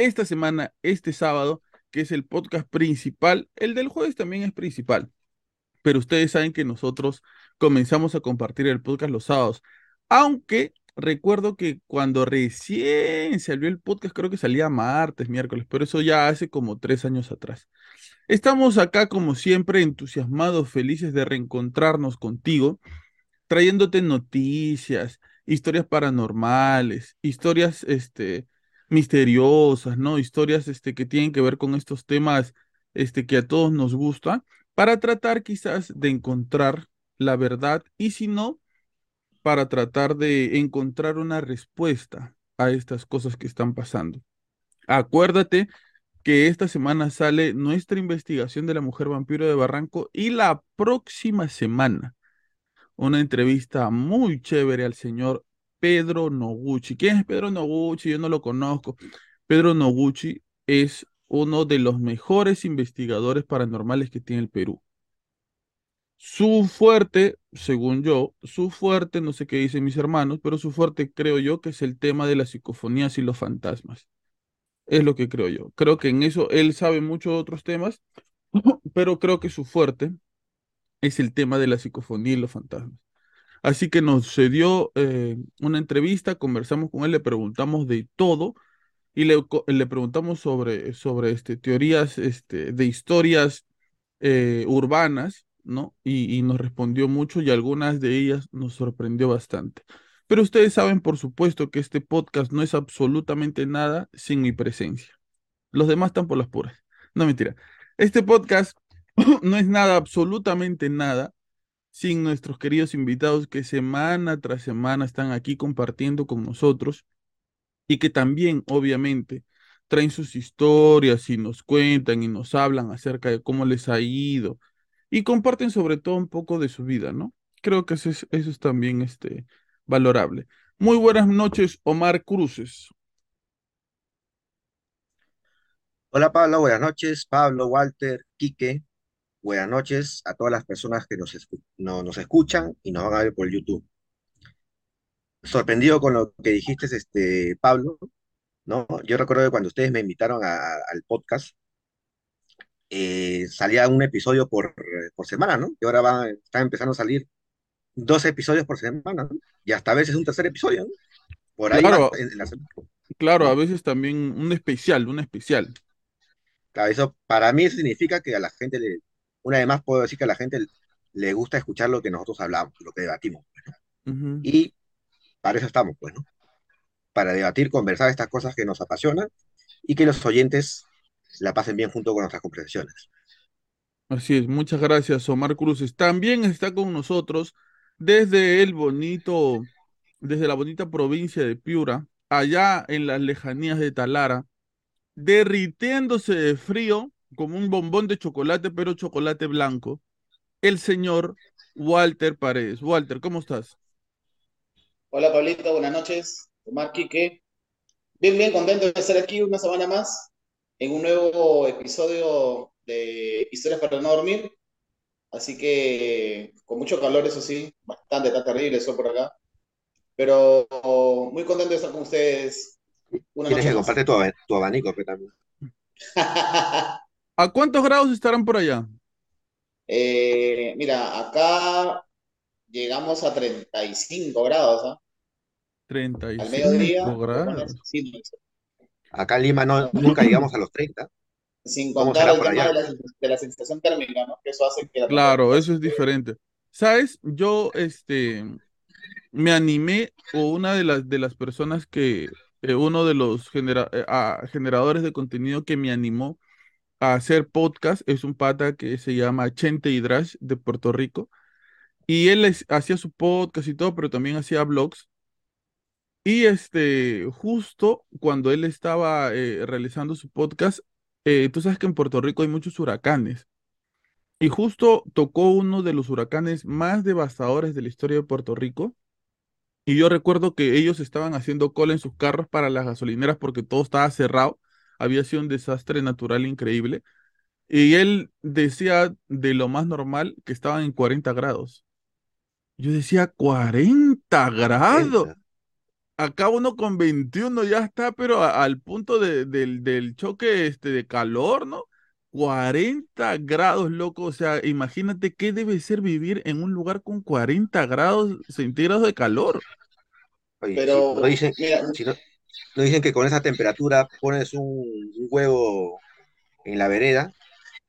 Esta semana, este sábado, que es el podcast principal, el del jueves también es principal, pero ustedes saben que nosotros comenzamos a compartir el podcast los sábados, aunque recuerdo que cuando recién salió el podcast, creo que salía martes, miércoles, pero eso ya hace como tres años atrás. Estamos acá, como siempre, entusiasmados, felices de reencontrarnos contigo, trayéndote noticias, historias paranormales, historias este, misteriosas, ¿no? Historias este, que tienen que ver con estos temas este, que a todos nos gusta, para tratar quizás de encontrar la verdad y si no, para tratar de encontrar una respuesta a estas cosas que están pasando. Acuérdate que esta semana sale nuestra investigación de la mujer vampiro de Barranco y la próxima semana una entrevista muy chévere al señor Pedro Noguchi. ¿Quién es Pedro Noguchi? Yo no lo conozco. Pedro Noguchi es uno de los mejores investigadores paranormales que tiene el Perú. Su fuerte, según yo, su fuerte, no sé qué dicen mis hermanos, pero su fuerte creo yo que es el tema de las psicofonías y los fantasmas. Es lo que creo yo. Creo que en eso él sabe mucho de otros temas, pero creo que su fuerte es el tema de la psicofonía y los fantasmas. Así que nos cedió eh, una entrevista, conversamos con él, le preguntamos de todo y le, le preguntamos sobre, sobre este, teorías este, de historias eh, urbanas ¿no? Y, nos respondió mucho y algunas de ellas nos sorprendió bastante. Pero ustedes saben, por supuesto, que este podcast no es absolutamente nada sin mi presencia. Los demás están por las puras. No mentira. Este podcast no es nada, absolutamente nada, sin nuestros queridos invitados que semana tras semana están aquí compartiendo con nosotros y que también, obviamente, traen sus historias y nos cuentan y nos hablan acerca de cómo les ha ido, y comparten sobre todo un poco de su vida, ¿no? Creo que eso es, eso es también este, valorable. Muy buenas noches, Omar Cruces. Hola Pablo, buenas noches. Pablo, Walter, Quique, buenas noches a todas las personas que nos, no, nos escuchan y nos van a ver por YouTube. Sorprendido con lo que dijiste, este, Pablo, ¿no? Yo recuerdo que cuando ustedes me invitaron al podcast, eh, salía un episodio por, por semana, ¿no? Y ahora van, están empezando a salir dos episodios por semana, ¿no? Y hasta a veces un tercer episodio, ¿no? Por ahí claro, en, la Claro, a veces también un especial, un especial. Claro, eso para mí significa que a la gente le, una vez más puedo decir que a la gente le gusta escuchar lo que nosotros hablamos, lo que debatimos. Pues, y para eso estamos, pues, ¿no? Para debatir, conversar estas cosas que nos apasionan y que los oyentes la pasen bien junto con nuestras conversaciones. Así es, muchas gracias, Omar Cruces. También está con nosotros desde el bonito, desde la bonita provincia de Piura, allá en las lejanías de Talara, derritiéndose de frío como un bombón de chocolate, pero chocolate blanco, el señor Walter Paredes. Walter, ¿cómo estás? Hola, Pablito, buenas noches. Omar Quique. Bien, bien, contento de estar aquí una semana más en un nuevo episodio de Historias para no dormir. Así que con mucho calor, eso sí, bastante, está terrible eso por acá. Pero muy contento de estar con ustedes. Tienes que comparte tu, tu abanico, que también. ¿A cuántos grados estarán por allá? Eh, mira, acá llegamos a 35 grados, ¿ah? 35 Al mediodía, grados. Acá en Lima no, nunca llegamos a los 30. Sin contar el tema de la, de la, sensación térmica, ¿no? Que eso hace que... Claro, eso es diferente. ¿Sabes? Yo, este, me animé, o una de las, de las personas que, eh, uno de los eh, generadores de contenido que me animó a hacer podcast es un pata que se llama Chente Hidrash de Puerto Rico. Y él hacía su podcast y todo, pero también hacía blogs. Y este, justo cuando él estaba eh, realizando su podcast, tú sabes que en Puerto Rico hay muchos huracanes. Y justo tocó uno de los huracanes más devastadores de la historia de Puerto Rico, y yo recuerdo que ellos estaban haciendo cola en sus carros para las gasolineras porque todo estaba cerrado. Había sido un desastre natural increíble. Y él decía de lo más normal que estaban en 40 grados. Yo decía, 40 grados. Acá uno con 21 ya está, pero al punto del, choque este, de calor, ¿no? 40 grados, loco. O sea, imagínate qué debe ser vivir en un lugar con 40 grados centígrados de calor. pero no dicen, no, dicen que con esa temperatura pones un, huevo en la vereda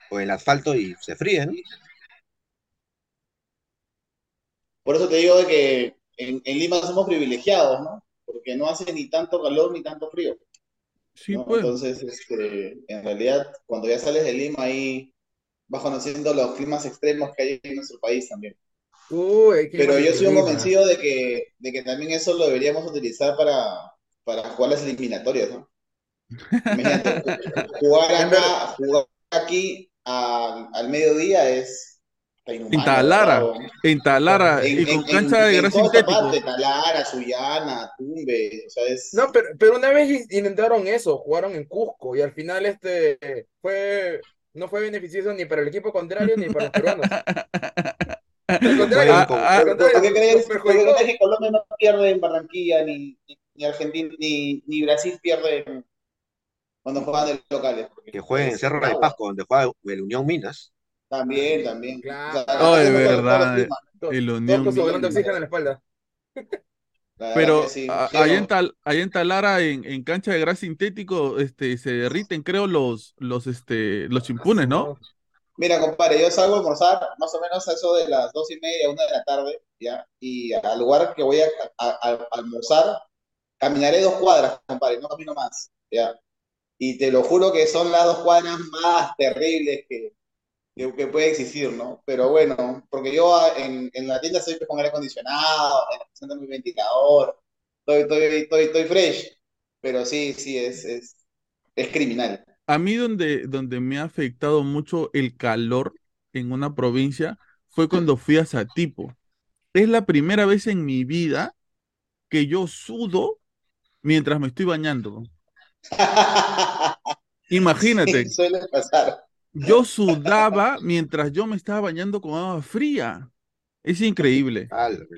o en el asfalto y se fríe, ¿no? Por eso te digo de que en, en Lima somos privilegiados, ¿no? Porque no hace ni tanto calor ni tanto frío. Sí, pues. Entonces, este, en realidad, cuando ya sales de Lima, ahí vas conociendo los climas extremos que hay en nuestro país también. Pero yo soy convencido de que, de que también eso lo deberíamos utilizar para, para jugar las eliminatorias, ¿no? jugar acá, jugar aquí al mediodía es en Talara, en Talara, y con cancha de grasa sintético. Talara, Suyana, Tumbe, o sea, es... No, pero, pero una vez intentaron eso, jugaron en Cusco, y al final este fue, no fue beneficioso ni para el equipo contrario ni para los peruanos. Al contrario, ah, ¿por qué crees que Colombia no pierde en Barranquilla, ni, ni Argentina, ni, ni Brasil pierde cuando juegan de locales? Que jueguen en Cerro de Pasco, donde juega el Unión Minas. También, también. Claro. Oh, de verdad. El Unión. En la espalda. Pero ahí, en tal, ahí en Talara, en, en, cancha de gras sintético, este, se derriten, creo, los, los, este, los chimpunes, ¿no? Mira, compadre, yo salgo a almorzar más o menos a eso de las dos y media, una de la tarde, ¿ya? Y al lugar que voy a, a almorzar, caminaré dos cuadras, compadre, no camino más, ¿ya? Y te lo juro que son las dos cuadras más terribles que, que, puede existir, ¿no? Pero bueno, porque yo en, en la tienda siempre con aire acondicionado, en mi ventilador, estoy, estoy, estoy, estoy fresh, pero sí, sí, es, es, es criminal. A mí donde, donde me ha afectado mucho el calor en una provincia fue cuando fui a Satipo. Es la primera vez en mi vida que yo sudo mientras me estoy bañando. Imagínate. suele pasar yo sudaba mientras yo me estaba bañando con agua fría. Es increíble.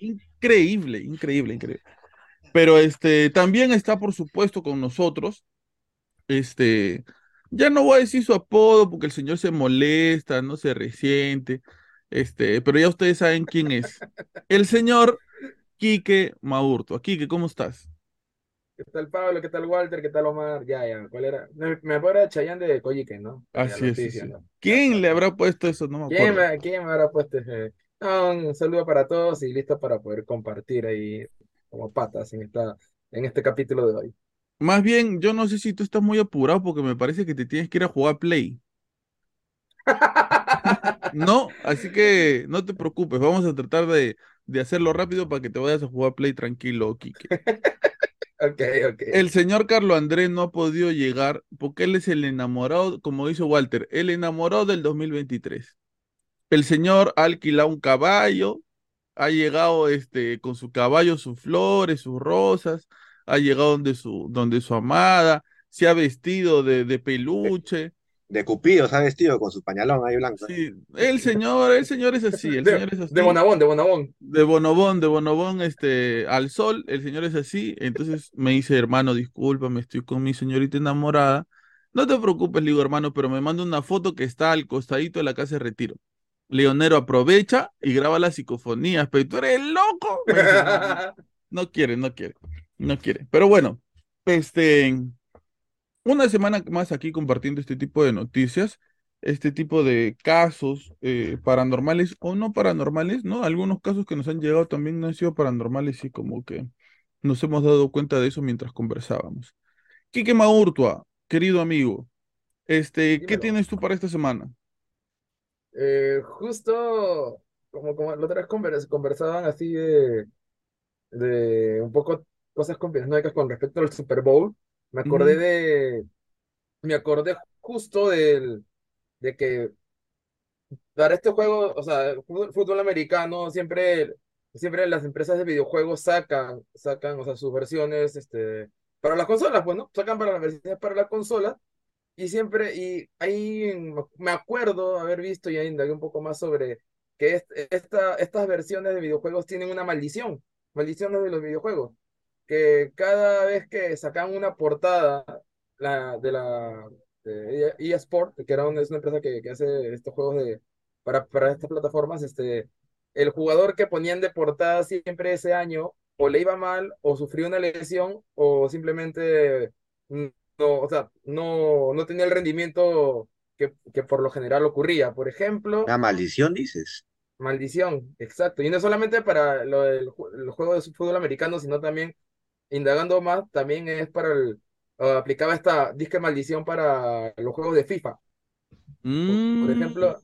Increíble, increíble, increíble. Pero este también está, por supuesto, con nosotros. Este, ya no voy a decir su apodo porque el señor se molesta, no se resiente. Este, pero ya ustedes saben quién es. El señor Quique Maurto. Quique, ¿cómo estás? ¿Qué tal Pablo? ¿Qué tal Walter? ¿Qué tal Omar? Ya, ya, ¿cuál era? Me, me acuerdo de Chayán de Coyique, ¿no? Así es. ¿Quién le habrá puesto eso? No me ¿Quién acuerdo. Me, ¿Quién me habrá puesto ese? un saludo para todos y listo para poder compartir ahí como patas en, esta, en este capítulo de hoy. Más bien, yo no sé si tú estás muy apurado porque me parece que te tienes que ir a jugar Play. no, así que no te preocupes, vamos a tratar de, de hacerlo rápido para que te vayas a jugar Play tranquilo, Kike. El señor Carlos Andrés no ha podido llegar porque él es el enamorado, como dice Walter, el enamorado del 2023. El señor ha alquilado un caballo, ha llegado este, con su caballo, sus flores, sus rosas, ha llegado donde su, donde su amada, se ha vestido de, de peluche. De Cupido se ha vestido con su pañalón ahí blanco. Sí, el señor, el señor es así, el De, señor es así. de Bonabón, de Bonabón. De Bonobón, de Bonobón, este, al sol, el señor es así. Entonces me dice, hermano, discúlpame, estoy con mi señorita enamorada. No te preocupes, le digo, hermano, pero me manda una foto que está al costadito de la casa de retiro. Leonero aprovecha y graba las psicofonías, pero tú eres loco. Dice, no quiere, no quiere, no quiere. Pero bueno, este, una semana más aquí compartiendo este tipo de noticias, este tipo de casos eh, paranormales o no paranormales, ¿no? Algunos casos que nos han llegado también no han sido paranormales y como que nos hemos dado cuenta de eso mientras conversábamos. Quique Maurtua, querido amigo, este, ¿qué Dímelo. tienes tú para esta semana? Eh, justo como, como la otra vez convers- conversaban así de, de un poco cosas conspiranoicas con respecto al Super Bowl, me acordé de, me acordé justo del, de que para este juego, o sea, fútbol, americano, siempre, siempre las empresas de videojuegos sacan, sacan, o sea, sus versiones, este, para las consolas, pues, ¿no? Sacan para las versiones para la consola y siempre, y ahí me acuerdo haber visto y ahí indagué un poco más sobre que est- esta, estas versiones de videojuegos tienen una maldición, maldiciones de los videojuegos, que cada vez que sacan una portada la, de la de EA Sport, que era una, es una empresa que, que hace estos juegos de, para, para estas plataformas, este, el jugador que ponían de portada siempre ese año o le iba mal o sufrió una lesión o simplemente no, o sea, no, no tenía el rendimiento que, que por lo general ocurría. Por ejemplo, Una maldición, dices. maldición, exacto. Y no solamente para lo el juego de fútbol americano, sino también, indagando más, también es para el, uh, aplicaba esta disque maldición para los juegos de FIFA. Por, por Mm, ejemplo,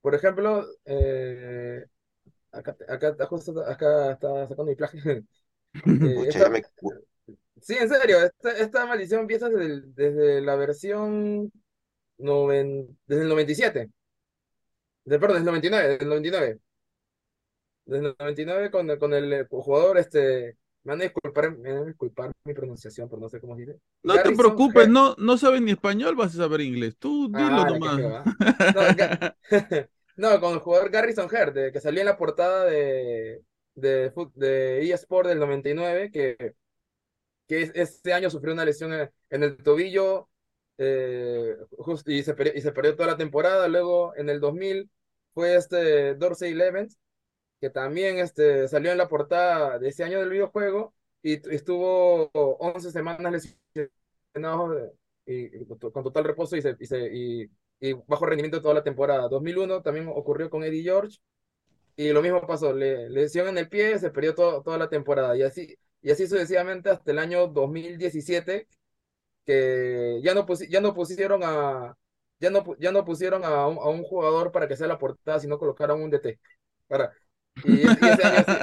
por ejemplo, eh, acá, acá, justo acá está sacando mi plagio. Eh, Pucha, esta, ya me... Sí, en serio, esta, esta maldición empieza desde, desde la versión noven- desde el 97, de, perdón, desde el 99, desde el 99, desde el 99 con, el- con el eh, jugador, este, me van a disculpar, me van a disculpar mi pronunciación, pero no sé cómo se dice, No te preocupes, no, no sabes ni español, vas a saber inglés. Tú dilo ah, nomás. ¿ah? No, con el jugador Garrison Heard, de- que salió en la portada de, de, de eSport del 99, que que es- este año sufrió una lesión en, en el tobillo eh, y, se perdió, y se perdió toda la temporada. Luego en el 2000 fue este Dorsey Levens, que también este, salió en la portada de ese año del videojuego y estuvo 11 semanas lesionado eh, y, y con to- total reposo y, se, y, se- y- bajo rendimiento toda la temporada. 2001 también ocurrió con Eddie George y lo mismo pasó, le, lesión en el pie, se perdió todo- toda la temporada y así, y así sucesivamente hasta el año 2017 que ya no, pusi- ya no pusieron a ya no, ya no pusieron a un, a un jugador para que sea la portada, sino colocaron un DT. Para, y, ese año sí.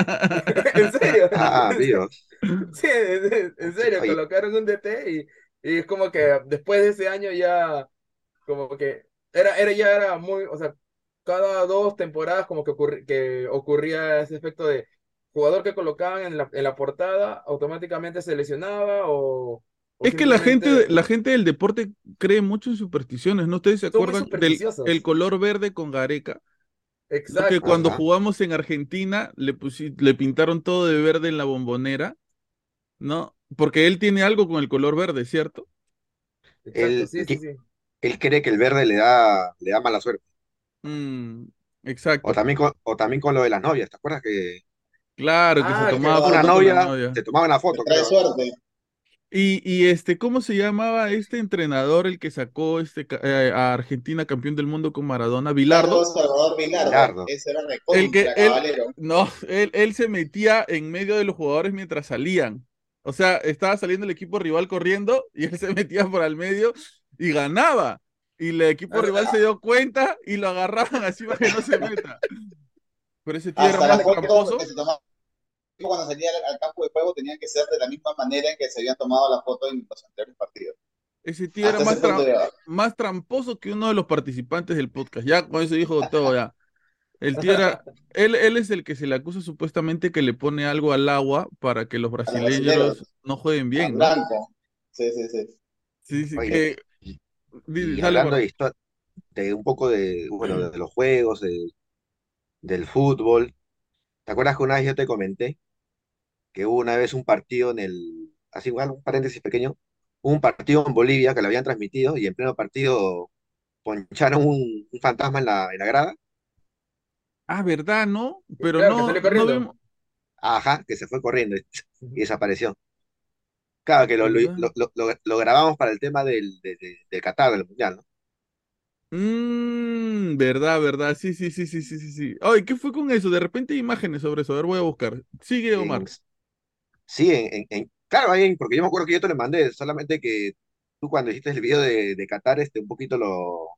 En serio. Ah, En serio. Dios. Sí, en, en serio, Oye. colocaron un DT y, y es como que después de ese año ya, como que era, era ya era muy, o sea, cada dos temporadas como que, ocurri- que ocurría ese efecto de jugador que colocaban en la, en la portada automáticamente se lesionaba o, o Es que la gente, la gente del deporte cree mucho en supersticiones, ¿no? ¿Ustedes se acuerdan del el color verde con Gareca? Exacto. cuando Ajá. jugamos en Argentina le, le pintaron todo de verde en la bombonera, ¿no? Porque él tiene algo con el color verde, ¿cierto? Exacto, Él, sí, sí, sí. él cree que el verde le da, le da mala suerte. Mm, O exacto. también con, o también con lo de las novias, ¿te acuerdas que Claro, que se Ah, que tomaba una foto con la novia, tomaban la Que foto, trae suerte. Y, y este, ¿cómo se llamaba este entrenador, el que sacó este eh, a Argentina campeón del mundo con Maradona? Salvador Vilardo. Bilardo. Ese era El que recontra él, no, él, él se metía en medio de los jugadores mientras salían. O sea, estaba saliendo el equipo rival corriendo y él se metía por al medio y ganaba. Y el equipo Ah, rival ah, se dio cuenta y lo agarraban así para que no se meta. Pero ese tío era Hasta más tramposo. Que cuando salía al, al campo de juego tenían que ser de la misma manera en que se habían tomado la foto en los anteriores partidos. Ese tío era más, tra- más tramposo que uno de los participantes del podcast. Ya con eso dijo todo ya. El tío era, él, él es el que se le acusa supuestamente que le pone algo al agua para que los brasileños brasileños, no jueguen bien, ¿no? Blanco. Sí, sí, sí. Sí, sí. Oye, y, y hablando de, de un poco de, bueno, de los juegos, de, del fútbol, ¿te acuerdas que una vez yo te comenté que hubo una vez un partido en el, así igual, un paréntesis pequeño, un partido en Bolivia que lo habían transmitido y en pleno partido poncharon un, un fantasma en la, en la grada? Ah, ¿verdad? ¿No? Pero no, no vimos... Ajá, que se fue corriendo y desapareció. Claro, que lo, lo, lo, lo, grabamos para el tema del, de, de, del Qatar, del Mundial, ¿no? Mmm, verdad, verdad, sí, sí, sí, sí, sí, sí, sí. Ay, ¿qué fue con eso? De repente hay imágenes sobre eso, a ver, voy a buscar. Sigue, Omar. Sí, en, en, claro, ahí, porque yo me acuerdo que yo te lo mandé, solamente que tú cuando hiciste el video de, de Qatar, este, un poquito lo,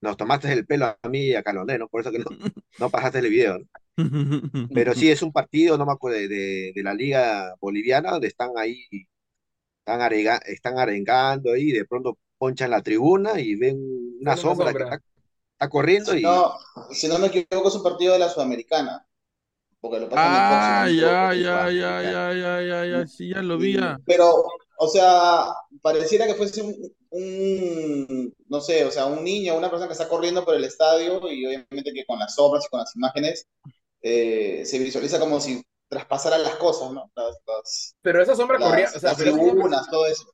nos tomaste el pelo a mí y a Calondé, ¿no? Por eso que no, no pasaste el video, ¿no? Pero sí, es un partido, no me acuerdo, de, de, de la Liga Boliviana, donde están ahí están, arega, están arengando ahí, de pronto ponchan la tribuna y ven una, sombra, sombra, que está, está corriendo. Si, y... no, si no me equivoco, es un partido de la Sudamericana. Porque lo ah, ya, ya, ya, ya, ya, ya, ya, sí, ya lo vi. Ya. Pero, o sea, pareciera que fuese un, un, no sé, o sea, un niño, una persona que está corriendo por el estadio y obviamente que con las sombras y con las imágenes eh, se visualiza como si traspasaran las cosas, ¿no? Las, las, pero esa sombra las, corría, o sea, las tribunas, todo eso.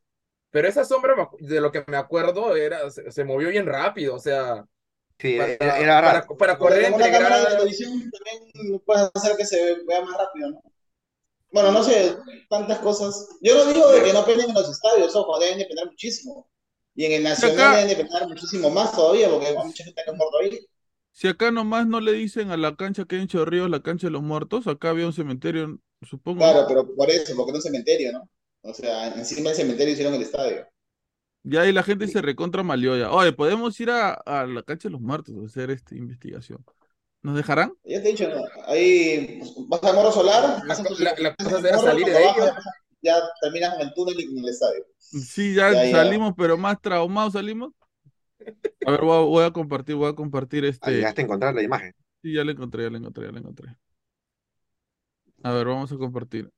Pero esa sombra, de lo que me acuerdo, era, se, se movió bien rápido, o sea. Sí, para, era, era para, para, correr entre una cámara de televisión también puedes hacer que se vea más rápido, ¿no? Bueno, no sé, tantas cosas. Yo no digo de que no peleen en los estadios, ojo, deben depender muchísimo. Y en el Nacional acá, deben depender muchísimo más todavía, porque hay mucha gente que ha muerto ahí. Si acá nomás no le dicen a la cancha que hay en Chorrillos la cancha de los muertos, acá había un cementerio, supongo. Claro, pero por eso, porque no es un cementerio, ¿no? O sea, encima del cementerio hicieron el estadio. Ya ahí la gente sí. se recontra malioya. Oye, podemos ir a, a, la cancha de los muertos a hacer esta investigación. ¿Nos dejarán? Ya te he dicho, ¿no? ahí vas al morro solar, la, la, la cosa será salir de ahí. Ya terminas en el túnel y en el estadio. Sí, ya, ya salimos, ya. pero más traumados salimos. A ver, voy a, voy a, compartir, voy a compartir este. Llegaste a encontrar la imagen. Sí, ya la encontré, ya la encontré, ya la encontré. A ver, vamos a compartir.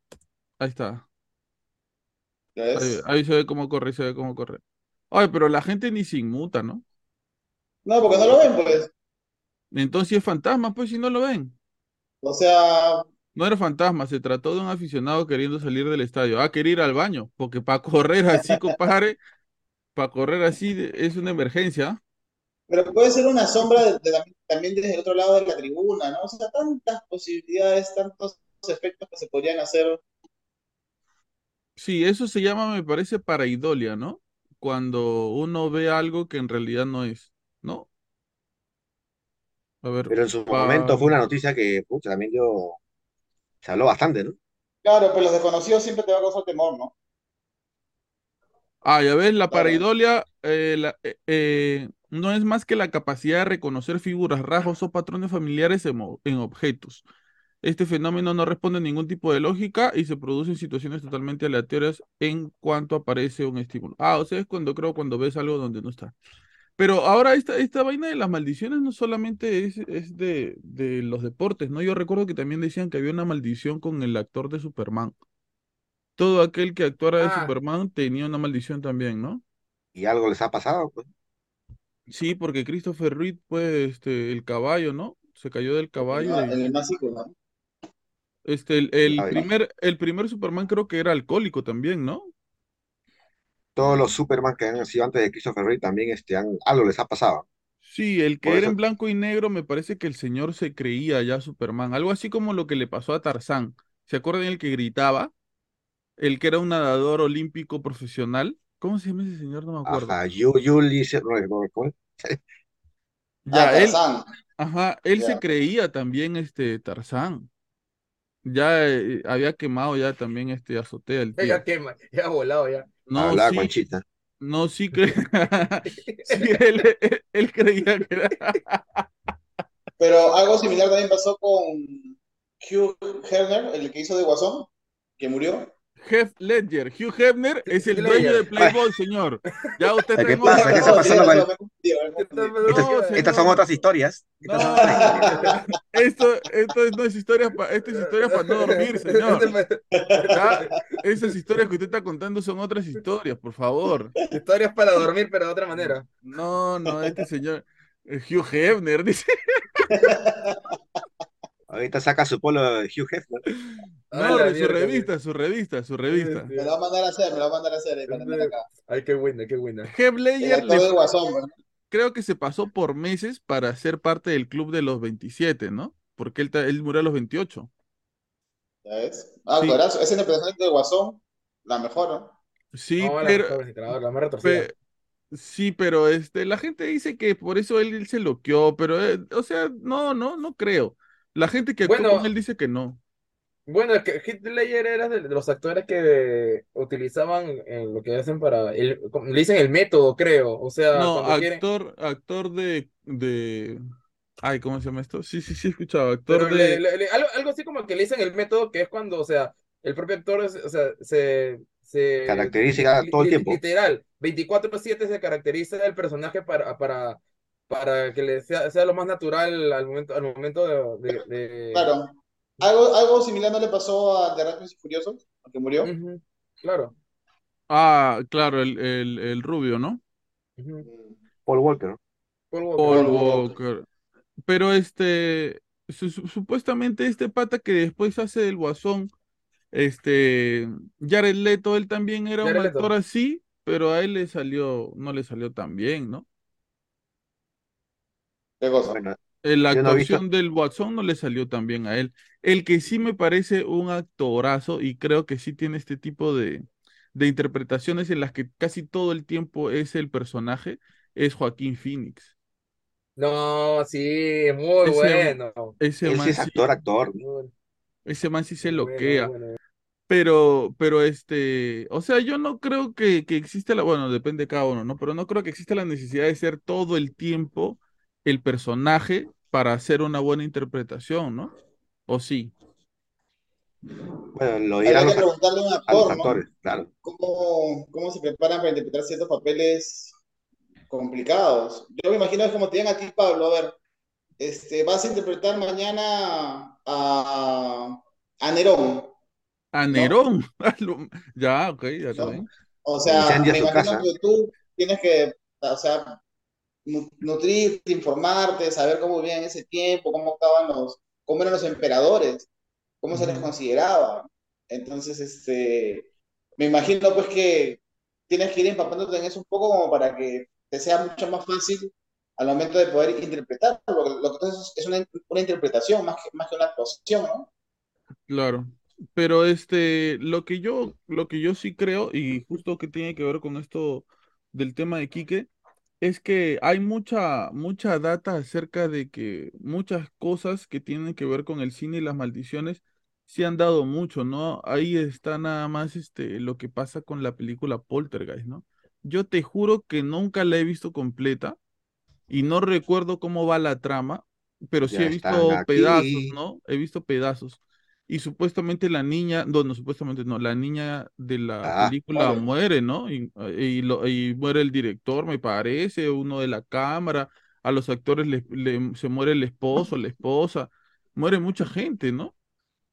Ahí está. Ahí, ahí, se ve cómo corre, se ve cómo corre. Ay, pero la gente ni se inmuta, ¿no? No, porque no lo ven, pues. Entonces es fantasma, pues, si no lo ven. O sea. No era fantasma, se trató de un aficionado queriendo salir del estadio. Ah, quería ir al baño, porque para correr así, compadre, para correr así es una emergencia. Pero puede ser una sombra de, de, también desde el otro lado de la tribuna, ¿no? O sea, tantas posibilidades, tantos efectos que se podrían hacer. Sí, eso se llama, me parece, paraidolia, ¿no? Cuando uno ve algo que en realidad no es, ¿no? A ver, Pero en su pa... momento fue una noticia que pucha, también yo se habló bastante, ¿no? Claro, pero los desconocidos siempre te va a causar temor, ¿no? Ah, ya ves, la pareidolia eh, la, eh, eh, no es más que la capacidad de reconocer figuras, rasgos o patrones familiares en, en, objetos. Este fenómeno no responde a ningún tipo de lógica y se produce en situaciones totalmente aleatorias en cuanto aparece un estímulo. Ah, o sea, es cuando creo cuando ves algo donde no está. Pero ahora esta, esta vaina de las maldiciones no solamente es, es de, de los deportes, ¿no? Yo recuerdo que también decían que había una maldición con el actor de Superman todo aquel que actuara de ah. Superman tenía una maldición también, ¿no? ¿Y algo les ha pasado? Pues? Sí, porque Christopher Reed, pues, este, el caballo, ¿no? Se cayó del caballo. El, ¿no? Este, el, el primer, el primer Superman creo que era alcohólico también, ¿no? Todos los Superman que han sido antes de Christopher Reed también este, han, algo les ha pasado. Sí, el que Por era eso... en blanco y negro me parece que el señor se creía ya Superman, algo así como lo que le pasó a Tarzán. ¿Se acuerdan el que gritaba? el que era un nadador olímpico profesional. ¿Cómo se llama ese señor? No me acuerdo. Ajá, Yuli, ya, ah, él, ajá, él yeah. se creía también este Tarzán. Ya eh, había quemado ya también este azotea el tío. Ya quema, ya volado ya. No, Hablaba sí, Conchita. No, sí creía. sí, él, él, él, creía que era. Pero algo similar también pasó con Hugh Herner, el que hizo de Guasón, que murió. Hef Ledger. Hugh Hefner es el dueño de Playboy, señor. Ya usted ¿Qué está pasa? ¿Qué está pasando con No, Estas, son otras historias. No, esto, esto no es historia para esto es historia para no dormir, señor. ¿Ya? Esas historias que usted está contando son otras historias, por favor. Historias para dormir, pero de otra manera. No, no, este señor eh, Hugh Hefner dice. Ahorita saca su polo de Hugh Hefner. No, Ah, su revista, su revista, su revista. Me lo va a mandar a hacer, me lo va a mandar a hacer. eh, acá. Ay, qué buena, qué buena. Actor le- creo que se pasó por meses para ser parte del club de los 27, ¿no? Porque él, él murió a los 28. ¿Ya ves? Ah, Sí. actorazo. Esa interpretación de Guasón, la mejor, ¿no? Sí, No, la pero, mejor, la más retorcida. pe- sí, pero este, la gente dice que por eso él, él se loqueó, pero, eh, o sea, no, no, no creo. La gente que Bueno. con él dice que no. Bueno, es que Ledger era de, de los actores que utilizaban en lo que hacen para, el, le dicen el método, creo, o sea, No, cuando quieren, actor, actor de, de, ay, ¿cómo se llama esto? Sí, sí, sí, he escuchado, actor pero de, le- le- le- algo, algo así como que le dicen el método, que es cuando, o sea, el propio actor, es- o sea, se, se Caracteriza todo el tiempo. literal, 24/7 se caracteriza el personaje para, para, para que le sea, sea lo más natural al momento, al momento de, de- de- Claro. Algo, algo similar no le pasó a The Rápidos y Furiosos, al que murió. Claro. ah, claro, el, el, el rubio, ¿no? Paul Walker. Paul Walker. Paul. Pero este, su- su- supuestamente este pata que después hace el Guasón, este, Jared Leto, él también era un Leto. actor así, pero a él le salió, no le salió tan bien, ¿no? ¿Qué cosa? Bueno, Eh, La no actuación del Guasón no le salió tan bien a él. El que sí me parece un actorazo y creo que sí tiene este tipo de, de interpretaciones en las que casi todo el tiempo es el personaje, es Joaquín Phoenix. No, sí, muy Ese- bueno. Ese él man sí es sí- actor, actor. Ese man sí se loquea. bueno. Pero, pero este, o sea, yo no creo que, que existe la, bueno, depende de cada uno, ¿no? Pero no creo que exista la necesidad de ser todo el tiempo el personaje para hacer una buena interpretación, ¿no? ¿O sí? Bueno, lo dirán los, preguntarle a un a los actor, ¿no? actores, claro. ¿Cómo, cómo se preparan para interpretar ciertos papeles complicados? Yo me imagino es como te digan a ti, Pablo, a ver, este, vas a interpretar mañana a, a Nerón, A Nerón. Lo- Ya, ok, ya está ¿no? bien. O sea, me imagino casa. que tú tienes que, o sea, nutrirte, informarte, saber cómo vivían en ese tiempo, cómo estaban los, cómo eran los emperadores, cómo se les consideraba. Entonces, este, me imagino pues que tienes que ir empapándote en eso un poco como para que te sea mucho más fácil al momento de poder interpretar. Lo que, lo que entonces es una, una interpretación más que, más que una actuación, ¿no? Claro. Pero este, lo que yo, lo que yo sí creo, y justo que tiene que ver con esto del tema de Quique, es que hay mucha, mucha data acerca de que muchas cosas que tienen que ver con el cine y las maldiciones se han dado mucho, ¿no? Ahí está nada más este, lo que pasa con la película Poltergeist, ¿no? Yo te juro que nunca la he visto completa y no recuerdo cómo va la trama, pero sí Ya he visto están aquí. pedazos, ¿no? He visto pedazos. Y supuestamente la niña, no, no, supuestamente no, la niña de la Ah, película muere. muere, ¿no? Y, y, lo- y muere el director, me parece, uno de la cámara, a los actores le- le- se muere el esposo, la esposa, muere mucha gente, ¿no?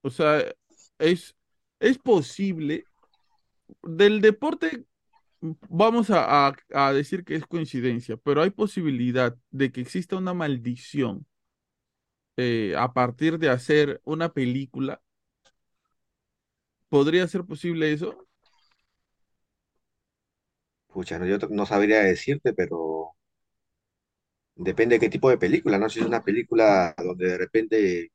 O sea, es, es posible. Del deporte, vamos a, a- a decir que es coincidencia, pero hay posibilidad de que exista una maldición eh, a partir de hacer una película. ¿Podría ser posible eso? Pucha, no, yo no sabría decirte, pero depende de qué tipo de película, ¿no? Si es una película donde de repente,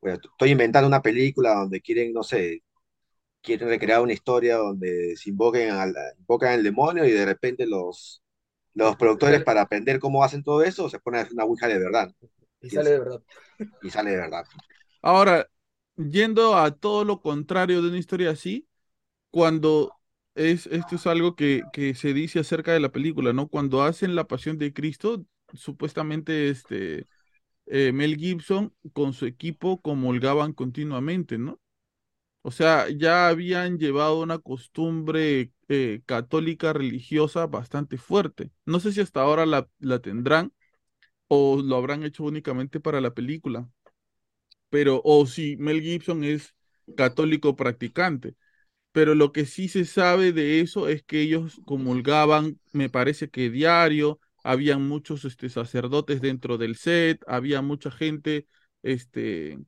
bueno, estoy inventando una película donde quieren, no sé, quieren recrear una historia donde se invoquen al, invocan al demonio y de repente los, los productores para aprender cómo hacen todo eso se ponen a hacer una ouija de verdad Y sale de verdad. y sale de verdad. Ahora, yendo a todo lo contrario de una historia así, cuando es, esto es algo que, que se dice acerca de la película, ¿no? Cuando hacen La Pasión de Cristo, supuestamente este, eh, Mel Gibson con su equipo comulgaban continuamente, ¿no? O sea, ya habían llevado una costumbre eh, católica religiosa bastante fuerte. No sé si hasta ahora la, la tendrán o lo habrán hecho únicamente para la película. Pero, o si Mel Gibson es católico practicante. Pero lo que sí se sabe de eso es que ellos comulgaban, me parece que diario, habían muchos este, sacerdotes dentro del set, había mucha gente este,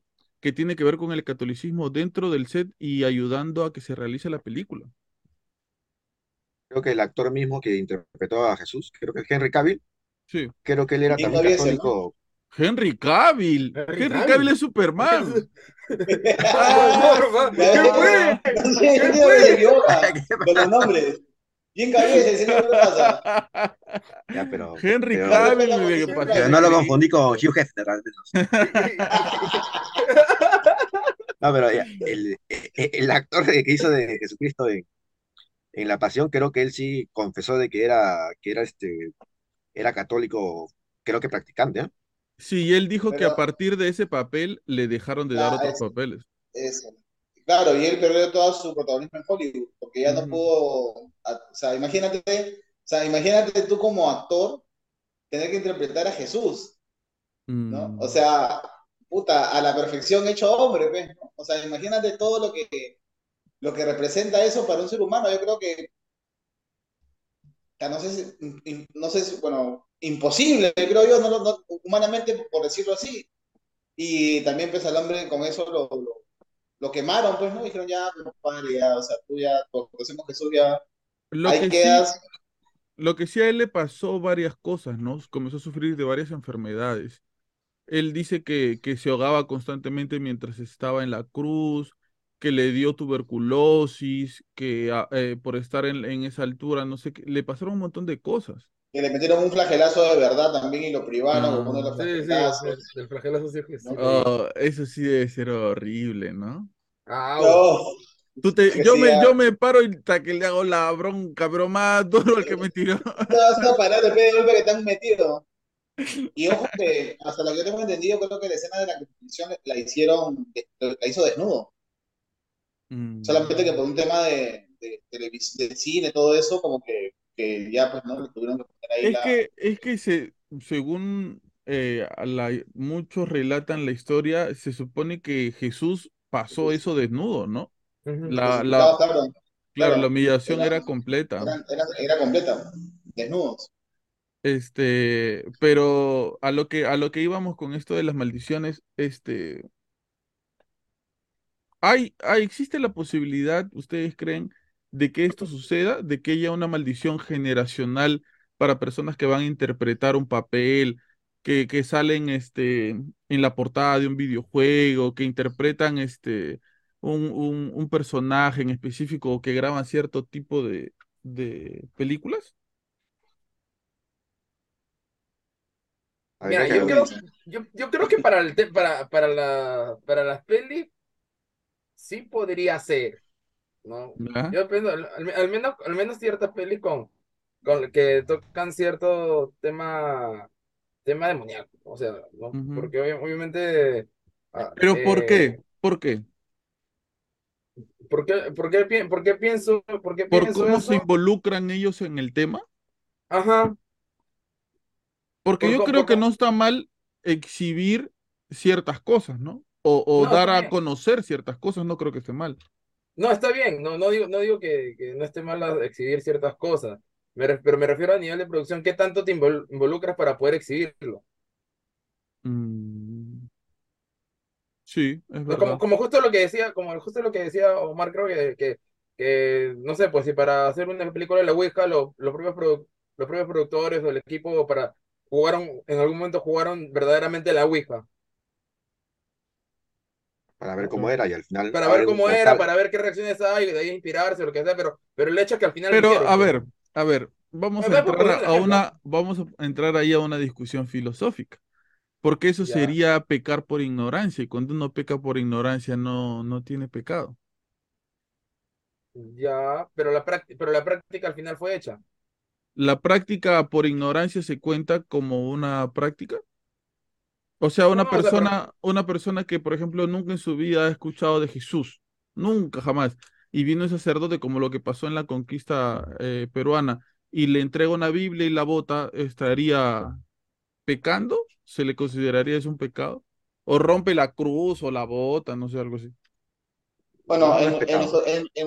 que tiene que ver con el catolicismo dentro del set y ayudando a que se realice la película. Creo que el actor mismo que interpretó a Jesús, creo que es Henry Cavill, sí. creo que él era también católico. Henry Cavill. Henry, Cavill. es Superman. ah, ¿Qué fue? ¿Qué fue? Con los nombres. Bien no pasa. Ya, pero. Henry Cavill, pero no lo confundí con Hugh Hefner, No, pero el, el, actor que hizo de Jesucristo en, en, La Pasión, creo que él sí confesó de que era, que era este, era católico, creo que practicante, ¿eh? Sí, él dijo que a partir de ese papel le dejaron de dar ah, otros papeles. Eso. Claro, y él perdió todo su protagonismo en Hollywood, porque ya no pudo, o sea, imagínate, o sea, imagínate tú como actor tener que interpretar a Jesús, ¿no? Mm. O sea, puta, a la perfección hecho hombre, pues, O sea, imagínate todo lo que, lo que representa eso para un ser humano. Yo creo que, no sé si, no sé si, bueno, imposible, creo yo, no, humanamente, por decirlo así. Y también, pues, al hombre con eso lo lo quemaron, pues, ¿no? Dijeron, ya, padre, ya, o sea, tú ya, conocemos Jesús, ya, lo ahí que quedas. lo que sí a él le pasó varias cosas, ¿no? Comenzó a sufrir de varias enfermedades. Él dice que, que se ahogaba constantemente mientras estaba en la cruz, que le dio tuberculosis, que ah, eh, por estar en, en, esa altura, no sé, qué, le pasaron un montón de cosas. Que le metieron un flagelazo de verdad también y lo privaron. Ah, sí, sí, el flagelazo sí, oh, eso sí debe ser horrible, ¿no? Ah, no. Tú te, yo, me, yo me paro y hasta que le hago la bronca, pero más duro el que me tiró. No vas a parar de de golpe que te han metido. Y ojo que, hasta lo que yo tengo entendido, creo que la escena de la competición la hicieron, la hizo desnudo. Mm. Solamente que por un tema de, de, de, cine, todo eso, como que, que ya pues no le tuvieron que poner ahí es Que, es que se, según eh, la, muchos relatan la historia, se supone que Jesús pasó eso desnudo, ¿no? La, la, claro, la humillación era, completa. Era, completa, desnudos. Este, pero a lo que a lo que íbamos con esto de las maldiciones, este, hay, hay existe la posibilidad, ustedes creen, de que esto suceda, de que haya una maldición generacional para personas que van a interpretar un papel, que, que salen este, en la portada de un videojuego, que interpretan este, un, un, personaje en específico o que graban cierto tipo de, de películas? Mira, yo creo, yo, yo creo que para, el para, para, la, para las pelis sí podría ser, ¿no? Yo pienso, al, menos, al menos ciertas pelis con, con que tocan cierto tema tema demoníaco, o sea, ¿no? Porque obviamente... Ah, ¿Pero por qué? Eh, ¿Por qué? ¿Por qué, por qué, por qué pienso, por qué ¿Por cómo se involucran ellos en el tema? Ajá. Porque yo creo que no está mal exhibir ciertas cosas, ¿no? O, o dar a conocer ciertas cosas, no creo que esté mal. No, está bien, no, no digo, no digo que, que no esté mal exhibir ciertas cosas, pero me refiero a nivel de producción, ¿qué tanto te involucras para poder exhibirlo? Mm. Sí, es verdad. Como, como, justo lo que decía, como justo lo que decía Omar, creo que, que, que no sé, pues si para hacer una película de la Ouija, los, los, propios, los propios productores o el equipo para jugaron, en algún momento jugaron verdaderamente la Ouija. Para ver cómo era y al final. Para ver cómo era, para ver qué reacciones hay, de ahí inspirarse, lo que sea, pero, pero el hecho es que al final. Pero, a ver, a ver, vamos a entrar a una, vamos a entrar ahí a una discusión filosófica. Porque eso sería pecar por ignorancia, y cuando uno peca por ignorancia no, no tiene pecado. Ya, pero la, pero la práctica al final fue hecha. ¿La práctica por ignorancia se cuenta como una práctica? O sea, una persona, una persona que, por ejemplo, nunca en su vida ha escuchado de Jesús, nunca, jamás. Y vino un sacerdote como lo que pasó en la conquista eh, peruana y le entrega una Biblia y la bota, ¿estaría pecando? ¿Se le consideraría eso un pecado? ¿O rompe la cruz o la bota, no sé, algo así? Bueno, en,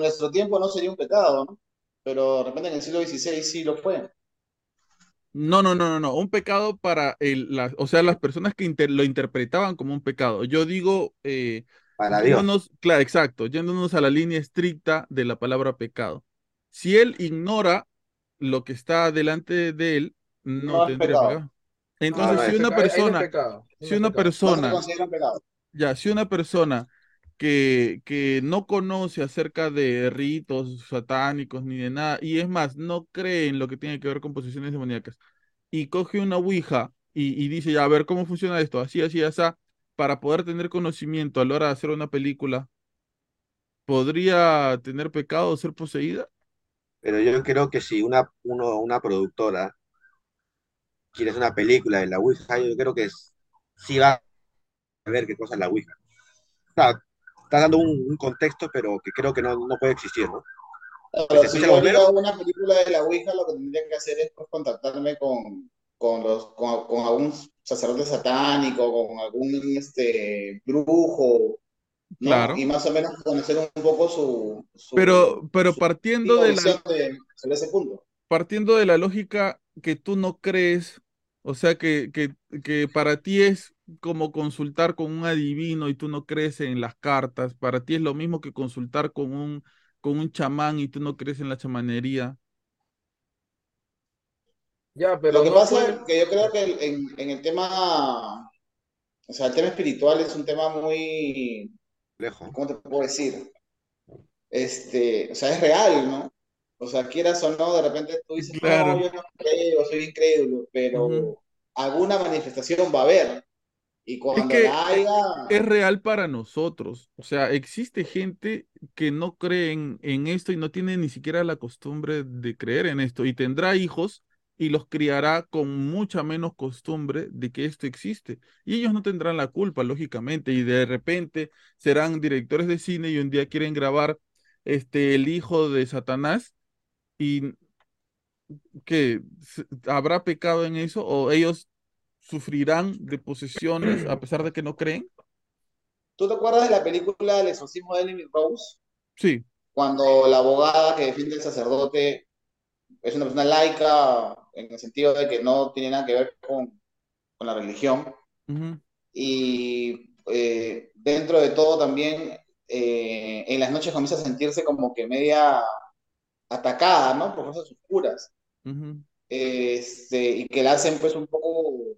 nuestro, tiempo no sería un pecado, ¿no? Pero de repente en el siglo XVI sí lo fue. No, no, no, no, no. Un pecado para el, o sea, las personas que lo interpretaban como un pecado. Yo digo, eh, para Dios. Claro, exacto, yéndonos a la línea estricta de la palabra pecado. Si él ignora lo que está delante de él, no, tendría pecado. Entonces, si una persona, si una persona, ya, si una persona que, que no conoce acerca de ritos satánicos ni de nada, y es más, no cree en lo que tiene que ver con posesiones demoníacas, y coge una ouija y, dice, ya, a ver, ¿cómo funciona esto? Así, así, así, para poder tener conocimiento a la hora de hacer una película, ¿podría tener pecado o ser poseída? Pero yo creo que si una, uno, una productora quiere hacer una película de la Ouija, yo creo que sí va a ver qué cosa es la Ouija. O está dando un, contexto, pero que creo que no, no puede existir, ¿no? si yo hago una película de la Ouija, lo que tendría que hacer es pues, contactarme con, con, los, con, con, algún sacerdote satánico, con algún este, brujo, ¿no? Claro. Y más o menos conocer un poco su... pero pero partiendo de la... De, ese punto. Partiendo de la lógica que tú no crees, o sea, que, que, que para ti es como consultar con un adivino y tú no crees en las cartas, para ti es lo mismo que consultar con un, con un chamán y tú no crees en la chamanería. Ya, pero lo que pasa es que yo creo que en, en, el tema, o sea, el tema espiritual es un tema muy lejos. ¿Cómo te puedo decir? Este, o sea, es real, ¿no? O sea, quieras o no, de repente tú dices, no, yo no creo, soy incrédulo, pero alguna manifestación va a haber. Y cuando es es real para nosotros. O sea, existe gente que no cree en, esto y no tiene ni siquiera la costumbre de creer en esto y tendrá hijos y los criará con mucha menos costumbre de que esto existe. Y ellos no tendrán la culpa, lógicamente, y de repente serán directores de cine y un día quieren grabar este, el hijo de Satanás y que habrá pecado en eso o ellos sufrirán de posesiones a pesar de que no creen. ¿Tú te acuerdas de la película El exorcismo de Emily Rose? Sí. Cuando la abogada que defiende al sacerdote es una persona laica en el sentido de que no tiene nada que ver con, con la religión. Y eh, dentro de todo también eh, en las noches comienza a sentirse como que media atacada, ¿no? Por fuerzas oscuras. este, y que la hacen pues un poco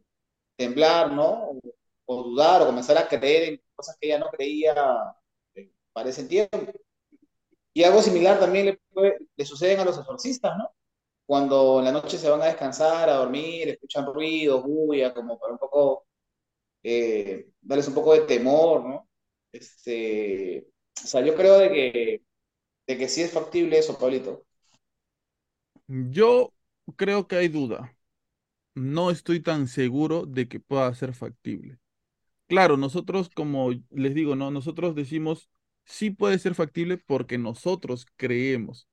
temblar, ¿no? O, dudar o comenzar a creer en cosas que ella no creía eh, para ese tiempo. Y algo similar también le, suceden a los exorcistas, ¿no? Cuando en la noche se van a descansar, a dormir, escuchan ruidos, bulla, como para un poco, eh, darles un poco de temor, ¿no? Este, o sea, yo creo de que, de que sí es factible eso, Pablito. Yo creo que hay duda no estoy tan seguro de que pueda ser factible. Claro, nosotros, como les digo, no, nosotros decimos sí puede ser factible porque nosotros creemos,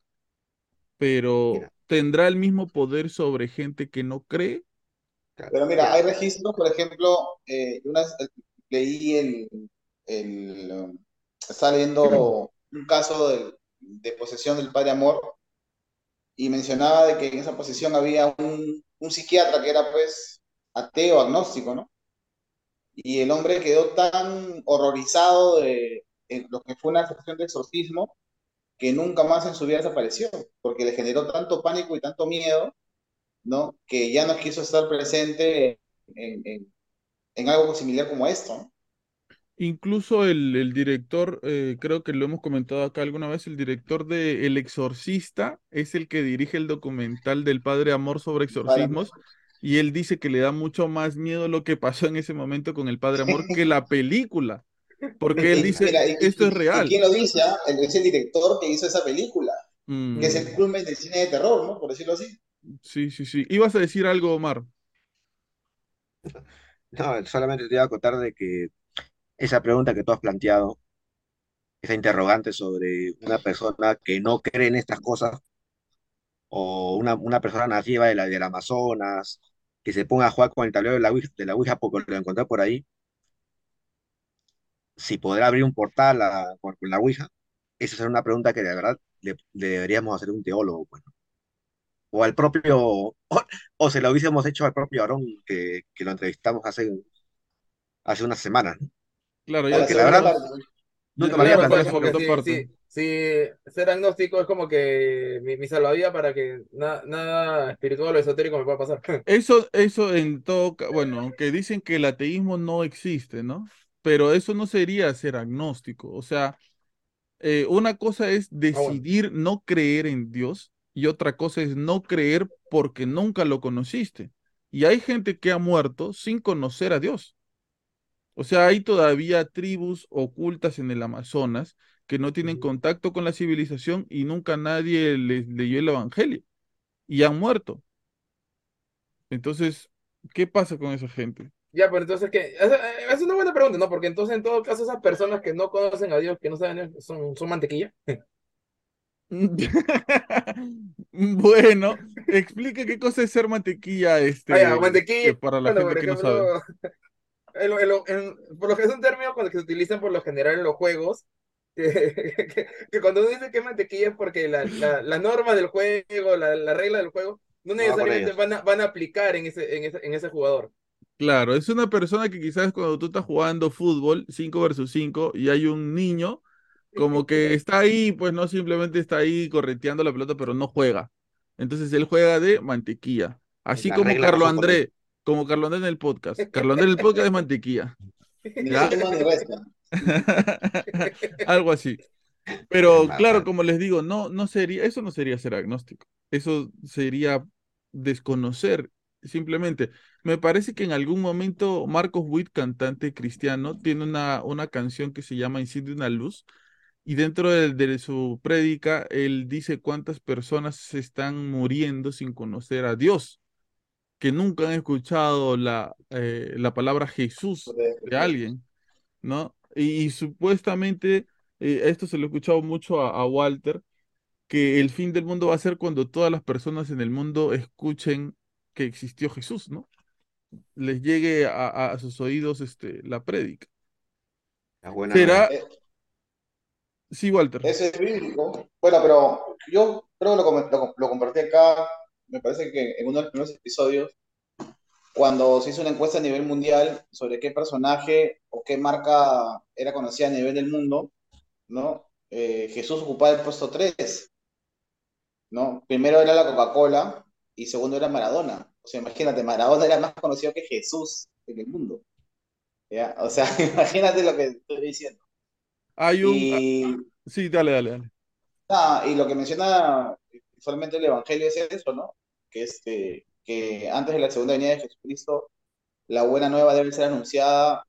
pero ¿tendrá el mismo poder sobre gente que no cree? Pero mira, hay registros, por ejemplo, eh, una vez eh, leí el, el um, leyendo un caso de, de posesión del Padre Amor y mencionaba de que en esa posesión había un psiquiatra que era pues ateo, agnóstico, ¿no? Y el hombre quedó tan horrorizado de, lo que fue una sesión de exorcismo que nunca más en su vida desapareció, porque le generó tanto pánico y tanto miedo, ¿no? Que ya no quiso estar presente en, algo similar como esto, ¿no? Incluso el, director, eh, creo que lo hemos comentado acá alguna vez, el director de El Exorcista es el que dirige el documental del Padre Amor sobre exorcismos y él dice que le da mucho más miedo lo que pasó en ese momento con el Padre Amor que la película, porque él dice, esto es real. ¿Quién lo dice? Ah? Es el director que hizo esa película, que es el mm. culmen del cine de terror, ¿no? Por decirlo así. Sí, sí, sí. ¿Ibas a decir algo, Omar? No, solamente te iba a contar de que esa pregunta que tú has planteado, esa interrogante sobre una persona que no cree en estas cosas, o una, una persona nativa de la, del Amazonas, que se ponga a jugar con el tablero de la de la Ouija porque lo encontré por ahí, si podrá abrir un portal con, la Ouija, esa será una pregunta que de verdad le, deberíamos hacer a un teólogo, pues, ¿no? O al propio, o, o se lo hubiésemos hecho al propio Aarón, que, que lo entrevistamos hace, hace unas semanas, ¿no? Claro, hacer la verdad, pues, esa por porque si, parte. si, si ser agnóstico es como que mi, mi salvavidas para que na- nada espiritual o esotérico me pueda pasar. Eso, eso en todo, bueno, aunque dicen que el ateísmo no existe, ¿no? Pero eso no sería ser agnóstico. O sea, eh, una cosa es Ah, bueno. decidir no creer en Dios y otra cosa es no creer porque nunca lo conociste. Y hay gente que ha muerto sin conocer a Dios. O sea, hay todavía tribus ocultas en el Amazonas que no tienen contacto con la civilización y nunca nadie les leyó el Evangelio y han muerto. Entonces, ¿qué pasa con esa gente? Ya, pero entonces esa, esa es una buena pregunta, ¿no? Porque entonces en todo caso esas personas que no conocen a Dios, que no saben, son, son mantequilla. Bueno, explica qué cosa es ser mantequilla, ya, este, mantequilla. eh, para la Bueno, gente que no sabe. En lo- en lo- en- por lo que es un término con el que se utilizan por lo general en los juegos, que, que- que cuando uno dice que mantequilla es porque la, la, la norma del juego, la, la regla del juego, no necesariamente van a, van a aplicar en ese, en ese, en ese jugador. Claro, es una persona que quizás cuando tú estás jugando fútbol 5 versus 5 y hay un niño como que está ahí, pues no simplemente está ahí correteando la pelota, pero no juega. Entonces él juega de mantequilla. Así Las como Carlo. André, como Carlo André en el podcast. Carlo André en el podcast es mantequilla. Algo así. Pero claro, como les digo, no, no sería, eso no sería ser agnóstico. Eso sería desconocer, simplemente. Me parece que en algún momento Marcos Witt, cantante cristiano, tiene una, una canción que se llama Enciende una luz. Y dentro de, de su prédica, él dice cuántas personas se están muriendo sin conocer a Dios, que nunca han escuchado la, eh, la palabra Jesús de alguien. ¿no? Y, y supuestamente, eh, esto se lo he escuchado mucho a, a Walter, que el fin del mundo va a ser cuando todas las personas en el mundo escuchen que existió Jesús, ¿no? Les llegue a, a- a sus oídos este, la prédica. ¿Será? Eh, Sí, Walter. Ese es bíblico. Bueno, pero yo creo que lo, lo compartí acá, me parece que en uno de los primeros episodios, cuando se hizo una encuesta a nivel mundial sobre qué personaje o qué marca era conocida a nivel del mundo, ¿no? Eh, Jesús ocupaba el puesto 3, ¿no? Primero era la Coca-Cola y segundo era Maradona. O sea, imagínate, Maradona era más conocido que Jesús en el mundo. ¿ya? O sea, imagínate lo que estoy diciendo. Hay un... Y, Sí, dale, dale, dale. Ah, y lo que menciona usualmente el Evangelio es eso, ¿no? Que, este, que antes de la segunda venida de Jesucristo, la buena nueva debe ser anunciada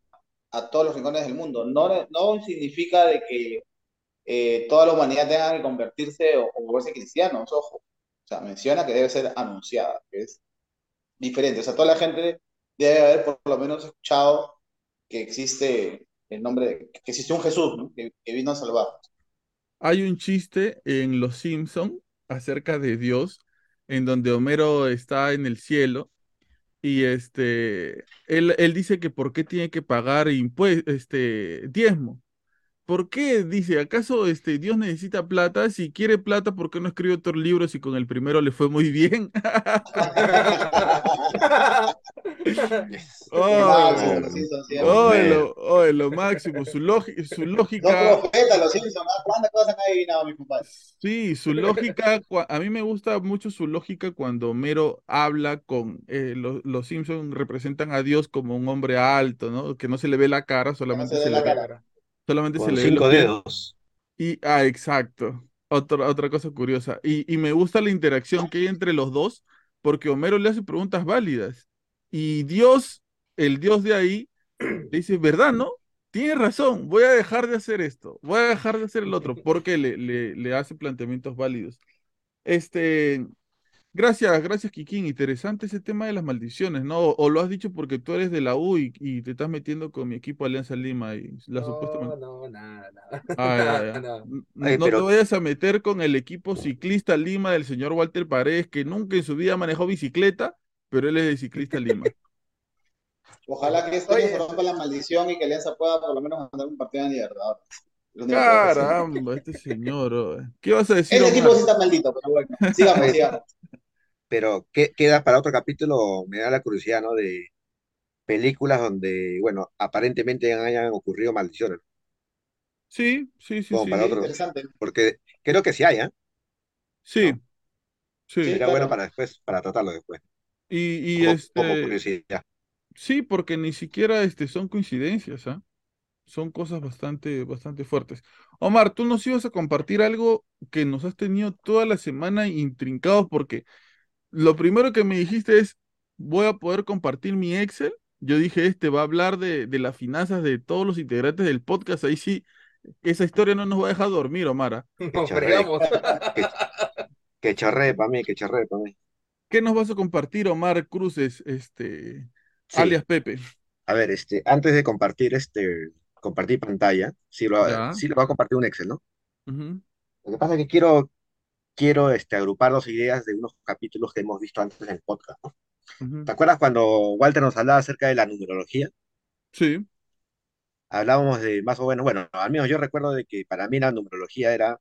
a todos los rincones del mundo. No, no significa de que eh, toda la humanidad tenga que convertirse o, o volverse cristianos, ojo. O sea, menciona que debe ser anunciada, que es diferente. O sea, toda la gente debe haber por lo menos escuchado que existe el nombre, de- que existe un Jesús, ¿no? Que, que vino a salvar. Hay un chiste en Los Simpson acerca de Dios, en donde Homero está en el cielo y este, él, él dice que por qué tiene que pagar impue- este, diezmo. ¿Por qué? Dice, ¿acaso este, Dios necesita plata? Si quiere plata, ¿por qué no escribe otros libros si con el primero le fue muy bien? Oh, oh, lo, oh, lo máximo, su, su lógica, profetas, los Simpsons. ¿Cuántas cosas han adivinado, mi compadre? sí, su lógica, a mí me gusta mucho su lógica cuando Homero habla con, eh, lo- los Simpson representan a Dios como un hombre alto, ¿no? Que no se le ve la cara, solamente se se ve la cara. Solamente se le cinco dedos. Y, ah, exacto. Otra, otra cosa curiosa. Y, y me gusta la interacción que hay entre los dos, porque Homero le hace preguntas válidas. Y Dios, el Dios de ahí, le dice, ¿verdad, no? Tienes razón, voy a dejar de hacer esto, voy a dejar de hacer el otro, porque le, le, le hace planteamientos válidos. Este, Gracias, gracias, Kikín. Interesante ese tema de las maldiciones, ¿no? O, lo has dicho porque tú eres de la U y, te estás metiendo con mi equipo Alianza Lima y la no, No, nada, nada. no, te vayas a meter con el equipo ciclista Lima del señor Walter Paredes, que nunca en su vida manejó bicicleta, pero él es de ciclista Lima. Ojalá que este se rompa la maldición y que Alianza pueda por lo menos mandar un partido de Libertadores. Caramba, este señor. Oh, ¿Qué vas a decir? El equipo sí está maldito, pero bueno, sigamos, sigamos. Pero ¿qué queda para otro capítulo? Me da la curiosidad, ¿no? De películas donde, bueno, aparentemente hayan ocurrido maldiciones. Sí, sí, sí. Como para otro. Porque creo que sí hay, ¿eh? Sí. Sí. Sería bueno para después, para tratarlo después. Y, y este. curiosidad. Sí, porque ni siquiera este, son coincidencias, ¿ah? Son cosas bastante, bastante fuertes. Omar, tú nos ibas a compartir algo que nos has tenido toda la semana intrincados porque lo primero que me dijiste es, voy a poder compartir mi Excel. Yo dije, este va a hablar de, las finanzas de todos los integrantes del podcast. Ahí sí, esa historia no nos va a dejar dormir, Omar. Que chorre para mí, que chorre para mí. ¿Qué nos vas a compartir, Omar Cruces, este, alias Pepe? A ver, este, antes de compartir este, compartir pantalla, sí lo, sí lo va a compartir un Excel, ¿no? Lo que pasa es que quiero, quiero este, agrupar dos ideas de unos capítulos que hemos visto antes en el podcast, ¿no? ¿Te acuerdas cuando Walter nos hablaba acerca de la numerología? Sí. Hablábamos de más o menos, bueno, al menos yo recuerdo de que para mí la numerología era,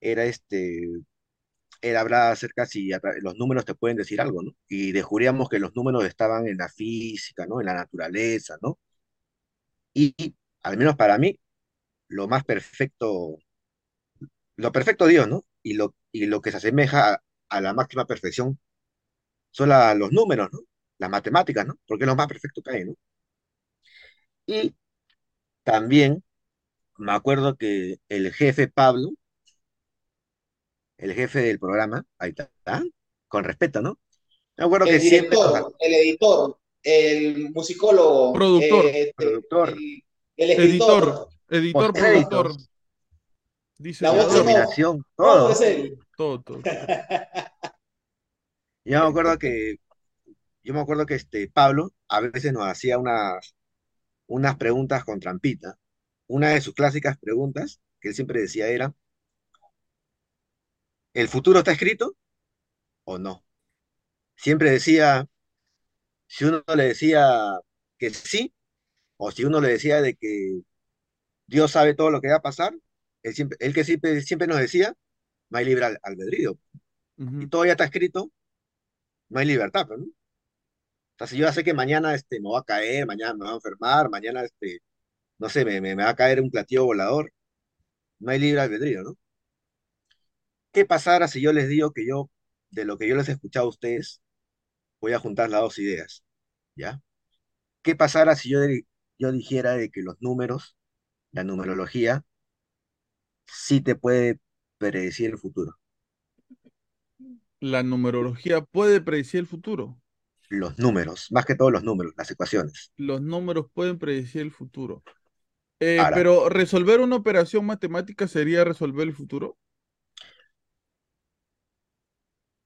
era este, era hablar acerca si los números te pueden decir algo, ¿no? Y descubríamos que los números estaban en la física, ¿no? En la naturaleza, ¿no? Y al menos para mí, lo más perfecto, lo perfecto Dios, ¿no? Y lo, y lo que se asemeja a, la máxima perfección son los números, ¿no? Las matemáticas, ¿no? Porque es lo más perfecto que hay, ¿no? Y también me acuerdo que el jefe Pablo, el jefe del programa, ahí está, con respeto, ¿no? Me acuerdo el que director, El editor, el musicólogo, productor, eh, productor. El escritor. Editor, editor, productor. Dice la voz dominación, todo. Todo, todo. Yo me acuerdo que, yo me acuerdo que este Pablo a veces nos hacía unas, unas preguntas con trampita. Una de sus clásicas preguntas, que él siempre decía era, ¿el futuro está escrito o no? Siempre decía, si uno le decía que sí, o si uno le decía de que Dios sabe todo lo que va a pasar, él, siempre, él que siempre, siempre nos decía, no hay libre albedrío. Y todo ya está escrito, no hay libertad, ¿no? O sea, si yo ya sé que mañana este, me va a caer, mañana me va a enfermar, mañana, este, no sé, me, me, va a caer un platillo volador, no hay libre albedrío, ¿no? ¿Qué pasara si yo les digo que yo, de lo que yo les he escuchado a ustedes, voy a juntar las dos ideas, ¿ya? ¿Qué pasara si yo yo dijera de que los números, la numerología, sí te puede predecir el futuro. La numerología puede predecir el futuro. Los números, más que todos los números, las ecuaciones. Los números pueden predecir el futuro. Eh, pero resolver una operación matemática sería resolver el futuro.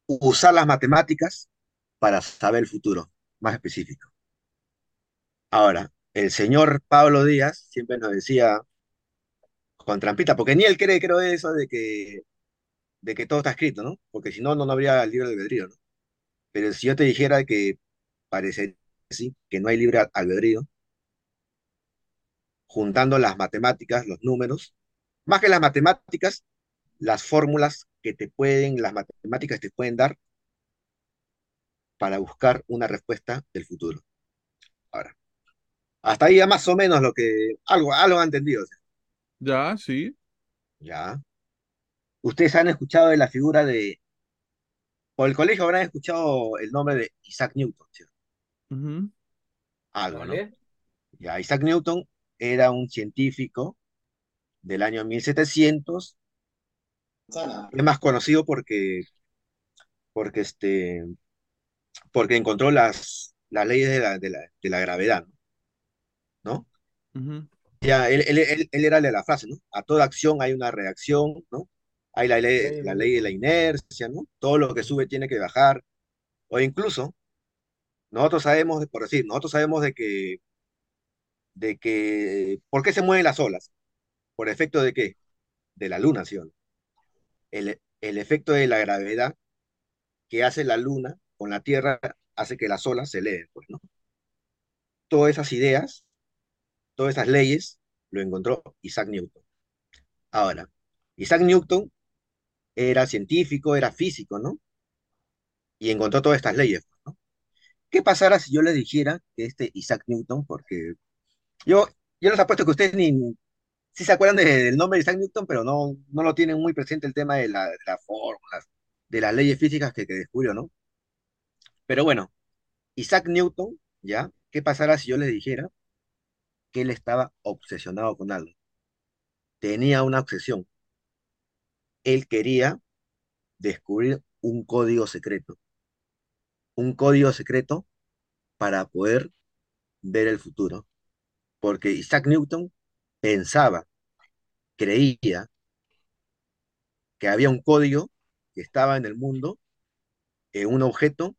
Usar las matemáticas para saber el futuro, más específico. Ahora, el señor Pablo Díaz siempre nos decía con trampita, porque ni él cree, creo, eso de que, de que todo está escrito, ¿no? Porque si no, no, habría el libre albedrío, ¿no? Pero si yo te dijera que parece sí, que no hay libre albedrío, juntando las matemáticas, los números, más que las matemáticas, las fórmulas que te pueden, las matemáticas te pueden dar para buscar una respuesta del futuro. Ahora, hasta ahí ya más o menos lo que, algo, algo han entendido. Ya, sí. Ya. Ustedes han escuchado de la figura de, por el colegio habrán escuchado el nombre de Isaac Newton, ¿cierto? Algo, ¿no? Ya, Isaac Newton era un científico del año 1700. Es más conocido porque, porque, este, porque encontró las, las leyes de la, de la, de la gravedad. ¿no? ¿No? Ya, él, era de la frase, ¿no? A toda acción hay una reacción, ¿no? Hay la ley, la ley de la inercia, ¿no? Todo lo que sube tiene que bajar. O incluso, nosotros sabemos, por decir, nosotros sabemos de que, de que, ¿por qué se mueven las olas? ¿Por efecto de qué? De la luna, ¿sí El, el efecto de la gravedad que hace la luna con la Tierra hace que las olas se eleven, pues, ¿no? Todas esas ideas, todas esas leyes, lo encontró Isaac Newton. Ahora, Isaac Newton era científico, era físico, ¿no? Y encontró todas estas leyes, ¿no? ¿Qué pasara si yo le dijera que este Isaac Newton, porque yo, yo les apuesto que ustedes ni, sí se acuerdan del nombre de Isaac Newton, pero no, no lo tienen muy presente el tema de, la, las fórmulas, de las leyes físicas que, descubrió, ¿no? Pero bueno, Isaac Newton, ¿ya? ¿Qué pasará si yo le dijera que él estaba obsesionado con algo? Tenía una obsesión. Él quería descubrir un código secreto. Un código secreto para poder ver el futuro. Porque Isaac Newton pensaba, creía que había un código que estaba en el mundo, en un objeto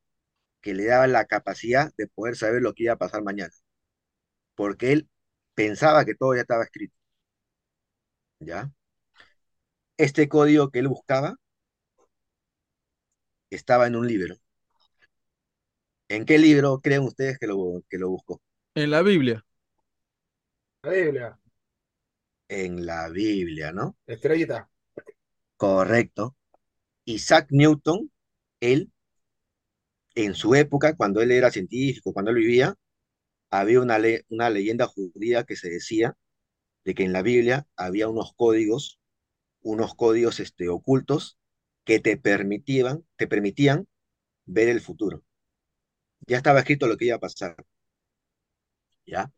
que le daba la capacidad de poder saber lo que iba a pasar mañana. Porque él pensaba que todo ya estaba escrito. ¿Ya? Este código que él buscaba estaba en un libro. ¿En qué libro creen ustedes que lo, que lo buscó? En la Biblia. La Biblia. En la Biblia, ¿no? Estrellita. Correcto. Isaac Newton, él en su época, cuando él era científico, cuando él vivía, había una, una leyenda judía que se decía de que en la Biblia había unos códigos, unos códigos este, ocultos que te permitían, te permitían ver el futuro. Ya estaba escrito lo que iba a pasar. ¿Ya?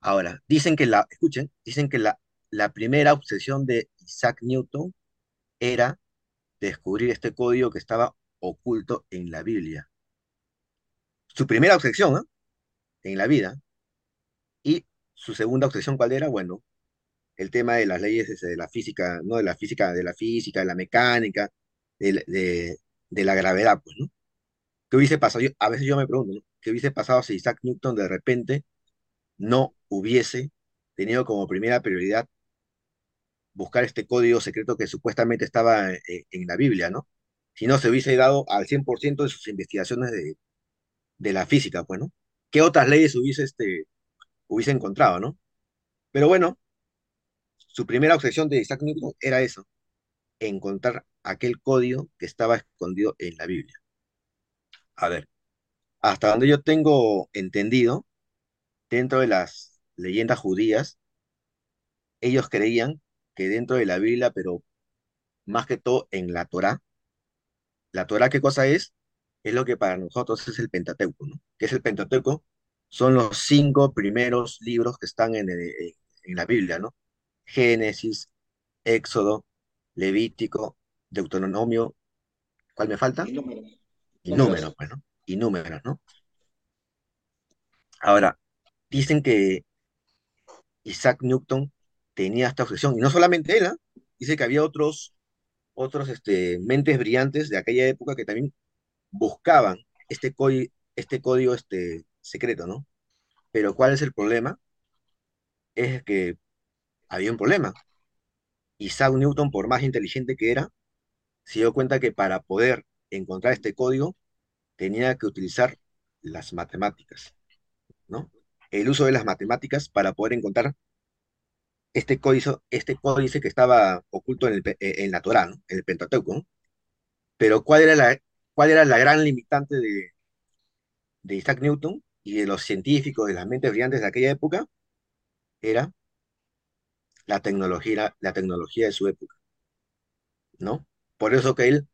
Ahora, dicen que la, escuchen, dicen que la, la primera obsesión de Isaac Newton era descubrir este código que estaba oculto en la Biblia. Su primera obsesión ¿eh? En la vida. Y su segunda obsesión, ¿cuál era? Bueno, el tema de las leyes de la física, no de la física, de la física, de la mecánica, de, la gravedad, pues, ¿no? ¿Qué hubiese pasado? a veces yo me pregunto, ¿no? ¿Qué hubiese pasado si Isaac Newton de repente no hubiese tenido como primera prioridad buscar este código secreto que supuestamente estaba eh, en la Biblia, ¿no? si no se hubiese dado al 100% de sus investigaciones de, de, la física, pues, ¿no? ¿Qué otras leyes hubiese, este, hubiese encontrado, ¿no? Pero bueno, su primera obsesión de Isaac Newton era eso, encontrar aquel código que estaba escondido en la Biblia. A ver, hasta donde yo tengo entendido, dentro de las leyendas judías, ellos creían que dentro de la Biblia, pero más que todo en la Torá, la Torah, ¿qué cosa es? Es lo que para nosotros es el Pentateuco, ¿no? ¿Qué es el Pentateuco? Son los cinco primeros libros que están en, en la Biblia, ¿no? Génesis, Éxodo, Levítico, Deuteronomio, ¿cuál me falta? Y números. Y números, pues, ¿no? Y números, ¿no? Ahora, dicen que Isaac Newton tenía esta obsesión, y no solamente él, ¿eh? dice que había otros otros este, mentes brillantes de aquella época que también buscaban este, este código este, secreto, ¿no? Pero ¿cuál es el problema? Es que había un problema. Isaac Newton, por más inteligente que era, se dio cuenta que para poder encontrar este código tenía que utilizar las matemáticas, ¿no? El uso de las matemáticas para poder encontrar este códice, este códice que estaba oculto en, el, eh, en la Torá, en el Pentateuco. Pero ¿cuál era, la, ¿cuál era la gran limitante de, de Isaac Newton y de los científicos, de las mentes brillantes de aquella época? Era la tecnología, la tecnología de su época. ¿No? Por eso que él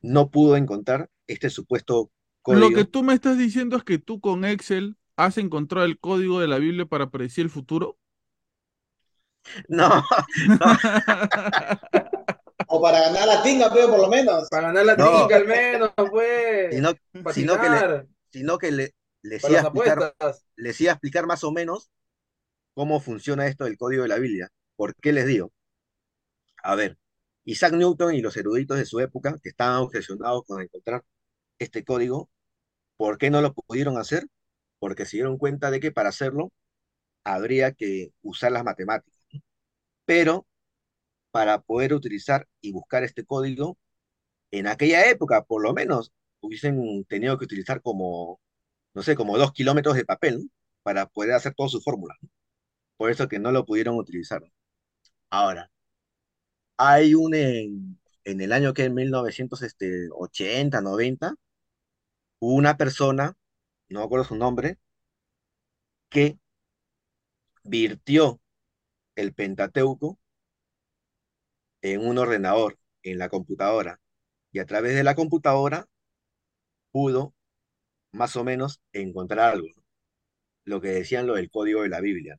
no pudo encontrar este supuesto código. Lo que tú me estás diciendo es que tú con Excel has encontrado el código de la Biblia para predecir el futuro. No, O para ganar la tinga, pero por lo menos. Para ganar la tinga al menos, pues. Sino, sino que le, sino que le, les, iba explicar, les iba a explicar más o menos cómo funciona esto del código de la Biblia. ¿Por qué les digo? A ver, Isaac Newton y los eruditos de su época, que estaban obsesionados con encontrar este código, ¿por qué no lo pudieron hacer? Porque se dieron cuenta de que para hacerlo habría que usar las matemáticas. Pero para poder utilizar y buscar este código, en aquella época, por lo menos, hubiesen tenido que utilizar como, no sé, como dos kilómetros de papel para poder hacer todas sus fórmulas. Por eso que no lo pudieron utilizar. Ahora, hay un en, el año que en 1980, 90, hubo una persona, no me acuerdo su nombre, que virtió el Pentateuco en un ordenador, en la computadora, y a través de la computadora pudo más o menos encontrar algo, lo que decían lo del código de la Biblia.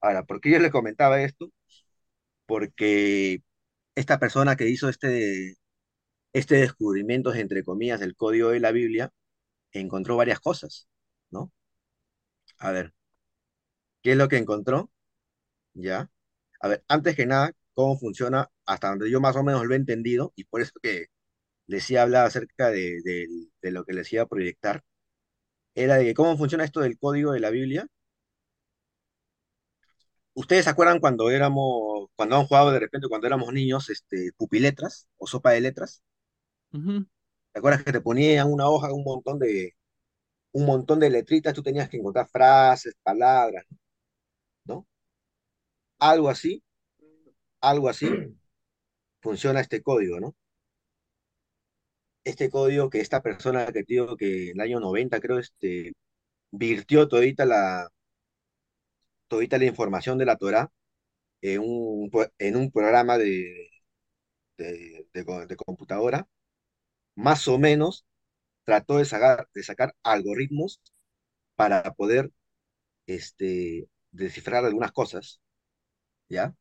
Ahora, ¿por qué yo le comentaba esto? Porque esta persona que hizo este, este descubrimiento, entre comillas, del código de la Biblia, encontró varias cosas, ¿no? A ver, ¿qué es lo que encontró? ¿Ya? A ver, antes que nada, cómo funciona, hasta donde yo más o menos lo he entendido, y por eso que decía hablar acerca de, de lo que les iba a proyectar, era de cómo funciona esto del código de la Biblia. ¿Ustedes se acuerdan cuando éramos, cuando han jugado de repente, cuando éramos niños, este, pupiletras o sopa de letras? ¿Te acuerdas que te ponían una hoja un montón de, un montón de letritas, tú tenías que encontrar frases, palabras, ¿no? Algo así, algo así funciona este código, ¿no? Este código que esta persona que digo que en el año 90 creo, este, virtió todita la, todita la información de la Torah en un, en un programa de, de, de computadora, más o menos trató de sacar, de sacar algoritmos para poder este, descifrar algunas cosas. ¿Ya?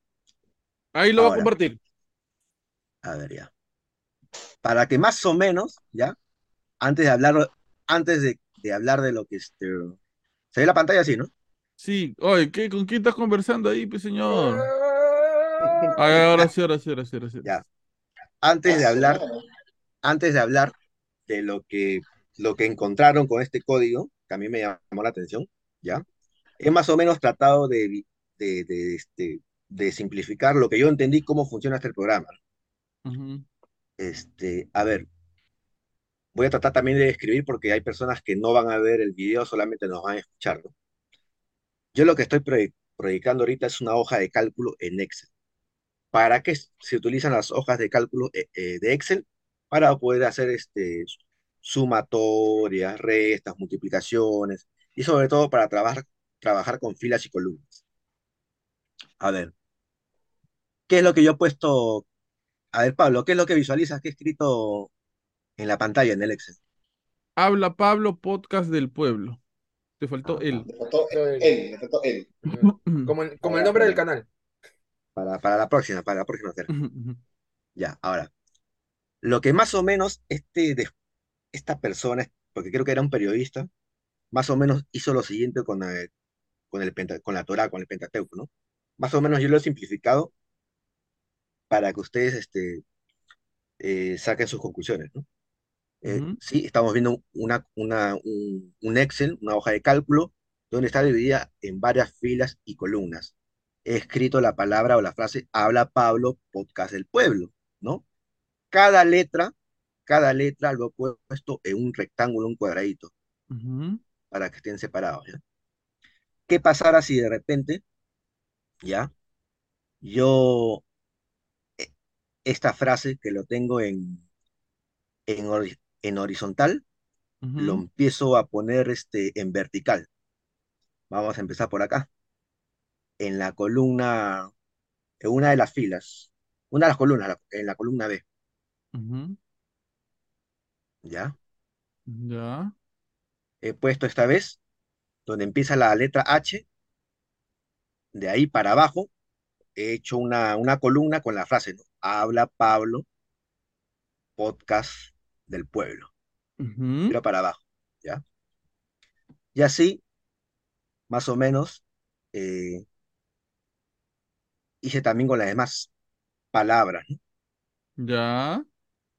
Ahí lo voy a compartir. A ver, ya. Para que más o menos, ¿ya? Antes de hablar, antes de, hablar de lo que este. Se ve la pantalla así, ¿no? Sí, oye, ¿qué, ¿con quién estás conversando ahí, pues, señor? ahora sí, ahora sí, ahora sí, ahora sí. Ya. Antes de hablar, antes de hablar de lo que, lo que encontraron con este código, que a mí me llamó la atención, ¿ya? He más o menos tratado de, de, este, de simplificar lo que yo entendí cómo funciona este programa. este, a ver, voy a tratar también de escribir porque hay personas que no van a ver el video, solamente nos van a escuchar. Yo lo que estoy proyectando ahorita es una hoja de cálculo en Excel. ¿Para qué se utilizan las hojas de cálculo eh, eh, de Excel? para poder hacer este, sumatorias, restas, multiplicaciones y sobre todo para trabajar, trabajar con filas y columnas. A ver, ¿qué es lo que yo he puesto? A ver, Pablo, ¿qué es lo que visualizas que he escrito en la pantalla en el Excel? Habla Pablo, podcast del pueblo. Te faltó él. Te faltó él, te faltó él. Como, el, como el nombre del canal. Para, para la próxima, para la próxima. Ya, ahora. Lo que más o menos este, esta persona, porque creo que era un periodista, más o menos hizo lo siguiente con, con, el con la Torah, con el Pentateuco, ¿no? Más o menos yo lo he simplificado para que ustedes este, eh, saquen sus conclusiones, ¿no? Eh, sí, estamos viendo una, una, un, un, Excel, una hoja de cálculo, donde está dividida en varias filas y columnas. He escrito la palabra o la frase Habla Pablo, podcast del pueblo, ¿no? cada letra, cada letra lo he puesto en un rectángulo, un cuadradito, para que estén separados, ¿ya? ¿Qué pasará si de repente, ya, yo, esta frase que lo tengo en, en, horizontal, lo empiezo a poner este, en vertical. Vamos a empezar por acá. En la columna, en una de las filas, una de las columnas, en la columna B. ¿Ya? Ya. He puesto esta vez donde empieza la letra H, de ahí para abajo, he hecho una, una columna con la frase, Habla Pablo, podcast del pueblo. Pero para abajo, ¿ya? Y así, más o menos, eh, hice también con las demás palabras, Ya.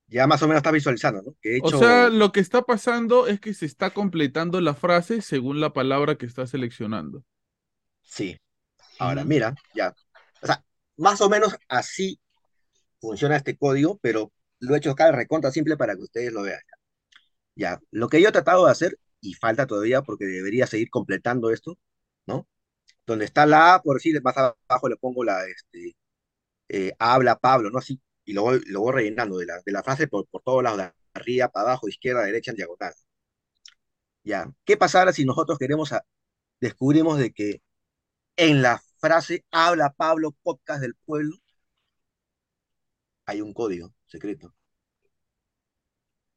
Ya más o menos estás visualizando, ¿no? Que he O sea, lo que está pasando es que se está completando la frase según la palabra que está seleccionando. Sí. Ahora, mira, ya. O sea, más o menos así funciona este código, pero lo he hecho acá recontra simple para que ustedes lo vean. Ya, lo que yo he tratado de hacer, y falta todavía porque debería seguir completando esto, ¿no? Donde está la A, por decir, más abajo le pongo la, este, eh, habla Pablo, ¿no? Así, y lo voy, lo voy rellenando de la, de la frase por, por todos lados, de arriba, para abajo, izquierda, derecha, en diagonal. Ya, ¿qué pasará si nosotros queremos, a- descubrimos de que en la frase habla Pablo, podcast del pueblo, hay un código secreto?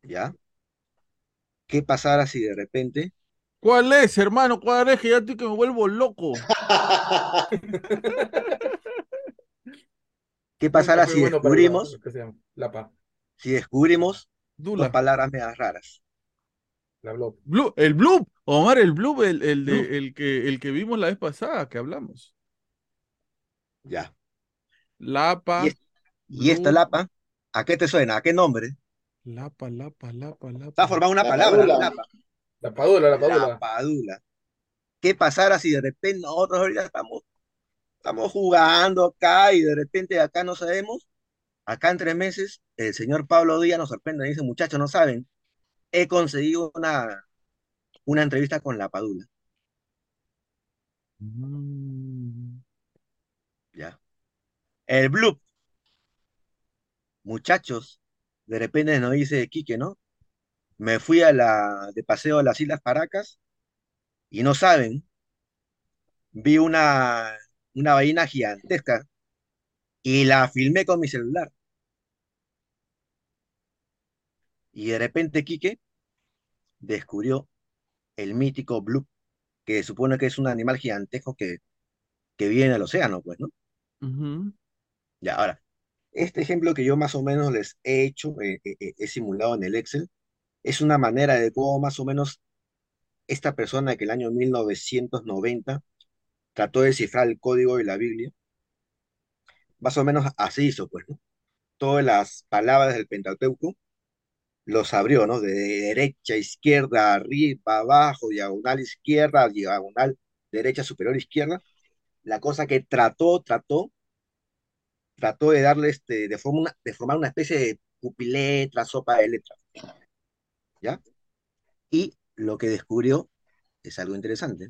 ¿Ya? ¿Qué pasará si de repente, ¿Cuál es, hermano? ¿Cuál es? Que ya estoy que me vuelvo loco. qué pasará si bueno para la, descubrimos, la pa, si descubrimos Dula. palabras medias raras? la blob. Blue, el Bloop. Omar, el Bloop, el, el, Bloop. de, el, que, el que vimos la vez pasada, que hablamos. Ya. Lapa. Y, es- y esta lapa, ¿a qué te suena? ¿A qué nombre? Lapa, lapa, lapa, Está lapa. formada una La palabra, padula. lapa. La padula, la La padula. padula. ¿Qué pasará si de repente nosotros ahorita estamos, estamos jugando acá y de repente acá no sabemos? Acá en tres meses, el señor Pablo Díaz nos sorprende y dice, muchachos, no saben, he conseguido una, una entrevista con la padula. Mm. ¿Ya? El bloop, muchachos, de repente nos dice Quique, ¿no? Me fui a la, de paseo a las Islas Paracas y no saben, vi una, una ballena gigantesca y la filmé con mi celular. Y de repente Quique descubrió el mítico bloop, que supone que es un animal gigantesco que, que vive en el océano, pues, ¿no? Ya, ahora, este ejemplo que yo más o menos les he hecho, eh, eh, eh, he simulado en el Excel, es una manera de cómo más o menos esta persona que el año 1990 trató de descifrar el código de la Biblia, más o menos así hizo, pues, ¿no? Todas las palabras del Pentateuco los abrió, ¿no? De derecha, izquierda, arriba, abajo, diagonal izquierda, diagonal derecha, superior izquierda. La cosa que trató, trató, trató de darle este, de, forma una- de formar una especie de pupiletra, sopa de letras, ¿ya? Y lo que descubrió es algo interesante,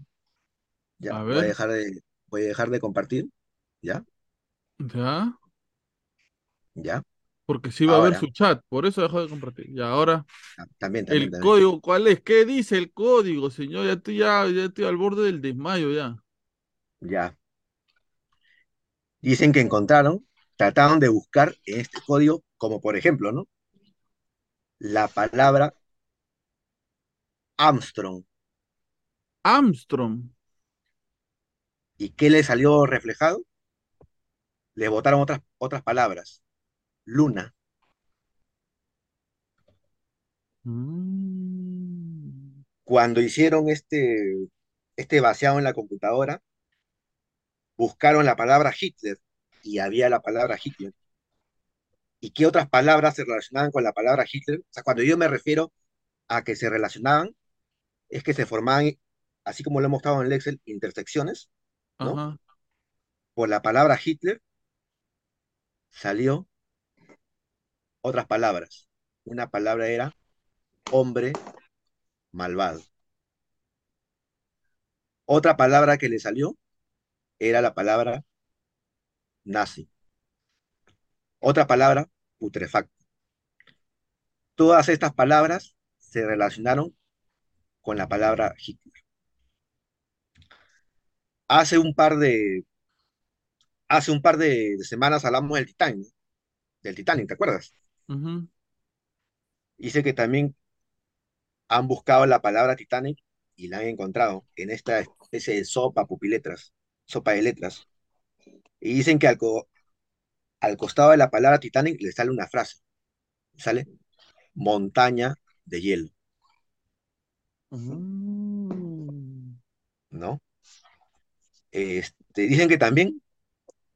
¿ya? A Voy a ver, dejar de, voy a dejar de compartir, ¿ya? ya. ¿Ya? Porque sí va a haber Ahora, su chat, por eso dejó de compartir. Y ahora, ah, también, también, el también. código, ¿cuál es? ¿Qué dice el código, señor? Ya estoy, ya, ya estoy al borde del desmayo ya. Ya. Dicen que encontraron, trataron de buscar en este código, como por ejemplo, ¿no? La palabra Armstrong. Armstrong. ¿Y qué le salió reflejado? Le botaron otras, otras palabras. Luna. Mm. Cuando hicieron este, este vaciado en la computadora, buscaron la palabra Hitler y había la palabra Hitler. ¿Y qué otras palabras se relacionaban con la palabra Hitler? O sea, cuando yo me refiero a que se relacionaban, es que se formaban, así como lo hemos mostrado en el Excel, intersecciones, ¿no? Ajá. Por la palabra Hitler salió otras palabras. Una palabra era hombre malvado. Otra palabra que le salió era la palabra nazi. Otra palabra, putrefacto. Todas estas palabras se relacionaron con la palabra Hitler. Hace un par de, hace un par de, semanas hablamos del Titanic, del Titanic, ¿te acuerdas? Dice que también han buscado la palabra Titanic y la han encontrado en esta especie de sopa pupiletras, sopa de letras. Y dicen que al, co- al costado de la palabra Titanic le sale una frase, sale montaña de hielo, Mm. ¿no? Este, dicen que también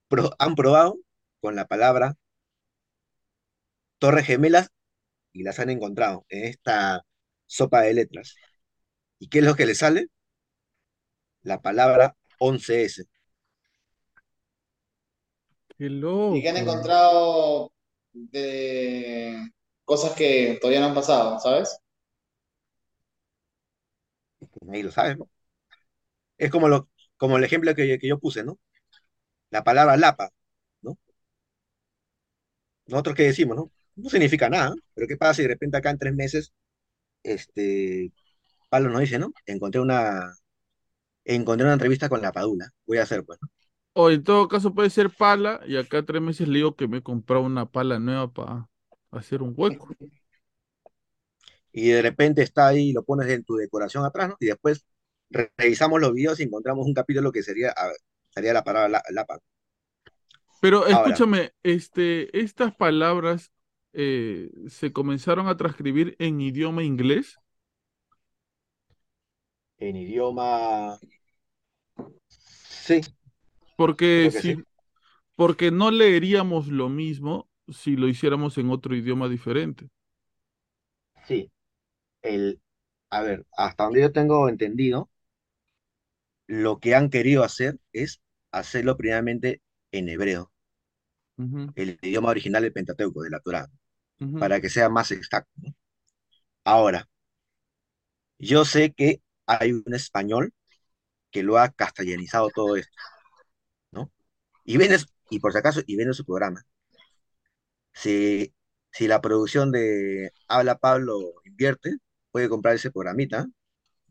pro- han probado con la palabra torres gemelas y las han encontrado en esta sopa de letras. ¿Y qué es lo que le sale? La palabra 11S. Qué loco. Y que han encontrado de cosas que todavía no han pasado, ¿sabes? Ahí lo sabes, ¿no? Es como, lo, como el ejemplo que, que yo puse, ¿no? La palabra lapa, ¿no? Nosotros qué decimos, ¿no? No significa nada, pero ¿qué pasa si de repente acá en tres meses, este, Pablo nos dice, ¿no? Encontré una, encontré una entrevista con la Padula, voy a hacer, pues, ¿no? O en todo caso puede ser pala, y acá tres meses le digo que me he comprado una pala nueva para hacer un hueco. Y de repente está ahí, lo pones en tu decoración atrás, ¿no? Y después revisamos los videos y encontramos un capítulo que sería, sería la palabra lapa. Pero escúchame, este, estas palabras eh, se comenzaron a transcribir en idioma inglés. En idioma. Sí. Porque si, porque no leeríamos lo mismo si lo hiciéramos en otro idioma diferente. Sí. El, a ver, hasta donde yo tengo entendido, lo que han querido hacer es hacerlo primeramente en hebreo, el idioma original del Pentateuco, de la Torah, para que sea más exacto. Ahora, yo sé que hay un español que lo ha castellanizado todo esto. Y ven, y por si acaso, y ven su programa. Si, si la producción de Habla Pablo invierte, puede comprar ese programita,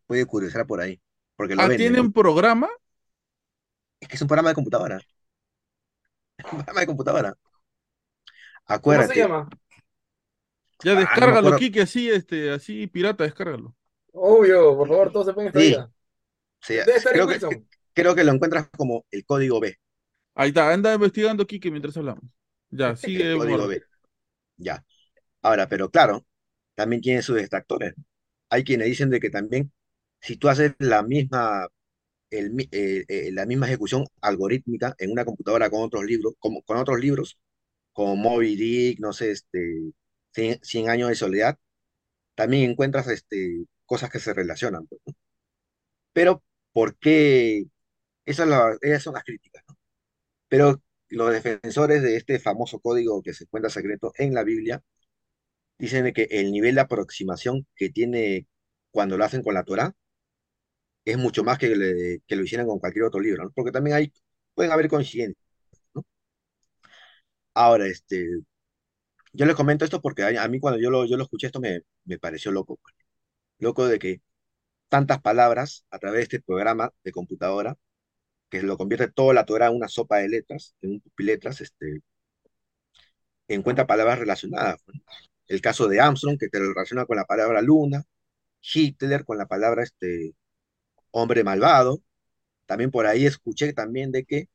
puede curiosidad por ahí. Porque lo ah, ¿tiene un programa? Es que es un programa de computadora. Es un programa de computadora. Acuérdate. ¿Cómo se llama? Ya ah, descárgalo, Kike, así, este, así pirata, descárgalo. Obvio, por favor, todos se pongan esta sí. creo, que, creo que lo encuentras como el código B. Ahí está, anda investigando Kike mientras hablamos. Ya, sigue. código B. Ya. Ahora, pero claro, también tiene sus detractores. Hay quienes dicen de que también, si tú haces la misma, el, eh, eh, la misma ejecución algorítmica en una computadora con otros libros, con, con otros libros, como Moby Dick, no sé, este, 100, años de soledad, también encuentras este, cosas que se relacionan. Pues, Pero, ¿por qué? Esas, son las críticas. Pero los defensores de este famoso código que se encuentra secreto en la Biblia dicen que el nivel de aproximación que tiene cuando lo hacen con la Torah es mucho más que, lo hicieran con cualquier otro libro. Porque también hay, pueden haber coincidencias. Ahora, este, yo les comento esto porque a, mí cuando yo lo, escuché esto me, me pareció loco. Pues. Loco de que tantas palabras a través de este programa de computadora, que lo convierte toda la Torah en una sopa de letras, en un pupiletras, este, encuentra palabras relacionadas. El caso de Armstrong, que te lo relaciona con la palabra luna, Hitler con la palabra este, hombre malvado. También por ahí escuché también de que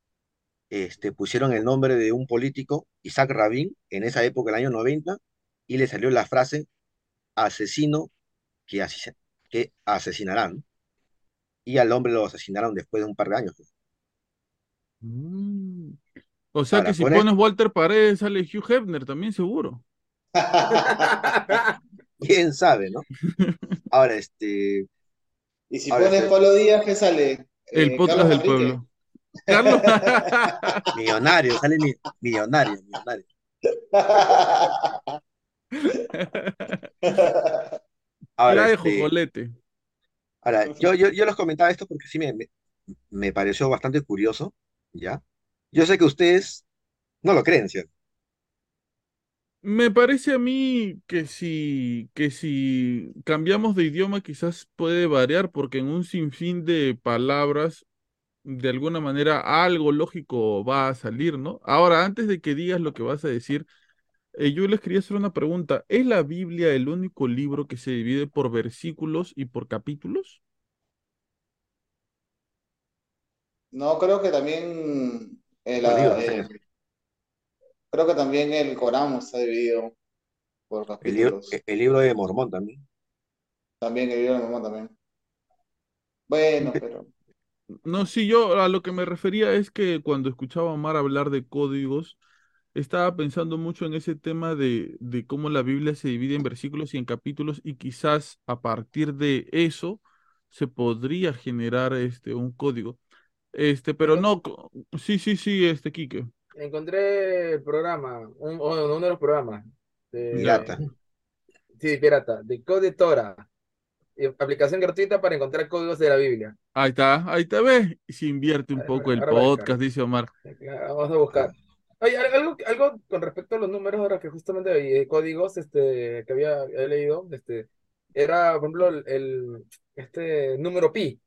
este, pusieron el nombre de un político, Isaac Rabin, en esa época, el año 90, y le salió la frase asesino que asesinarán. Y al hombre lo asesinaron después de un par de años. Mm. O sea que si pones Walter Paredes sale Hugh Hefner también seguro. Quién sabe, ¿no? Ahora, este. Y si pones este Pablo Díaz, ¿qué sale? El eh, podcast del pueblo. Carlos. millonario, sale millonario, millonario. Ahora, este, ahora yo, yo, yo les comentaba esto porque sí me, me, pareció bastante curioso, ¿ya? Yo sé que ustedes no lo creen, ¿cierto? Me parece a mí que si, que cambiamos de idioma quizás puede variar porque en un sinfín de palabras de alguna manera algo lógico va a salir, ¿no? Ahora, antes de que digas lo que vas a decir, eh, yo les quería hacer una pregunta. ¿Es la Biblia el único libro que se divide por versículos y por capítulos? No, creo que también el, eh, creo que también el Corán está dividido por capítulos. El libro, de Mormón también. También el libro de Mormón también. Bueno, pero no, sí, yo a lo que me refería es que cuando escuchaba a Omar hablar de códigos, estaba pensando mucho en ese tema de, de cómo la Biblia se divide en versículos y en capítulos y quizás a partir de eso se podría generar este un código. Este, pero no, sí, sí, sí, este Quique. Encontré el programa, un, uno de los programas. De, pirata. Sí, pirata, de Code Tora. Aplicación gratuita para encontrar códigos de la Biblia. Ahí está, ahí te ves. Se invierte un poco el podcast, dice Omar. Vamos a buscar. Oye, algo, algo con respecto a los números, ahora que justamente hay códigos este, que había, leído, este, era, por ejemplo, el, este número pi.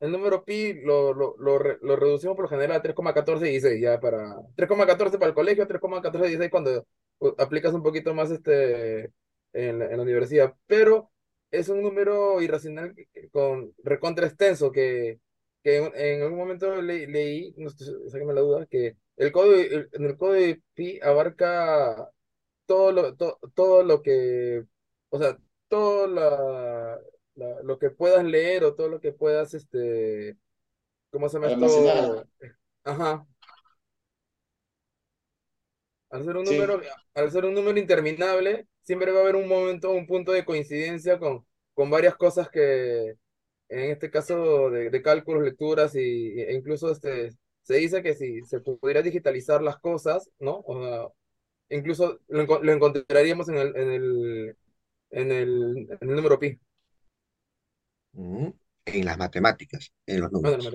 El número pi lo, lo, lo, lo, reducimos por lo general a 3,1416, ya para 3,14 para el colegio, 3,1416 cuando aplicas un poquito más este en la, universidad, pero es un número irracional con recontra extenso que, que en, algún momento leí, no sé, sáqueme la duda, que el código, en el código de pi abarca todo lo, todo lo que, o sea, todo la, lo que puedas leer o todo lo que puedas, este, ¿cómo se llama esto? Ajá, al ser un número, al ser un número interminable, siempre va a haber un momento, un punto de coincidencia con, con varias cosas que, en este caso de, cálculos, lecturas y, e incluso este, se dice que si se pudiera digitalizar las cosas, ¿no? O incluso lo, encontraríamos en el, en el, en el, en el número pi. En las matemáticas, en los números.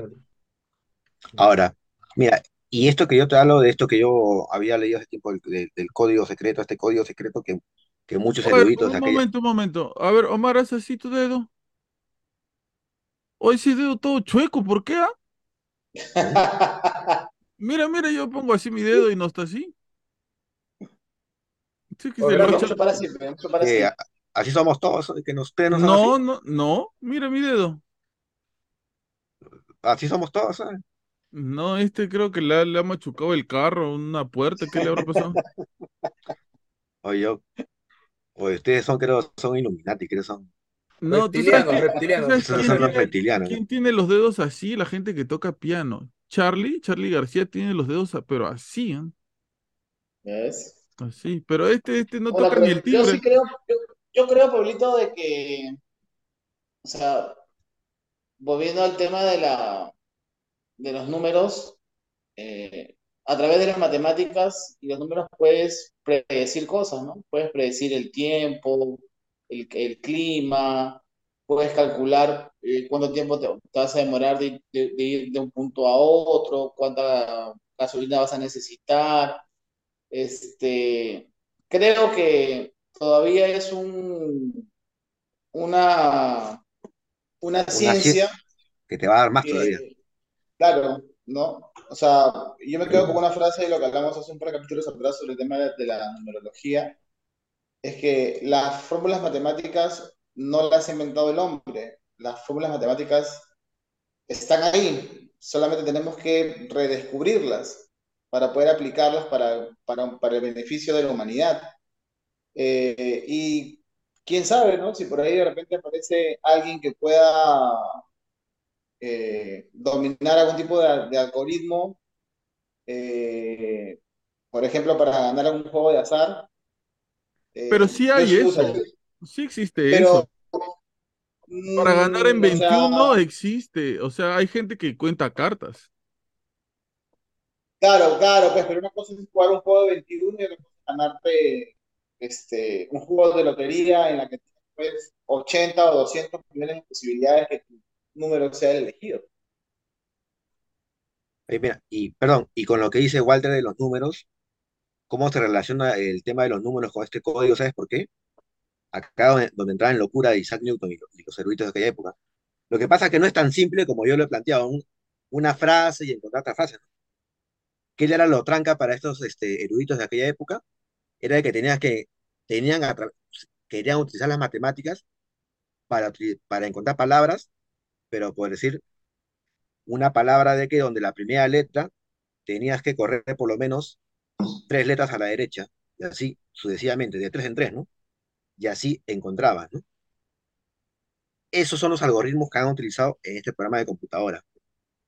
Ahora, mira, y esto que yo te hablo de esto que yo había leído hace tiempo del, código secreto, este código secreto que, que muchos eruditos Un momento, un momento. A ver, Omar, haz así tu dedo. Hoy ese dedo todo chueco, ¿por qué? Ah? mira, mira, yo pongo así mi dedo y no está así. Sí, que se así somos todos, que nos, no, no, no, no, mira mi dedo. Así somos todos, ¿sabes? No, este creo que le, ha- machucado el carro, una puerta, ¿qué le habrá pasado? Oye, yo, oye, ustedes son, creo, son Illuminati, creo son, No, Reptilianos, son, los reptilianos. quién tiene los dedos así? La gente que toca piano. Charlie, Charlie García tiene los dedos, pero así, ¿eh? ¿Ves? Así, pero este, este no toca ni el yo sí creo, yo, creo, Pablito, de que, o sea, volviendo al tema de la, de los números, eh, a través de las matemáticas y los números puedes predecir cosas, ¿no? Puedes predecir el tiempo, el, clima, puedes calcular eh, cuánto tiempo te, vas a demorar de, ir de un punto a otro, cuánta gasolina vas a necesitar. Este, creo que todavía es un, una, una ciencia que te va a dar más todavía. Claro, ¿no? O sea, yo me quedo con una frase de lo que hablamos hace un par de capítulos atrás sobre el tema de la numerología, es que las fórmulas matemáticas no las ha inventado el hombre, las fórmulas matemáticas están ahí, solamente tenemos que redescubrirlas para poder aplicarlas para, para, el beneficio de la humanidad. Eh, y quién sabe, ¿no? Si por ahí de repente aparece alguien que pueda eh, dominar algún tipo de, algoritmo, eh, por ejemplo, para ganar algún juego de azar. Pero sí hay eso, sí existe eso. Para ganar en 21 mm, existe, o sea, hay gente que cuenta cartas. Claro, claro, pues, pero una cosa es jugar un juego de 21 y otra cosa es ganarte este, un juego de lotería en la que tienes 80 pues, o 200 millones de posibilidades que número sea el elegido. y perdón, y con lo que dice Walter de los números, ¿cómo se relaciona el tema de los números con este código? ¿Sabes por qué? Acá donde, donde entraba en locura de Isaac Newton y los, eruditos de aquella época. Lo que pasa es que no es tan simple como yo lo he planteado, una frase y encontrar otra frase. ¿Qué era lo tranca para estos este, eruditos de aquella época? Era que tenías que, tenían querían utilizar las matemáticas para, para encontrar palabras pero por decir una palabra de que donde la primera letra tenías que correr por lo menos tres letras a la derecha, y así sucesivamente, de tres en tres, ¿no? Y así encontrabas, ¿no? Esos son los algoritmos que han utilizado en este programa de computadora,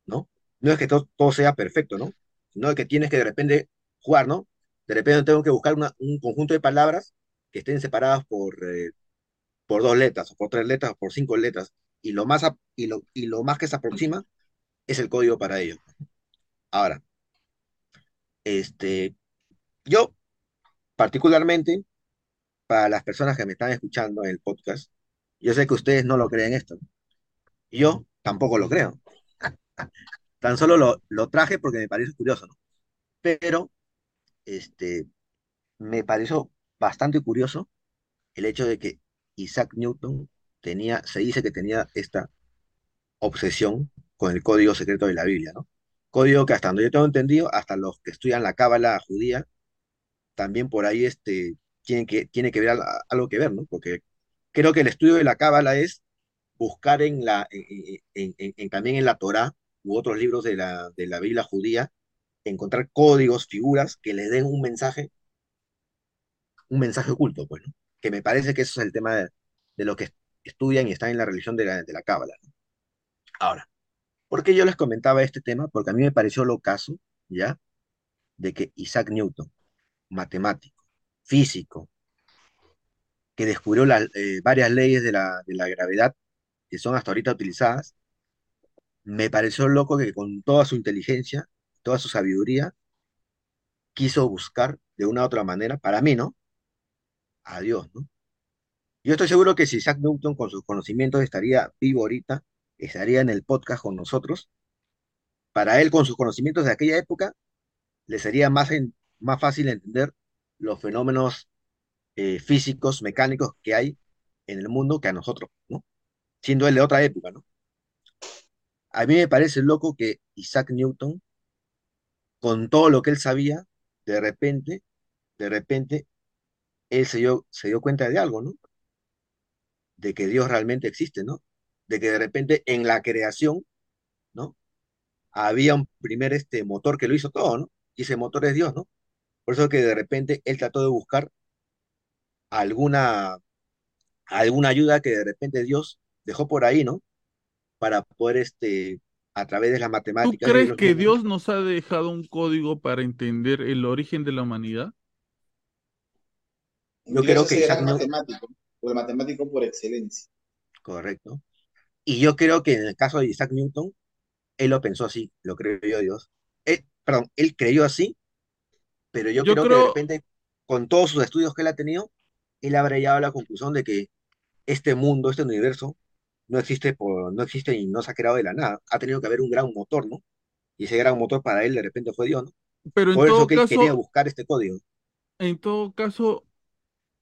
¿no? No es que todo, todo sea perfecto, ¿no? sino que tienes que de repente jugar, ¿no? De repente tengo que buscar un conjunto de palabras que estén separadas por, eh, por dos letras, o por tres letras, o por cinco letras, y lo, más y, lo, y lo más que se aproxima es el código para ello. Ahora, este, yo particularmente, para las personas que me están escuchando en el podcast, yo sé que ustedes no lo creen esto. Yo tampoco lo creo. Tan solo lo, lo traje porque me parece curioso, ¿no? Pero, este, me pareció bastante curioso el hecho de que Isaac Newton tenía, se dice que tenía esta obsesión con el código secreto de la Biblia, ¿no? Código que hasta donde yo tengo entendido, hasta los que estudian la cábala judía, también por ahí este, tiene que, tiene que ver algo que ver, ¿no? Porque creo que el estudio de la cábala es buscar en la, en, también en la Torá u otros libros de la, de la Biblia judía, encontrar códigos, figuras que le den un mensaje, un mensaje oculto, pues. Que me parece que eso es el tema de, lo que estudian y están en la religión de la, de la cábala. Ahora, ¿por qué yo les comentaba este tema? Porque a mí me pareció lo caso, ¿ya? De que Isaac Newton, matemático, físico, que descubrió eh, varias leyes de la, de la gravedad que son hasta ahorita utilizadas, me pareció loco que con toda su inteligencia, toda su sabiduría, quiso buscar de una u otra manera, para mí, ¿no? A Dios, ¿no? Yo estoy seguro que si Isaac Newton con sus conocimientos estaría vivo ahorita, estaría en el podcast con nosotros, para él con sus conocimientos de aquella época, le sería más, más fácil entender los fenómenos eh, físicos, mecánicos que hay en el mundo que a nosotros, ¿no? Siendo él de otra época, ¿no? A mí me parece loco que Isaac Newton, con todo lo que él sabía, de repente, de repente, él se dio, se dio cuenta de algo, ¿no? De que Dios realmente existe, ¿no? De que de repente en la creación, ¿no? Había un primer este, motor que lo hizo todo, ¿no? Y ese motor es Dios, ¿no? Por eso que de repente él trató de buscar alguna, alguna ayuda que de repente Dios dejó por ahí, ¿no? Para poder, este, a través de las matemáticas. ¿Tú crees que Dios nos ha dejado un código para entender el origen de la humanidad? Yo creo que Isaac matemático, el matemático por excelencia. Correcto. Y yo creo que en el caso de Isaac Newton, él lo pensó así, lo creyó Dios. Él, perdón, él creyó así, pero yo, creo, que de repente, con todos sus estudios que él ha tenido, él habrá llegado a la conclusión de que este mundo, este universo, no existe, por, no existe y no se ha creado de la nada. Ha tenido que haber un gran motor, ¿no? Y ese gran motor para él de repente fue Dios, ¿no? Pero por eso que él quería buscar este código. En todo caso,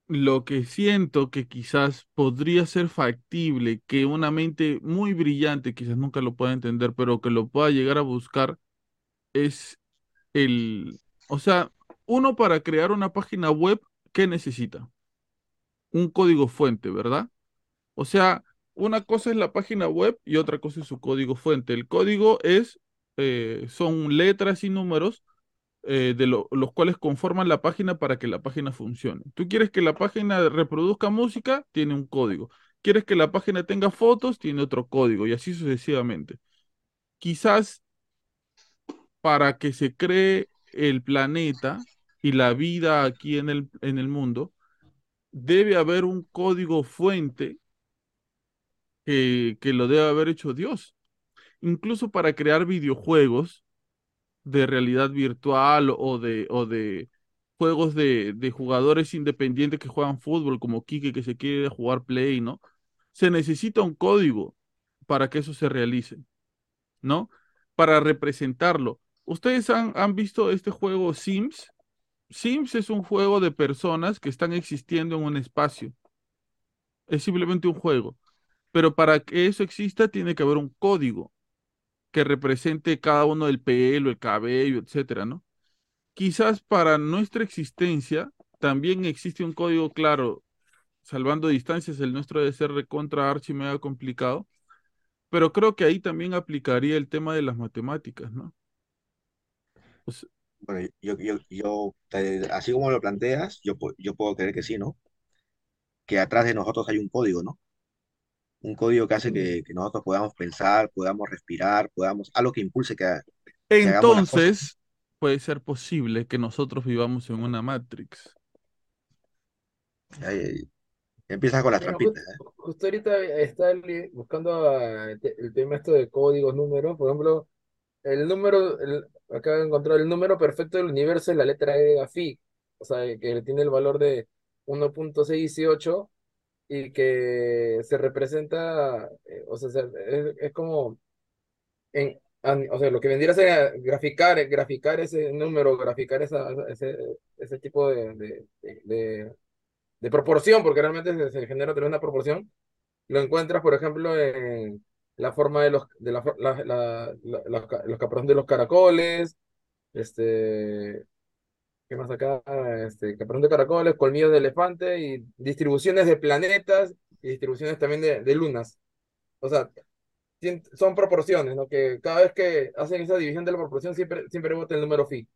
lo que siento que quizás podría ser factible que una mente muy brillante, quizás nunca lo pueda entender, pero que lo pueda llegar a buscar, es el, o sea, uno para crear una página web, ¿qué necesita? Un código fuente, ¿verdad? O sea, una cosa es la página web y otra cosa es su código fuente. El código es, eh, son letras y números eh, de los cuales conforman la página para que la página funcione. Tú quieres que la página reproduzca música, tiene un código. Quieres que la página tenga fotos, tiene otro código y así sucesivamente. Quizás para que se cree el planeta y la vida aquí en el, en el mundo, debe haber un código fuente que, que lo debe haber hecho Dios. Incluso para crear videojuegos de realidad virtual o de, o de juegos de, de jugadores independientes que juegan fútbol, como Kike que se quiere jugar Play, ¿no? Se necesita un código para que eso se realice, ¿no? Para representarlo. ¿Ustedes han, han visto este juego Sims? Sims es un juego de personas que están existiendo en un espacio. Es simplemente un juego. Pero para que eso exista tiene que haber un código que represente cada uno del pelo, el cabello, etcétera, ¿no? Quizás para nuestra existencia también existe un código claro, salvando distancias, el nuestro debe ser recontra archi mega complicado, pero creo que ahí también aplicaría el tema de las matemáticas, ¿no? bueno, yo, yo, yo así como lo planteas, yo, yo puedo creer que sí, ¿no? Que atrás de nosotros hay un código, ¿no? Un código que hace que, que nosotros podamos pensar, podamos respirar, podamos, algo que impulse que, entonces, puede ser posible que nosotros vivamos en una Matrix? Empieza con las trampitas. ¿eh? Justo, ahorita está buscando el, tema esto de códigos, números. Por ejemplo, el número, el, acá he encontrado el número perfecto del universo es la letra E de. O sea, que tiene el valor de 1.618 y que se representa, eh, o sea, es, como, en, o sea, lo que vendría a ser graficar, graficar ese número, graficar esa, ese, ese tipo de, de de proporción, porque realmente se, genera tener una proporción, lo encuentras, por ejemplo, en la forma de los, de la, la, los caparones de los caracoles, este, ¿qué más acá? Este, caparazón de caracoles, colmillos de elefante y distribuciones de planetas y distribuciones también de, de lunas. O sea, son proporciones, ¿no? Que cada vez que hacen esa división de la proporción siempre, siempre vota el número phi.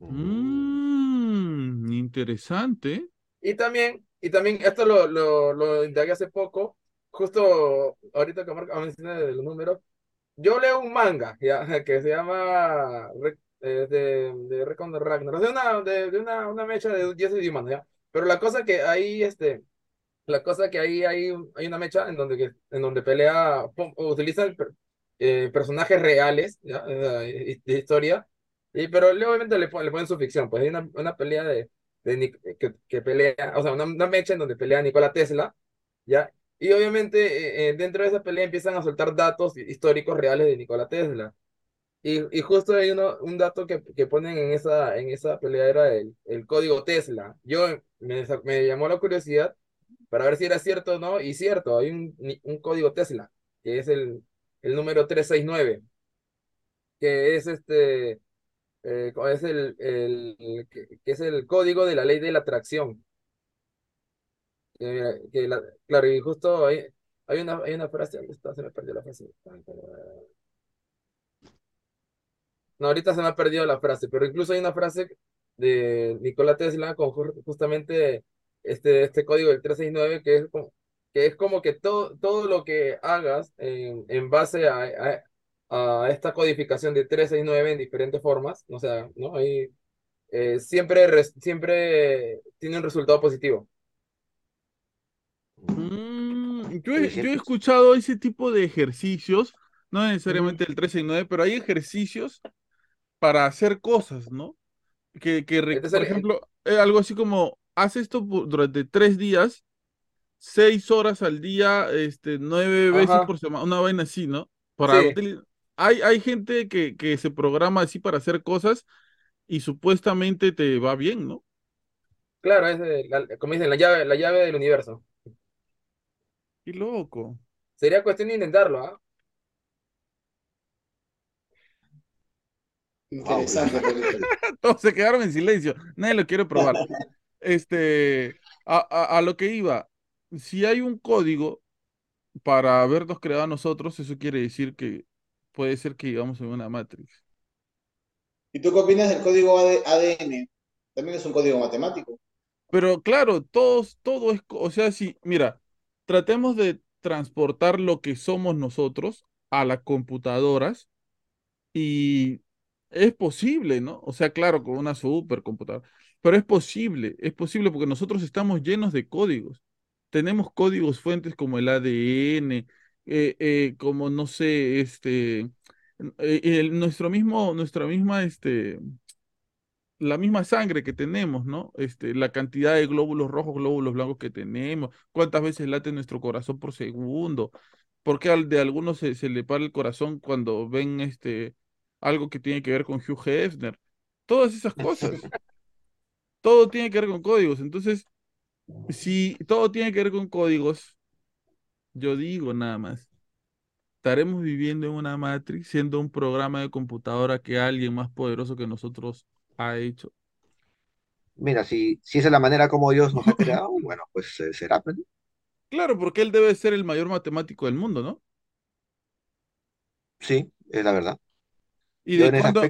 Mmm, interesante. Y también, y también esto lo, lo, lo indagué hace poco, justo ahorita que Marco menciona de los números, yo leo un manga ¿ya? que se llama eh, de, de Recon de de una, de, de una, una mecha de 10 idiomas, ¿ya? Pero la cosa que ahí, este, la cosa que ahí hay, hay una mecha en donde, en donde pelea, utilizan eh, personajes reales, ¿ya? De, historia, y, pero obviamente le, le ponen su ficción, pues hay una, una pelea de, que, que, pelea, o sea, una, mecha en donde pelea Nikola Tesla, ¿ya? Y obviamente eh, eh, dentro de esa pelea empiezan a soltar datos históricos reales de Nikola Tesla. Y, y justo hay uno, un dato que, que, ponen en esa, en esa pelea era el, el código Tesla. Yo me, me, llamó la curiosidad para ver si era cierto o no, y cierto, hay un, un código Tesla, que es el, el número 369, que es este, eh, es el, el que, es el código de la ley de la atracción. que claro, y justo hay, hay, una, hay una frase. Se me perdió la frase. No, ahorita se me ha perdido la frase, pero incluso hay una frase de Nikola Tesla con justamente este, este código del 369 que es como, que es como que todo, todo lo que hagas en, en base a, a esta codificación de 369 en diferentes formas, o sea, ¿no? Ahí, eh, siempre, siempre tiene un resultado positivo. Mm, yo, he, yo, he, escuchado ese tipo de ejercicios, no necesariamente el 369, pero hay ejercicios para hacer cosas, ¿no? Que, que por ejemplo, eh, algo así como, haz esto durante tres días, seis horas al día, este, nueve veces por semana, una vaina así, ¿no? Para hay, hay gente que, que se programa así para hacer cosas y supuestamente te va bien, ¿no? Claro, es como dicen, la llave, la llave del universo. Qué loco. Sería cuestión de intentarlo, ¿ah? Interesante. Todos se quedaron en silencio. Nadie lo quiere probar. Este, a, a, a, lo que iba, si hay un código para habernos creado a nosotros, eso quiere decir que puede ser que vivamos en una Matrix. ¿Y tú qué opinas del código ADN? También es un código matemático. Pero claro, todos, todo es, o sea, si, mira, tratemos de transportar lo que somos nosotros a las computadoras y es posible, ¿no? O sea, claro, con una supercomputadora, pero es posible, es posible porque nosotros estamos llenos de códigos. Tenemos códigos fuentes como el ADN, eh, eh, como no sé, este, eh, nuestro mismo, nuestra misma, este, la misma sangre que tenemos, ¿no? Este, la cantidad de glóbulos rojos, glóbulos blancos que tenemos, cuántas veces late nuestro corazón por segundo, porque al de algunos se, se le para el corazón cuando ven este, algo que tiene que ver con Hugh Hefner, todas esas cosas. todo tiene que ver con códigos. Entonces, si todo tiene que ver con códigos, yo digo nada más. Estaremos viviendo en una Matrix, siendo un programa de computadora que alguien más poderoso que nosotros ha hecho. Mira, si, si esa es la manera como Dios nos ha creado, bueno, pues eh, será. Pues, claro, porque él debe ser el mayor matemático del mundo, ¿no? Sí, es la verdad. Y de cuando,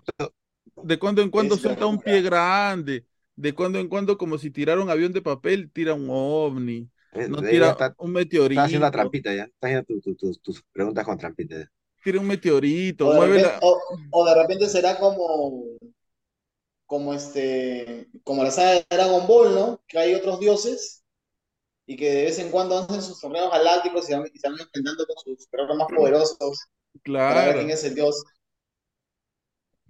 de cuando en cuando suelta un pie grande, de cuando en cuando como si tirara un avión de papel, tira un ovni. No tira un meteorito. Está haciendo la trampita ya. Está haciendo tus preguntas con trampita. tira un meteorito, O de, repente, la... o, o de repente será como, como este, como la saga de Dragon Ball, ¿no? Que hay otros dioses y que de vez en cuando hacen sus torneos galácticos y, van- y se van enfrentando con sus guerreros más poderosos para ver quién Claro, es el dios.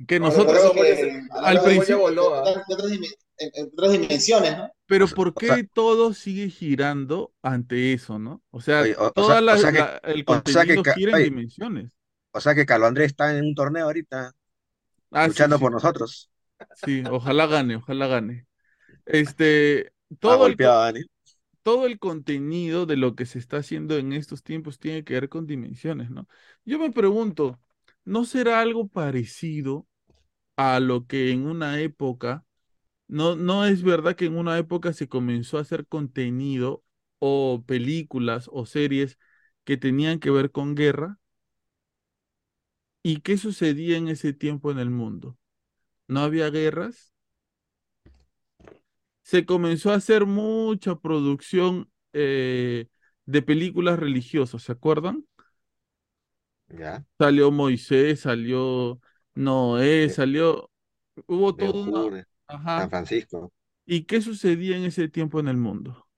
Que No, nosotros que al principio- en- en otras dimensiones, ¿no? Pero ¿por o qué sea- todo sigue girando ante eso, no? O sea, o- o toda sea- la, o sea que- la- el o sea que contenido gira en dimensiones. O sea que Carlos Andrés está en un torneo ahorita, Ah, luchando sí, por nosotros. sí, ojalá gane, ojalá gane. Este, todo el, golpeado Dani. todo el contenido de lo que se está haciendo en estos tiempos tiene que ver con dimensiones, ¿no? Yo me pregunto, ¿no será algo parecido a lo que en una época, no, no es verdad que en una época se comenzó a hacer contenido o películas o series que tenían que ver con guerra? ¿Y qué sucedía en ese tiempo en el mundo? ¿No había guerras? Se comenzó a hacer mucha producción eh, de películas religiosas, ¿se acuerdan? Ya. Salió Moisés, salió Noé, salió, hubo todo una, Hur, ajá. San Francisco. ¿Y qué sucedía en ese tiempo en el mundo?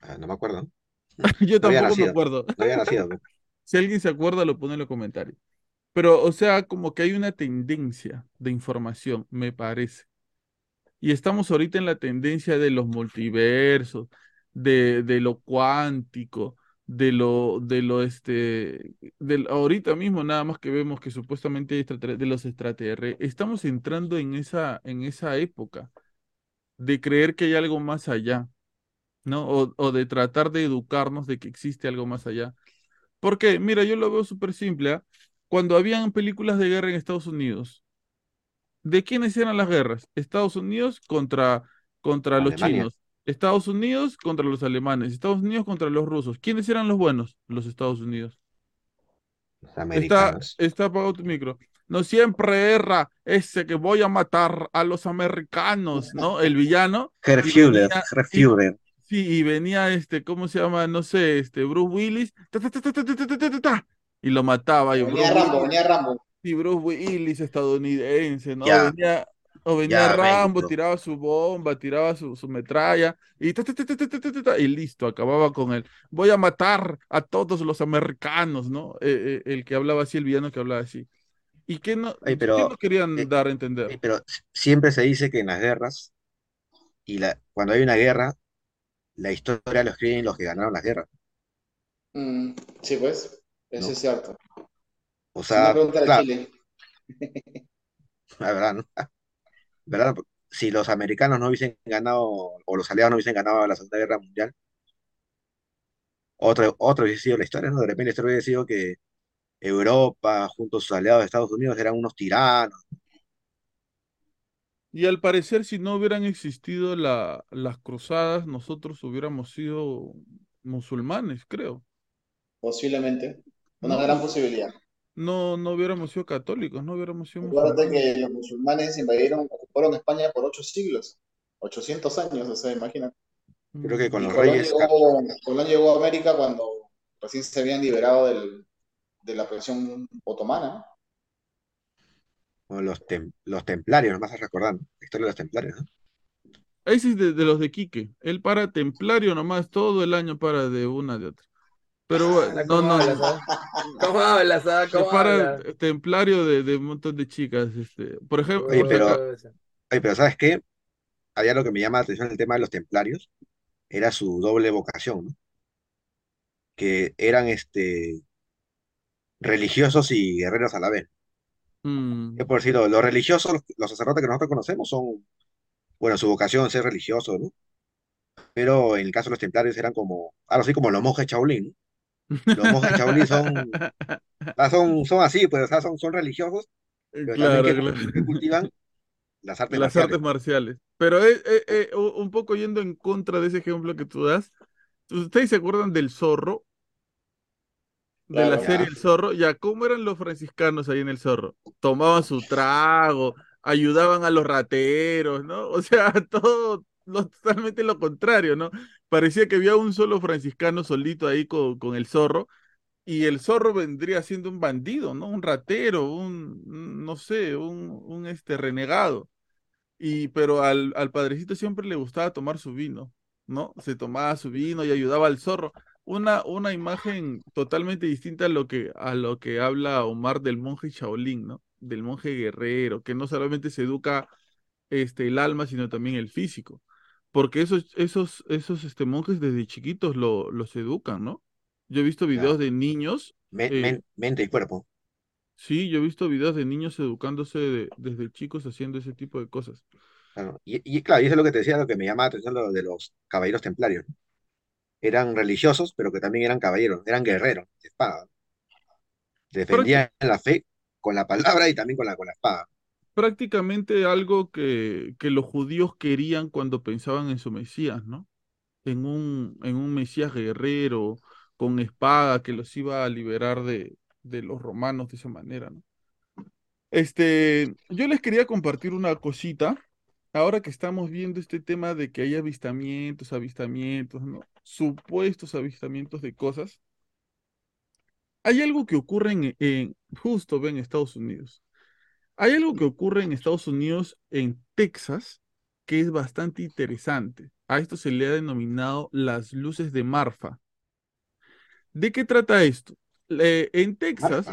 Ah, no me acuerdo. Yo No tampoco me acuerdo. No había nacido. Si alguien se acuerda, lo pone en los comentarios. Pero, o sea, como que hay una tendencia de información, me parece. Y estamos ahorita en la tendencia de los multiversos, de, de lo cuántico, de lo, de lo este, del, ahorita mismo nada más que vemos que supuestamente de los extraterrestres, estamos entrando en esa, en esa época de creer que hay algo más allá, ¿no? O, o de tratar de educarnos de que existe algo más allá. Porque, mira, yo lo veo súper simple, ¿ah? Cuando habían películas de guerra en Estados Unidos, ¿de quiénes eran las guerras? Estados Unidos contra, contra los chinos, Estados Unidos contra los alemanes, Estados Unidos contra los rusos. ¿Quiénes eran los buenos? Los Estados Unidos. Los americanos. Está, apagado tu micro. No siempre erra ese que voy a matar a los americanos, ¿no? El villano. Herfuller, Sí, y venía este, ¿cómo se llama? No sé, este, Bruce Willis. Y lo mataba. Venía Rambo, venía Rambo. Y Bruce Willis estadounidense, ¿no? Venía o venía Rambo, tiraba su bomba, tiraba su, su metralla y, ta, ta, ta, y listo, acababa con él. Voy a matar a todos los americanos, ¿no? Eh, eh, el que hablaba así, el villano que hablaba así. ¿Y qué no, ¿qué no querían eh, dar a entender? pero siempre se dice que en las guerras, y la, cuando hay una guerra, la historia lo escriben los que ganaron las guerras. Mm, sí, pues, eso es cierto. O sea, claro, la verdad, ¿no? ¿Verdad? Si los americanos no hubiesen ganado, o los aliados no hubiesen ganado la Segunda Guerra Mundial, otro, otro hubiese sido la historia, ¿no? De repente la historia hubiese sido que Europa, junto a sus aliados de Estados Unidos, eran unos tiranos. Y al parecer, si no hubieran existido la, las cruzadas, nosotros hubiéramos sido musulmanes, creo. Posiblemente. Una No, gran posibilidad. No, no hubiéramos sido católicos, no hubiéramos sido Acuérdate musulmanes. que los musulmanes invadieron, ocuparon España por ocho siglos, 800 años, o sea, imagínate. Creo que con. Y los Colón reyes, llegó, Colón llegó a América cuando recién se habían liberado del- de la presión otomana. o los, tem- los templarios, nomás recordando, la historia de los templarios, ¿no? Ese es de, de los de Quique. Él para templario nomás, todo el año para de una de otra. Pero bueno, no, ¿Cómo no, hablas, ah? ¿Cómo hablas, ah? ¿Cómo para hablas? templario de, de un montón de chicas. Este. Por ejemplo, Oye, pero- acá- Oye, pero ¿sabes qué? Había lo que me llama la atención el tema de los templarios, era su doble vocación, ¿no? Que eran este, religiosos y guerreros a la vez. Mm, Que por decirlo, los religiosos, los, los sacerdotes que nosotros conocemos son, bueno, su vocación es ser religioso, ¿no? Pero en el caso de los templarios eran como, algo así como los monjes Shaolin, ¿no? Los monjes Shaolin son, sea, son, son así, pues, o sea, son, son religiosos, pero Claro, que, claro. que cultivan las artes Las marciales. artes marciales. Pero eh, eh, eh, un poco yendo en contra de ese ejemplo que tú das, ¿ustedes se acuerdan del zorro? De la Claro. serie Ya. El Zorro. Ya, ¿cómo eran los franciscanos ahí en El Zorro? Tomaban su trago, ayudaban a los rateros, ¿no? O sea, todo lo, totalmente lo contrario, ¿no? Parecía que había un solo franciscano solito ahí con, el zorro y el zorro vendría siendo un bandido, ¿no? Un ratero, un, no sé, un, un este renegado. Y, pero al, al padrecito siempre le gustaba tomar su vino, ¿no? Se tomaba su vino y ayudaba al zorro. Una, una imagen totalmente distinta a lo que, a lo que habla Omar del monje Shaolin, ¿no? Del monje guerrero, que no solamente se educa este, el alma, sino también el físico. Porque esos, esos, esos este, monjes desde chiquitos lo, los educan, ¿no? Yo he visto videos de niños. Eh, mente y cuerpo. Sí, yo he visto videos de niños educándose desde chicos haciendo ese tipo de cosas. Y, claro, y eso es lo que te decía, lo que me llama la atención lo de los caballeros templarios. Eran religiosos, pero que también eran caballeros, eran guerreros de espada. Defendían la fe con la palabra y también con la, con la espada. Prácticamente algo que, que los judíos querían cuando pensaban en su Mesías, ¿no? En un, en un Mesías guerrero, con espada, que los iba a liberar de, de los romanos de esa manera, ¿no? Este, yo les quería compartir una cosita, ahora que estamos viendo este tema de que hay avistamientos, avistamientos, ¿no? Supuestos avistamientos de cosas. Hay algo que ocurre en, en justo en Estados Unidos. Hay algo que ocurre en Estados Unidos, en Texas, que es bastante interesante. A esto se le ha denominado las luces de Marfa. ¿De qué trata esto? en Texas,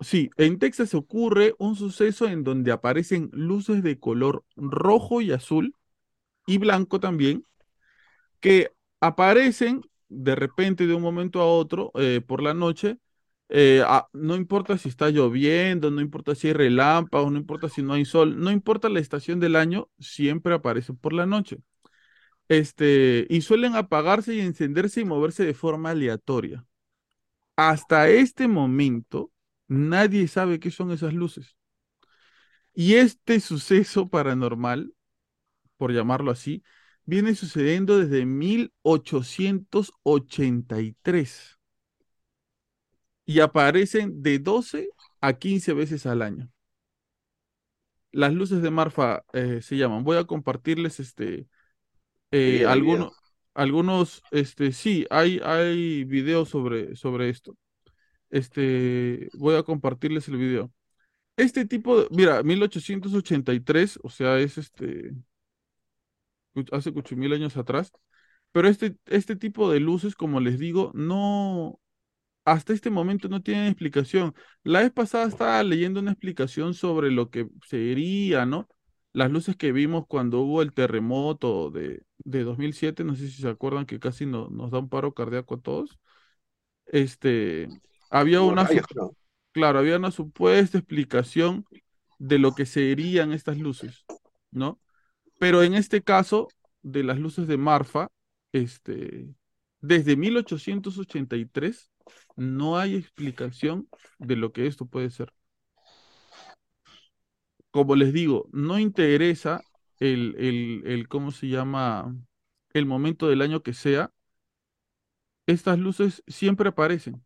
sí, en Texas ocurre un suceso en donde aparecen luces de color rojo y azul y blanco también, que aparecen de repente de un momento a otro eh, por la noche. Eh, no importa si está lloviendo, no importa si hay relámpagos, no importa si no hay sol, no importa la estación del año, siempre aparecen por la noche. Este, y suelen apagarse y encenderse y moverse de forma aleatoria. Hasta este momento, nadie sabe qué son esas luces. Y este suceso paranormal, por llamarlo así, viene sucediendo desde 1883 y aparecen de 12 a 15 veces al año. Las luces de Marfa eh, se llaman. Voy a compartirles este eh, algunos, algunos, este, sí, hay, hay videos sobre, sobre esto. Este, voy a compartirles el video. Este tipo de, mira, 1883, o sea, es este, hace muchos mil años atrás, pero este, este tipo de luces, como les digo, no, hasta este momento no tienen explicación. La vez pasada estaba leyendo una explicación sobre lo que sería, ¿no? Las luces que vimos cuando hubo el terremoto de, de 2007, no sé si se acuerdan que casi nos da un paro cardíaco a todos. Este, había una, claro, había una supuesta explicación de lo que serían estas luces, ¿no? Pero en este caso, de las luces de Marfa, este, desde 1883 no hay explicación de lo que esto puede ser. Como les digo, no interesa el, el, el, ¿cómo se llama? El momento del año que sea, estas luces siempre aparecen.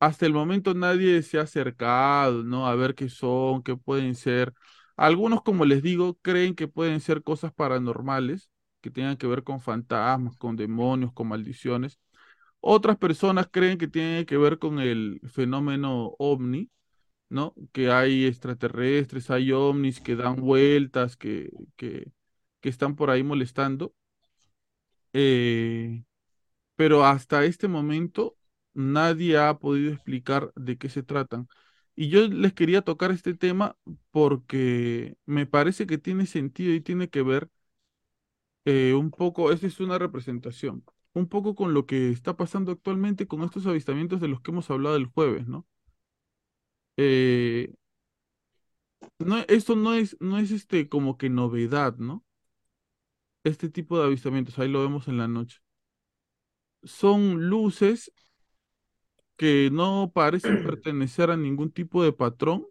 Hasta el momento nadie se ha acercado, ¿no? A ver qué son, qué pueden ser. Algunos, como les digo, creen que pueden ser cosas paranormales, que tengan que ver con fantasmas, con demonios, con maldiciones. Otras personas creen que tienen que ver con el fenómeno ovni, ¿no? Que hay extraterrestres, hay ovnis que dan vueltas, que, que, que están por ahí molestando. Eh, pero hasta este momento nadie ha podido explicar de qué se tratan. Y yo les quería tocar este tema porque me parece que tiene sentido y tiene que ver eh, un poco, esa es una representación, un poco con lo que está pasando actualmente con estos avistamientos de los que hemos hablado el jueves, ¿no? Eh, no, esto no es, no es este como que novedad, ¿no? Este tipo de avistamientos, ahí lo vemos en la noche. Son luces que no parecen pertenecer a ningún tipo de patrón,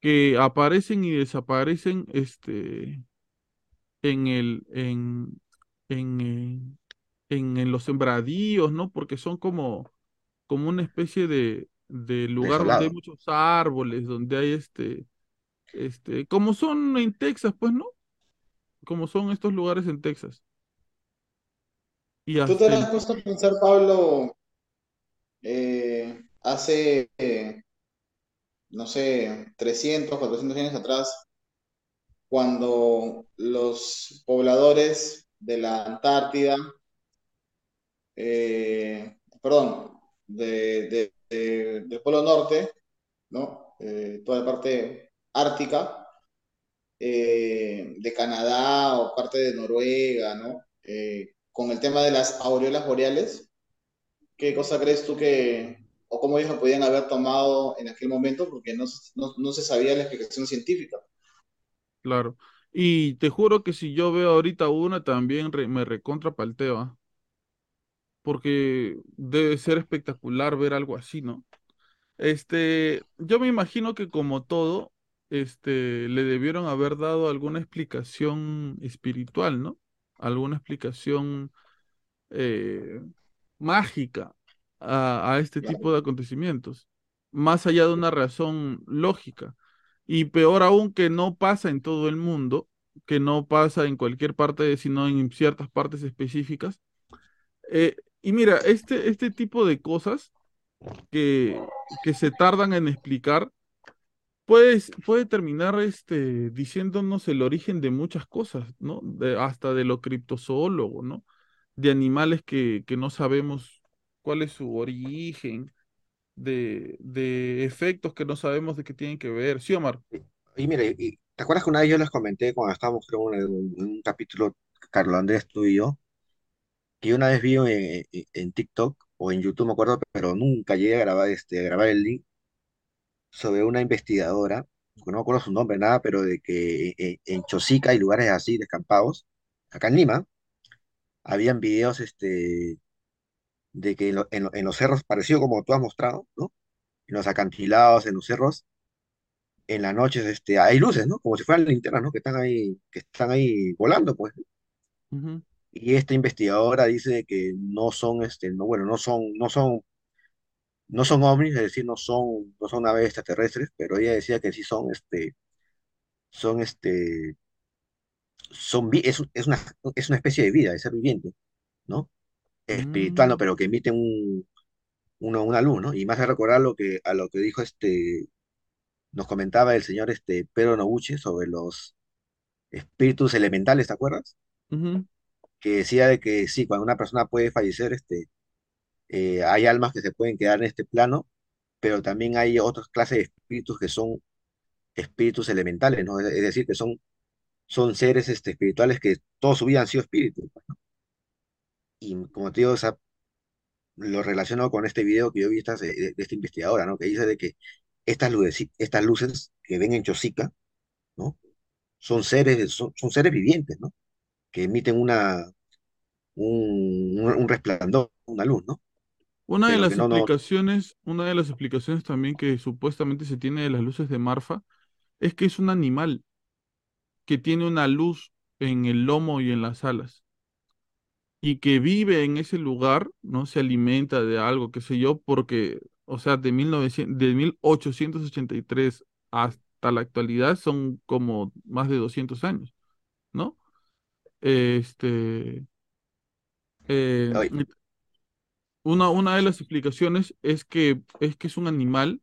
que aparecen y desaparecen este, en, el, en, en, eh, en, los sembradíos, ¿no? Porque son como, como una especie de, de lugar donde hay muchos árboles, donde hay este, este, como son en Texas, pues, ¿no? Como son estos lugares en Texas. ¿Tú te has puesto a pensar, Pablo, eh, hace, no sé, 300, 400 años atrás, cuando los pobladores de la Antártida, eh, perdón, de, del Polo Norte, ¿no? Eh, toda la parte ártica, eh, de Canadá o parte de Noruega, ¿no? con el tema de las aureolas boreales, ¿qué cosa crees tú que, o cómo ellos lo podían haber tomado en aquel momento? Porque no, no se sabía la explicación científica. Claro. Y te juro que si yo veo ahorita una, también me recontra palteo, ¿ah? Porque debe ser espectacular ver algo así, ¿no? Este, yo me imagino que como todo, este, le debieron haber dado alguna explicación espiritual, ¿no? Alguna explicación eh, mágica a, a este tipo de acontecimientos, más allá de una razón lógica. Y peor aún que no pasa en todo el mundo, que no pasa en cualquier parte, sino en ciertas partes específicas. Eh, y mira, este, este tipo de cosas que, que se tardan en explicar, pues, puede terminar este, diciéndonos el origen de muchas cosas, ¿no? hasta de lo criptozoólogo, ¿no? De animales que, que no sabemos cuál es su origen, de, efectos que no sabemos de qué tienen que ver. Sí, Omar. Y, mire, y, ¿te acuerdas que una vez yo les comenté cuando estábamos en un, capítulo, Carlos Andrés, tú y yo, que una vez vi en, TikTok o en YouTube, me acuerdo, pero nunca llegué a grabar, este, a grabar el link sobre una investigadora, no me acuerdo su nombre, nada, pero de que en, en Chosica y lugares así, descampados, acá en Lima, habían videos este, de que en, los cerros, parecido como tú has mostrado, ¿no? En los acantilados, en los cerros, en las noches este, hay luces, ¿no? Como si fueran linternas, ¿no? Que están ahí, que están ahí volando, pues. Y esta investigadora dice que no son, este, no, bueno, no son, no son, no son ovnis, es decir, no son, no son naves extraterrestres, pero ella decía que sí son, este, son, este, son, es, es, una, es una especie de vida, de ser viviente, ¿no? Espiritual, ¿no? Mm. Pero que emite un, una luz, ¿no? Y más a recordar lo que, a lo que dijo este, nos comentaba el señor este, Pedro Noguchi sobre los espíritus elementales, ¿te acuerdas? Que decía de que sí, cuando una persona puede fallecer, este, eh, hay almas que se pueden quedar en este plano, pero también hay otras clases de espíritus que son espíritus elementales, ¿no? Es, decir, que son, son seres este, espirituales que toda su vida han sido espíritus, pues, ¿no? Y como te digo, lo relaciono con este video que yo vi esta, de, esta investigadora, ¿no? Que dice de que estas luces, estas luces que ven en Chosica, ¿no? Son seres, son, seres vivientes, ¿no? Que emiten una, un, resplandor, una luz, ¿no? Una de las explicaciones, una de las explicaciones también que supuestamente se tiene de las luces de Marfa es que es un animal que tiene una luz en el lomo y en las alas y que vive en ese lugar, ¿no? Se alimenta de algo, qué sé yo, porque, o sea, de, 1900, de 1883 hasta la actualidad son como más de 200 años, ¿no? Este... Eh, una, una de las explicaciones es que, es que es un animal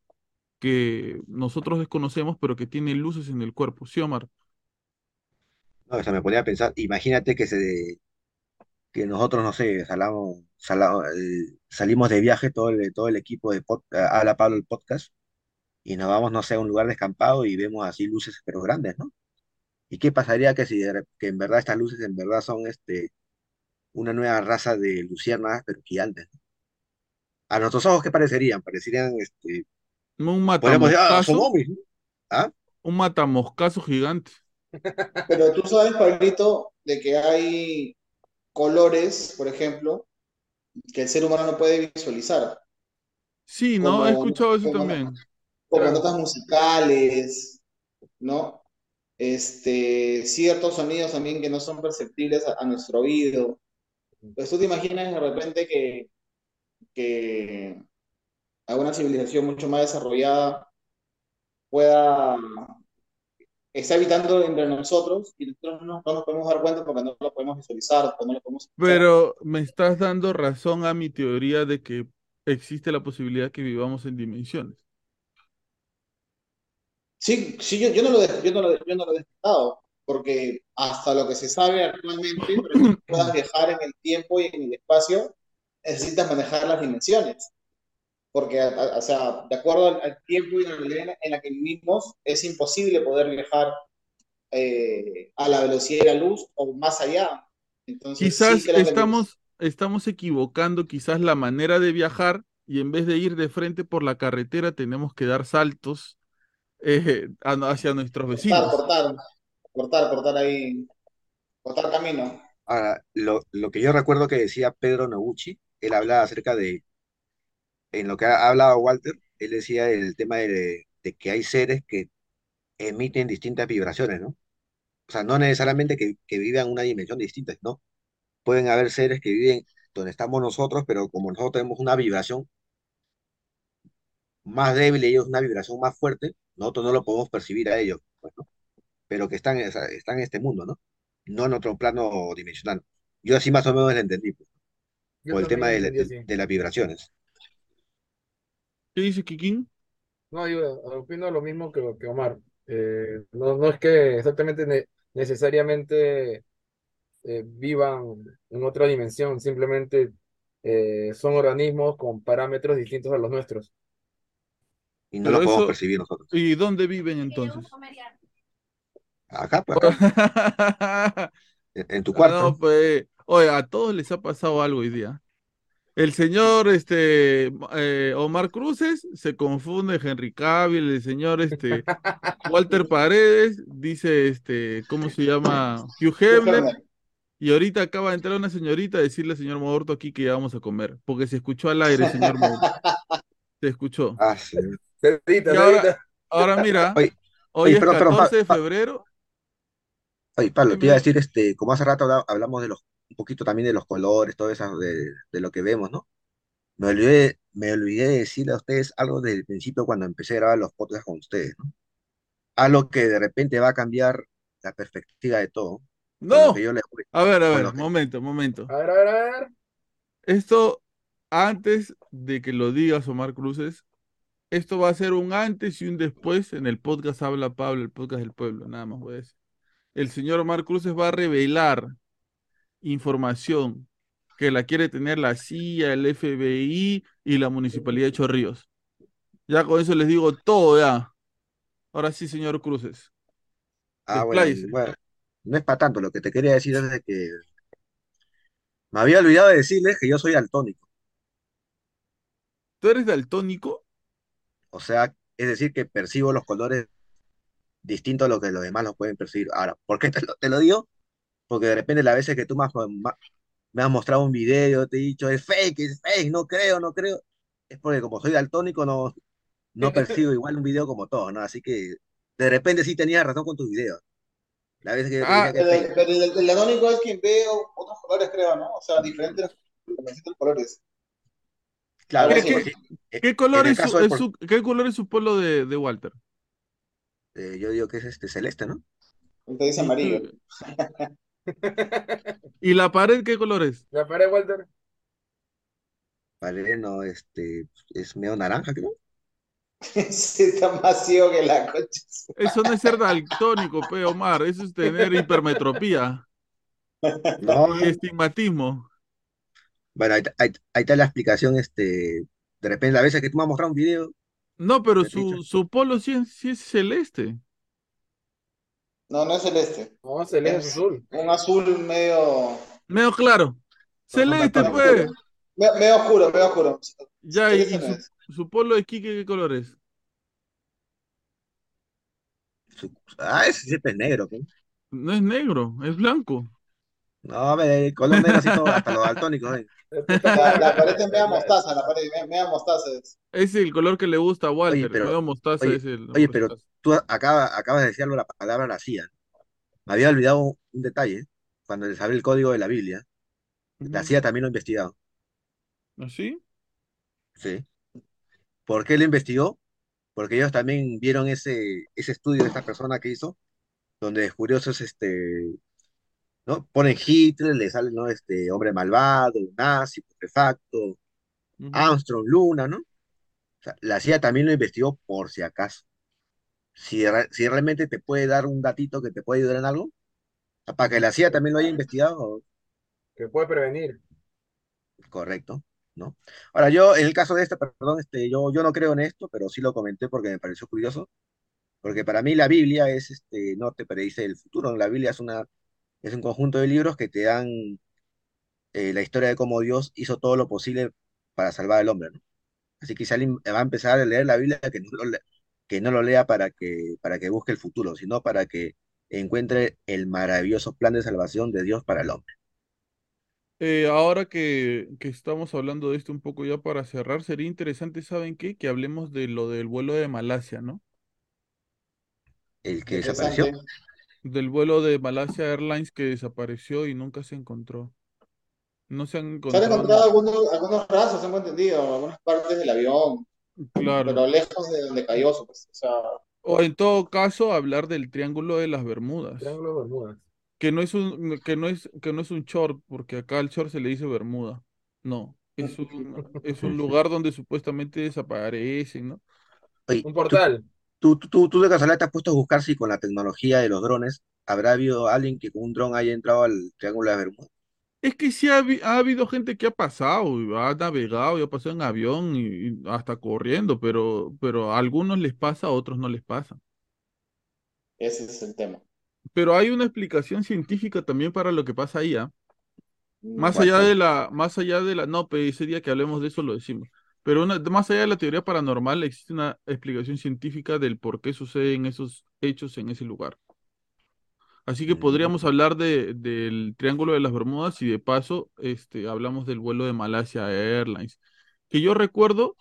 que nosotros desconocemos, pero que tiene luces en el cuerpo, ¿sí, Omar? No, o sea, me ponía a pensar, imagínate que se, que nosotros, no sé, salamos, eh, salimos de viaje todo el, todo el equipo de a la Pablo el podcast y nos vamos, no sé, a un lugar descampado y vemos así luces pero grandes, ¿no? ¿Y qué pasaría que si que en verdad estas luces en verdad son este una nueva raza de luciérnagas pero gigantes? A nuestros ojos, ¿qué parecerían? Parecerían este un ah, matamoscazo, ¿Ah? un matamoscazo gigante. Pero tú sabes, Pablito, de que hay colores, por ejemplo, que el ser humano no puede visualizar. Sí, ¿no? He escuchado eso también. Como notas musicales, ¿no? Este, ciertos sonidos también que no son perceptibles a, nuestro oído. Pues tú te imaginas de repente que, que alguna civilización mucho más desarrollada pueda está evitando entre nosotros y nosotros no, nos podemos dar cuenta porque no lo podemos visualizar, no lo podemos... Pero me estás dando razón a mi teoría de que existe la posibilidad que vivamos en dimensiones. Sí, sí yo, no, lo, yo, no, lo, yo no lo he descartado, porque hasta lo que se sabe actualmente, para que puedas viajar en el tiempo y en el espacio, necesitas manejar las dimensiones. Porque, o sea, de acuerdo al, tiempo y la realidad en la que vivimos, es imposible poder viajar eh, a la velocidad de la luz o más allá. Entonces, quizás estamos, estamos equivocando quizás la manera de viajar y en vez de ir de frente por la carretera tenemos que dar saltos eh, hacia nuestros vecinos. Cortar, cortar, cortar, ahí, cortar camino. Ahora, lo, lo que yo recuerdo que decía Pedro Noguchi, él hablaba acerca de, en lo que ha hablado Walter, él decía el tema de, que hay seres que emiten distintas vibraciones, ¿no? O sea, no necesariamente que, que vivan una dimensión distinta, ¿no? Pueden haber seres que viven donde estamos nosotros, pero como nosotros tenemos una vibración más débil y ellos una vibración más fuerte, nosotros no lo podemos percibir a ellos, pues, ¿no? Pero que están, están en este mundo, ¿no? No en otro plano dimensional. Yo así más o menos lo entendí, pues, por el tema de, las vibraciones. ¿Qué dice Kikín? No, yo opino lo mismo que, que Omar. Eh, no, no es que exactamente necesariamente eh, vivan en otra dimensión, simplemente eh, son organismos con parámetros distintos a los nuestros. Y no lo podemos percibir nosotros. ¿Y dónde viven entonces? Acá, pues acá. en, tu cuarto. No, pues, oye, a todos les ha pasado algo hoy día. El señor este, eh, Omar Cruces se confunde Henry Cavill, el señor este, Walter Paredes dice, este, ¿cómo se llama? Hugh Hefner. Y ahorita acaba de entrar una señorita a decirle al señor Mogorto aquí que ya vamos a comer, porque se escuchó al aire, señor Mogorto. Se escuchó. Ah, sí. ahora, mira, hoy es 14 de febrero. Oye, Pablo, te iba a decir, este, como hace rato hablamos de los, un poquito también de los colores, todo eso, de, lo que vemos, ¿no? Me olvidé, me olvidé de decirle a ustedes algo desde el principio cuando empecé a grabar los podcasts con ustedes, ¿no? Algo que de repente va a cambiar la perspectiva de todo. No. A ver, a ver, momento, momento. A ver, a ver, a ver. Esto, antes de que lo digas, Omar Cruces, esto va a ser un antes y un después en el podcast Habla Pablo, el podcast del pueblo, nada más voy a decir. El señor Omar Cruces va a revelar información que la quiere tener la CIA, el FBI y la Municipalidad de Chorrillos. Ya con eso les digo todo ya. Ahora sí, señor Cruces. Ah, bueno, no es para tanto. Lo que te quería decir es que me había olvidado de decirles que yo soy daltónico. ¿Tú eres daltónico? O sea, es decir, que percibo los colores distintos a lo que los demás los pueden percibir. Ahora, ¿por qué te lo, digo? Porque de repente las veces que tú me has, me has mostrado un video, te he dicho, es fake, es fake, no creo, no creo. Es porque como soy daltónico, no, no percibo igual un video como todo, ¿no? Así que de repente sí tenías razón con tus videos. La vez que ah, pero, el, daltónico es quien ve otros colores, creo, ¿no? O sea, diferentes colores. Claro, ¿Qué, color es su, ¿Qué color es su polo de, de Walter? Eh, yo digo que es este celeste, ¿no? Dice amarillo. ¿Y la pared qué color es? La pared, Walter. Pared no, este, es medio naranja, creo. Sí, está más ciego que la coche. Eso no es ser daltónico, pe, Omar. Eso es tener hipermetropía. No. Y estigmatismo. Bueno, ahí, está la explicación, este, de repente, la vez que tú me has mostrado un video. No, pero su, su polo sí, es celeste. No, no es celeste. No, celeste, es azul. Un azul medio. Medio claro. Celeste, pues. Medio, oscuro, medio oscuro. Ya, y, su, polo de Kike, ¿qué color es? ah, ese es negro, ¿qué? No es negro, es blanco. No, el color negro así todo, hasta los daltónicos. ¿eh? La, pared es media mostaza, la pared media mostaza es. Es el color que le gusta a Walter, oye, pero, mostaza oye, es el. Oye, pero tú acabas, acabas de decir algo la palabra la CIA. Me había olvidado un, detalle. Cuando les hablé el código de la Biblia, la CIA también lo ha investigado. ¿Ah, sí? Sí. ¿Por qué lo investigó? Porque ellos también vieron ese, ese estudio de esta persona que hizo donde descubrió esos, este, ¿no? Ponen Hitler, le sale, ¿no? Este hombre malvado, nazi, putrefacto, Armstrong, Luna, ¿no? O sea, la CIA también lo investigó por si acaso. Si, si realmente te puede dar un datito que te puede ayudar en algo, para que la CIA también lo haya investigado. Que puede prevenir. Correcto, ¿no? Ahora, yo, en el caso de esta, perdón, este, yo, yo no creo en esto, pero sí lo comenté porque me pareció curioso, porque para mí la Biblia es, este, no te predice el futuro, la Biblia es una, es un conjunto de libros que te dan eh, la historia de cómo Dios hizo todo lo posible para salvar al hombre, ¿no? Así que si alguien va a empezar a leer la Biblia, que no lo, que no lo lea para que, para que busque el futuro, sino para que encuentre el maravilloso plan de salvación de Dios para el hombre. Eh, ahora que, que, estamos hablando de esto un poco ya para cerrar, sería interesante, ¿saben qué? Que hablemos de lo del vuelo de Malasia, ¿no? El que desapareció. Del vuelo de Malasia Airlines que desapareció y nunca se encontró. No se han encontrado. Se han encontrado algunos, algunos rasos, hemos entendido, algunas partes del avión. Claro. Pero lejos de donde cayó, pues, o sea. O en todo caso, hablar del Triángulo de las Bermudas. Triángulo de Bermudas. Que no es un, que no es, que no es un short, porque acá al short se le dice Bermuda. No. Es un, es un lugar donde supuestamente desaparecen, ¿no? un portal. Tú, tú, tú, de casualidad te has puesto a buscar si con la tecnología de los drones habrá habido alguien que con un dron haya entrado al Triángulo de las Bermudas. Es que sí ha, habido gente que ha pasado, ha navegado y ha pasado en avión y, hasta corriendo, pero, pero a algunos les pasa, a otros no les pasa. Ese es el tema. Pero hay una explicación científica también para lo que pasa ahí, ¿ah? mm, Más allá de la, más allá de la, no, pero ese día que hablemos de eso lo decimos. Pero una, más allá de la teoría paranormal, existe una explicación científica del por qué suceden esos hechos en ese lugar. Así que podríamos hablar de, del Triángulo de las Bermudas y de paso este, hablamos del vuelo de Malasia Airlines. Que yo recuerdo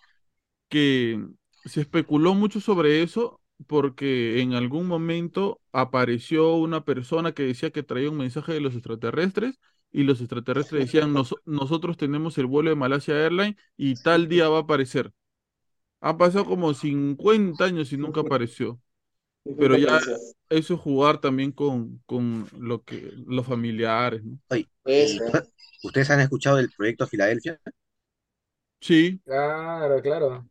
que se especuló mucho sobre eso porque en algún momento apareció una persona que decía que traía un mensaje de los extraterrestres y los extraterrestres decían, nosotros tenemos el vuelo de Malasia Airlines y tal día va a aparecer. Han pasado como 50 años y nunca apareció. Pero ya eso es jugar también con, con lo que, los familiares, ¿no? ¿Ustedes han escuchado del proyecto Filadelfia? Sí. Claro, claro.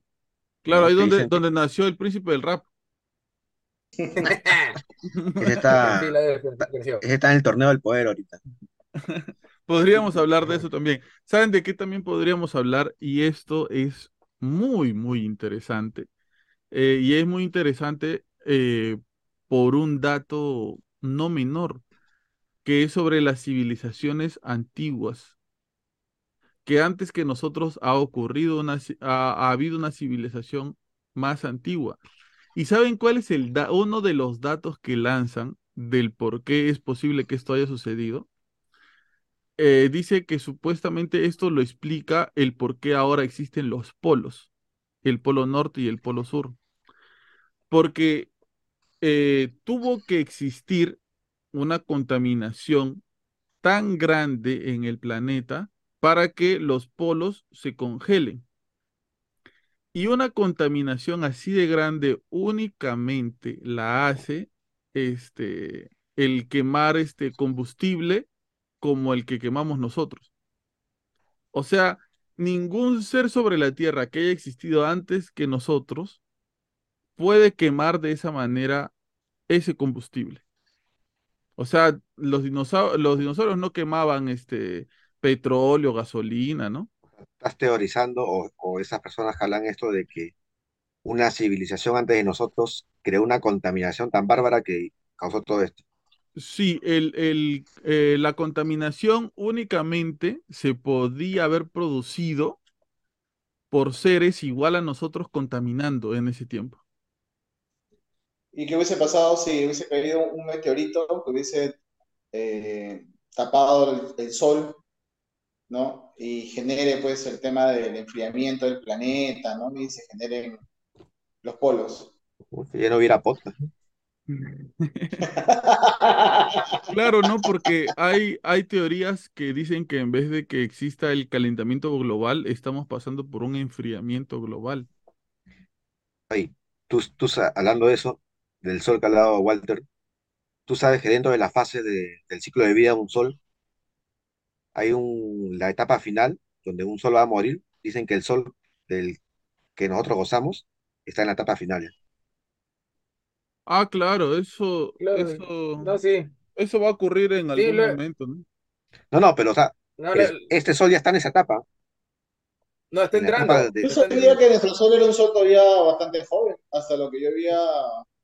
Claro, ahí donde, donde nació el príncipe del rap. ese, está, está en el torneo del poder ahorita. podríamos hablar de eso también. ¿Saben de qué también podríamos hablar? Y esto es muy, muy interesante. Eh, y es muy interesante eh, por un dato no menor, que es sobre las civilizaciones antiguas, que antes que nosotros ha ocurrido una, ha, habido una civilización más antigua. ¿Y saben cuál es el uno de los datos que lanzan del por qué es posible que esto haya sucedido? Eh, dice que supuestamente esto lo explica el por qué ahora existen los polos, el polo norte y el polo sur. Porque eh, tuvo que existir una contaminación tan grande en el planeta para que los polos se congelen. Y una contaminación así de grande únicamente la hace este, el quemar este combustible como el que quemamos nosotros. O sea, ningún ser sobre la Tierra que haya existido antes que nosotros puede quemar de esa manera ese combustible. O sea, los los dinosaurios no quemaban este petróleo, gasolina, ¿no? Estás teorizando o, esas personas jalan esto de que una civilización antes de nosotros creó una contaminación tan bárbara que causó todo esto. Sí, el, el, eh, la contaminación únicamente se podía haber producido por seres igual a nosotros contaminando en ese tiempo. ¿Y qué hubiese pasado si hubiese caído un meteorito que hubiese eh, tapado el, sol, ¿no? Y genere pues el tema del enfriamiento del planeta, ¿no? Y se generen los polos. Ya no hubiera podcast. Claro, ¿no? Porque hay, hay teorías que dicen que en vez de que exista el calentamiento global, estamos pasando por un enfriamiento global. Ay, tú, tú hablando de eso, del sol calado, Walter, tú sabes que dentro de la fase del ciclo de vida de un sol, hay un, la etapa final donde un sol va a morir. Dicen que el sol del que nosotros gozamos está en la etapa final. Ah, claro, eso, eso, no, sí. eso va a ocurrir en algún momento, ¿no? No, no, pero o sea, este sol ya está en esa etapa. No, está entrando. Yo sabía que nuestro sol era un sol todavía bastante joven, hasta lo que yo había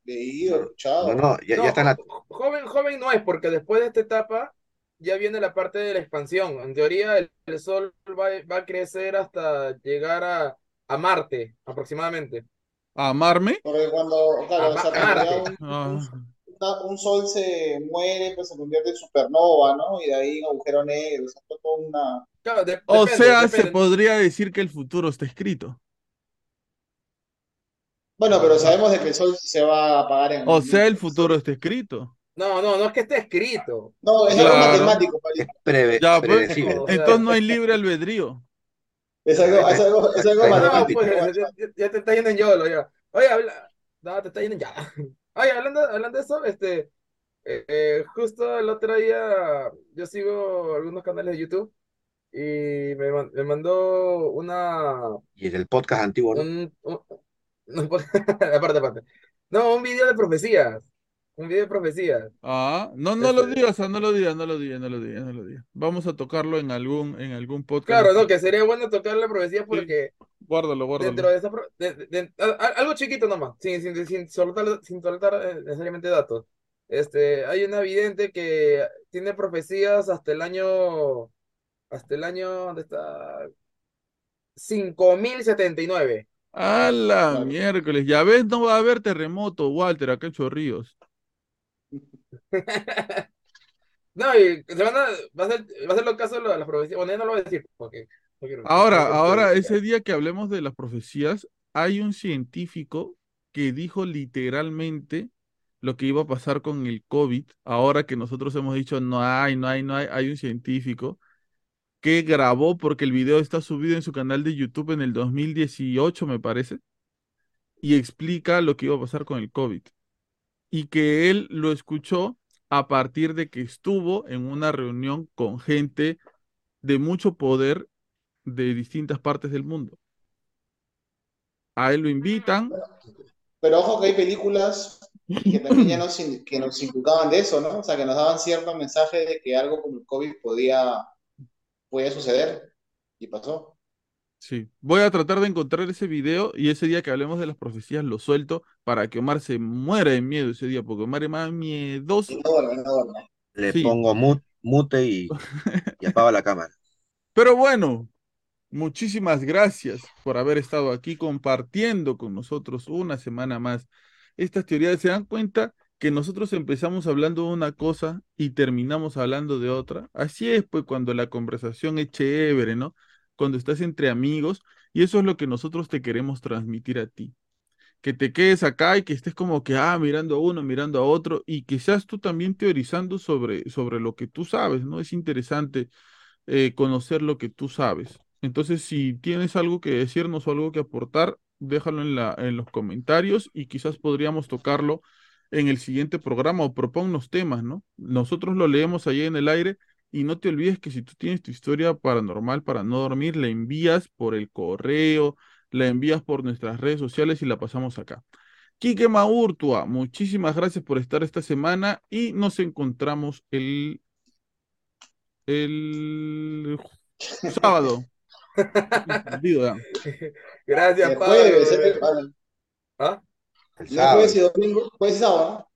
leído, escuchado. No, no, ya, ya está en la... Joven, joven no es, porque después de esta etapa ya viene la parte de la expansión. En teoría, el, sol va, va, a crecer hasta llegar a, a Marte, aproximadamente. ¿A amarme? Porque cuando, claro, ah. un, sol se muere, pues se convierte en supernova, ¿no? Y de ahí un agujero negro, o una... o sea, se podría decir que el futuro está escrito. Bueno, pero sabemos de que el sol se va a apagar en... O sea, el futuro está escrito. No, no, no es que esté escrito. No, es algo matemático. Es breve, ya, pues, entonces no hay libre albedrío. Es algo, es algo, es algo matemático. Pues, ya, te está yendo en YOLO, ya. Oye, habla... No, te está yendo ya. Oye, hablando, hablando de eso, este, eh, eh, justo el otro día yo sigo algunos canales de YouTube y me, me mandó una... Y en el podcast antiguo, ¿no? Un, no, aparte, aparte. No, un video de profecías. Un video de profecías. Ah, no, no lo este digas, no lo digas, no lo digas, no lo digas, no lo digas. Vamos a tocarlo en algún, en algún podcast. Claro, no, que sería bueno tocar la profecía porque. Guárdalo, guárdalo. Dentro de esa. algo chiquito nomás, sin, sin, sin, soltar, sin soltar eh, necesariamente datos. Este, hay una vidente que tiene profecías hasta el año. Hasta el año. ¿Dónde está? 5079. A la miércoles. Ya ves, no va a haber terremoto, Walter, acá en Chorrillos. no, y se van a, va a ser, va a ser lo caso de las profecías. Bueno, no lo voy a decir porque Ahora, ahora, ese día que hablemos de las profecías, hay un científico que dijo literalmente lo que iba a pasar con el COVID. Ahora que nosotros hemos dicho no hay, no hay, no hay, hay un científico que grabó porque el video está subido en su canal de YouTube en el 2018, me parece, y explica lo que iba a pasar con el COVID y que él lo escuchó a partir de que estuvo en una reunión con gente de mucho poder de distintas partes del mundo. A él lo invitan. Pero, ojo que hay películas que también ya nos, que nos inculcaban de eso, ¿no? O sea, que nos daban cierto mensaje de que algo como el COVID podía, podía suceder y pasó. Sí, voy a tratar de encontrar ese video y ese día que hablemos de las profecías lo suelto para que Omar se muera de miedo ese día, porque Omar es más miedoso. Le pongo mute, y, y apaga la cámara. Pero bueno, muchísimas gracias por haber estado aquí compartiendo con nosotros una semana más estas teorías. ¿Se dan cuenta que nosotros empezamos hablando de una cosa y terminamos hablando de otra? Así es, pues, cuando la conversación es chévere, ¿no? Cuando estás entre amigos, y eso es lo que nosotros te queremos transmitir a ti. Que te quedes acá y que estés como que, ah, mirando a uno, mirando a otro, y seas tú también teorizando sobre, sobre lo que tú sabes, ¿no? Es interesante eh, conocer lo que tú sabes. Entonces, si tienes algo que decirnos o algo que aportar, déjalo en, la, en los comentarios y quizás podríamos tocarlo en el siguiente programa o proponnos temas, ¿no? Nosotros lo leemos allí en el aire y no te olvides que si tú tienes tu historia paranormal para no dormir, la envías por el correo, la envías por nuestras redes sociales y la pasamos acá. Quique Maurtua, muchísimas gracias por estar esta semana y nos encontramos el, el sábado. gracias, Pablo. ¿Ah? El jueves y domingo, jueves y sábado.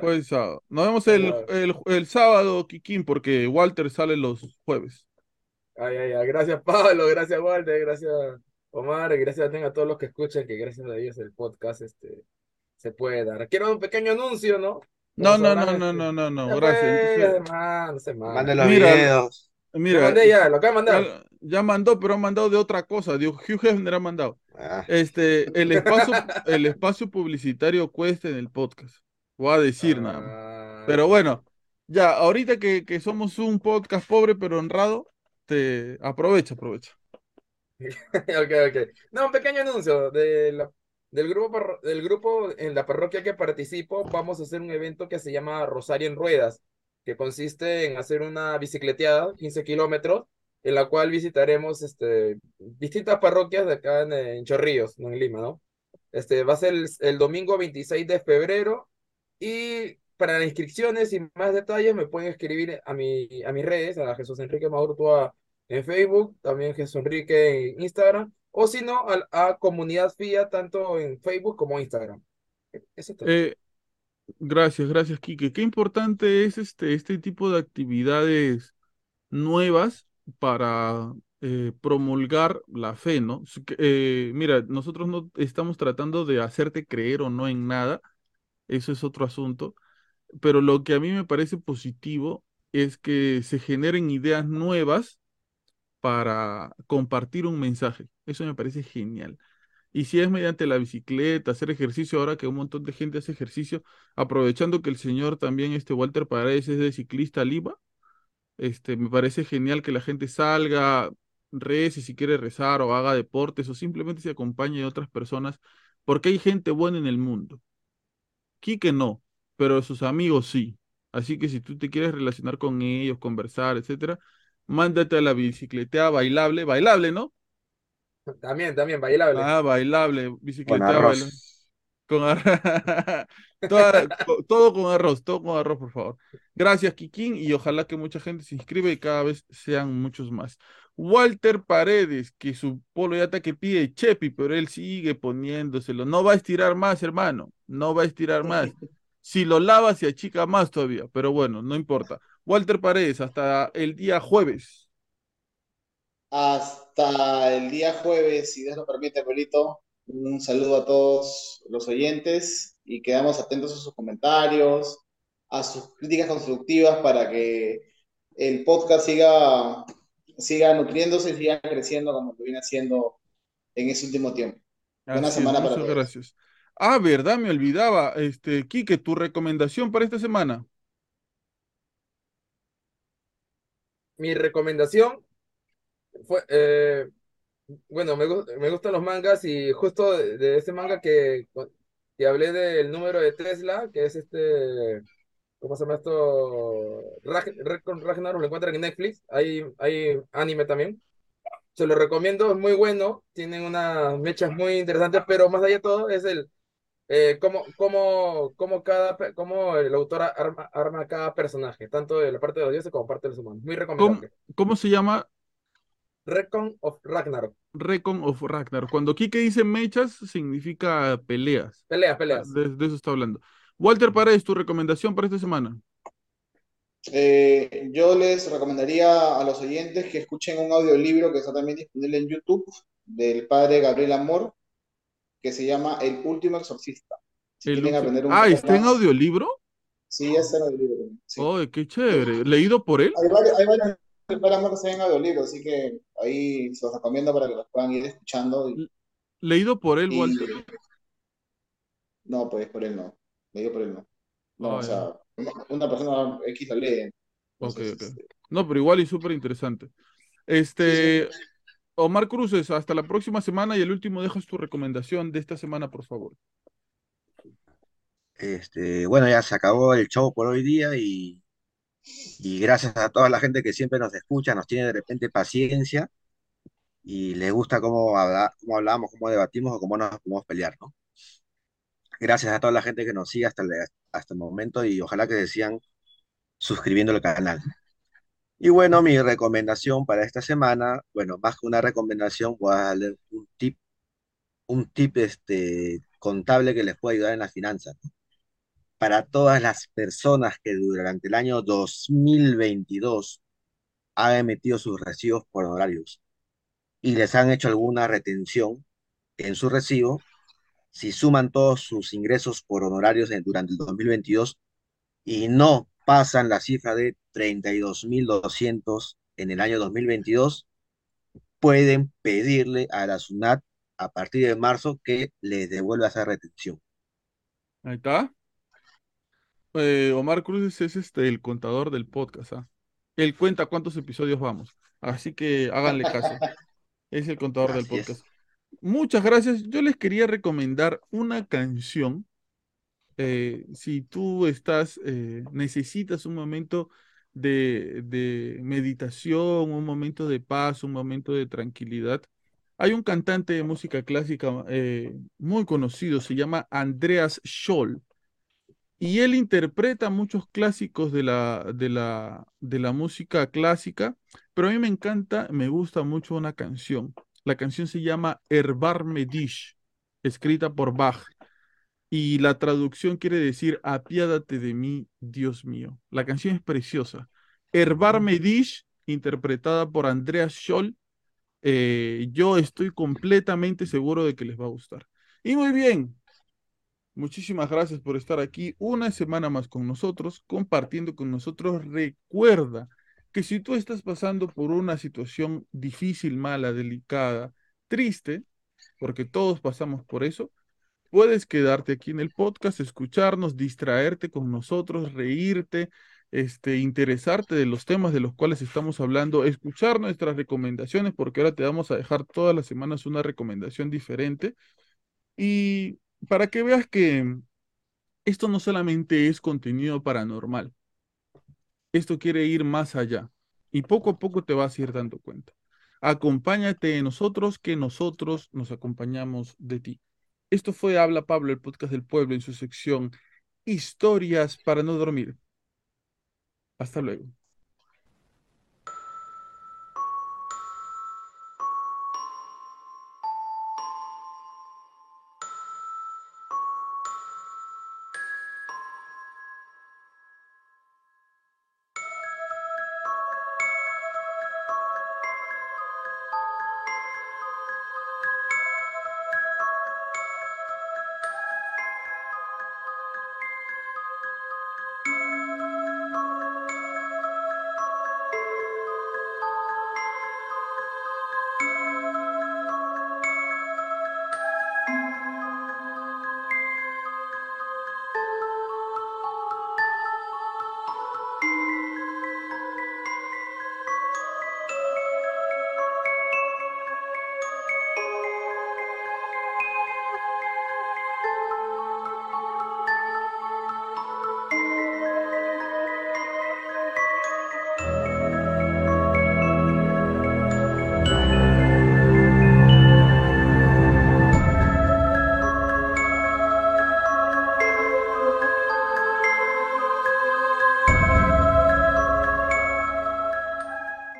Pues sábado. Nos vemos el, el, el, sábado, Kikín, porque Walter sale los jueves. Ay, ay, ay. Gracias, Pablo. Gracias, Walter. Gracias, Omar. Gracias a todos los que escuchan, que gracias a ellos el podcast este, se puede dar. Quiero un pequeño anuncio, ¿no? No, no, no, no, no, no, no, gracias. Mande los mira, videos. Mira, mandé ya, lo que mandar. Ya, mandó, pero ha mandado de otra cosa. Digo, Hugh Hefner ha mandado. Ah. Este, el espacio, el espacio publicitario cuesta en el podcast. Voy a decir nada ah, Pero bueno, ya, ahorita que, que, somos un podcast pobre pero honrado, te aprovecha, aprovecha. ok, ok. No, un pequeño anuncio de la Del grupo, del grupo en la parroquia que participo, vamos a hacer un evento que se llama Rosario en Ruedas, que consiste en hacer una bicicleteada, 15 kilómetros, en la cual visitaremos este, distintas parroquias de acá en, Chorrillos, en Lima, ¿no? Este, va a ser el, domingo 26 de febrero y para las inscripciones y más detalles me pueden escribir a, mi, a mis redes, a Jesús Enrique Maduro en Facebook, también Jesús Enrique en Instagram o si no, a, Comunidad FIA, tanto en Facebook como Instagram. Eh, gracias, gracias, Quique. Qué importante es este, este tipo de actividades nuevas para eh, promulgar la fe, ¿no? Eh, mira, nosotros no estamos tratando de hacerte creer o no en nada, eso es otro asunto, pero lo que a mí me parece positivo es que se generen ideas nuevas para compartir un mensaje. Eso me parece genial. Y si es mediante la bicicleta, hacer ejercicio, ahora que un montón de gente hace ejercicio, aprovechando que el señor también, este Walter Paredes, es de ciclista Lima, este, me parece genial que la gente salga, rece si quiere rezar o haga deportes o simplemente se acompañe de otras personas, porque hay gente buena en el mundo. Quique no, pero sus amigos sí. Así que si tú te quieres relacionar con ellos, conversar, etcétera, mándate a la bicicletea bailable, bailable, ¿no? También, también, bailable. Ah, bailable, bicicletea bailable. Con arroz. todo con arroz, todo con arroz, por favor. Gracias, Kikín, y ojalá que mucha gente se inscriba y cada vez sean muchos más. Walter Paredes, que su polo ya está que pide Chepi, pero él sigue poniéndoselo. No va a estirar más, hermano. No va a estirar más. Si lo lava, se achica más todavía, pero bueno, no importa. Walter Paredes, hasta el día jueves. Hasta el día jueves, si Dios lo permite, Polito. Un saludo a todos los oyentes y quedamos atentos a sus comentarios, a sus críticas constructivas para que el podcast siga, siga nutriéndose y siga creciendo como lo viene haciendo en ese último tiempo. Buena semana para todos. Gracias. Ah, verdad, me olvidaba. Este, Quique, tu recomendación para esta semana. mi recomendación fue, eh, bueno, me, me, gustan los mangas y justo de, ese manga que, que hablé del número de Tesla, que es este, ¿cómo se llama esto? Red con Ragnar, lo encuentran en Netflix, hay, hay anime también. Se lo recomiendo, es muy bueno, tienen unas mechas muy interesantes, pero más allá de todo es el, eh, cómo, cómo, cómo, cada, cómo el autor arma, arma cada personaje, tanto de la parte de los dioses como parte de los humanos. Muy recomendable. ¿Cómo, se llama? Recon of Ragnar. Recon of Ragnar. Cuando Kike dice mechas, significa peleas. Peleas, peleas. De, eso está hablando. Walter Paredes, tu recomendación para esta semana. Eh, yo les recomendaría a los oyentes que escuchen un audiolibro que está también disponible en YouTube del padre Gabriel Amor, que se llama El último exorcista. ah, ¿está en audiolibro? Sí, está en audiolibro. Sí. qué chévere! ¿Leído por él? Hay varios, hay varios que se en audiolibro, así que ahí se los recomiendo para que los puedan ir escuchando. ¿Leído por él, Walter? No, pues por él no. No. O sea, una persona X lo lee. ok, ok. Este, no, pero igual y súper interesante. Este, Omar Cruces, hasta la próxima semana y el último dejas tu recomendación de esta semana, por favor. Este, bueno, ya se acabó el show por hoy día y, y gracias a toda la gente que siempre nos escucha, nos tiene de repente paciencia y le gusta cómo, habla, cómo hablamos, cómo debatimos o cómo nos podemos pelear, ¿no? Gracias a toda la gente que nos sigue hasta el, hasta el momento y ojalá que se sigan suscribiendo al canal. Y bueno, mi recomendación para esta semana, bueno, más que una recomendación, voy a darle un tip, un tip este, contable que les puede ayudar en las finanzas. Para todas las personas que durante el año 2022 han emitido sus recibos por horarios y les han hecho alguna retención en su recibo, si suman todos sus ingresos por honorarios durante el 2022 y no pasan la cifra de 32.200 en el año 2022, pueden pedirle a la SUNAT a partir de marzo que les devuelva esa retención. Ahí está. Eh, Omar Cruz es este, el contador del podcast. ¿ah? Él cuenta cuántos episodios vamos. Así que háganle caso. Es el contador del podcast. Muchas gracias. Yo les quería recomendar una canción. Eh, si tú estás, eh, necesitas un momento de, meditación, un momento de paz, un momento de tranquilidad, hay un cantante de música clásica eh, muy conocido, se llama Andreas Scholl y él interpreta muchos clásicos de la, de la, de la música clásica, pero a mí me encanta, me gusta mucho una canción. La canción se llama Erbarme Dich, escrita por Bach. Y la traducción quiere decir Apiádate de mí, Dios mío. La canción es preciosa. Erbarme Dich, interpretada por Andreas Scholl. Eh, yo estoy completamente seguro de que les va a gustar. Y muy bien, Muchísimas gracias por estar aquí una semana más con nosotros, compartiendo con nosotros. Recuerda que si tú estás pasando por una situación difícil, mala, delicada, triste, porque todos pasamos por eso, puedes quedarte aquí en el podcast, escucharnos, distraerte con nosotros, reírte, este, interesarte de los temas de los cuales estamos hablando, escuchar nuestras recomendaciones, porque ahora te vamos a dejar todas las semanas una recomendación diferente. Y para que veas que esto no solamente es contenido paranormal, esto quiere ir más allá y poco a poco te vas a ir dando cuenta. Acompáñate de nosotros que nosotros nos acompañamos de ti. Esto fue Habla Pablo, el podcast del pueblo en su sección Historias para no dormir. Hasta luego.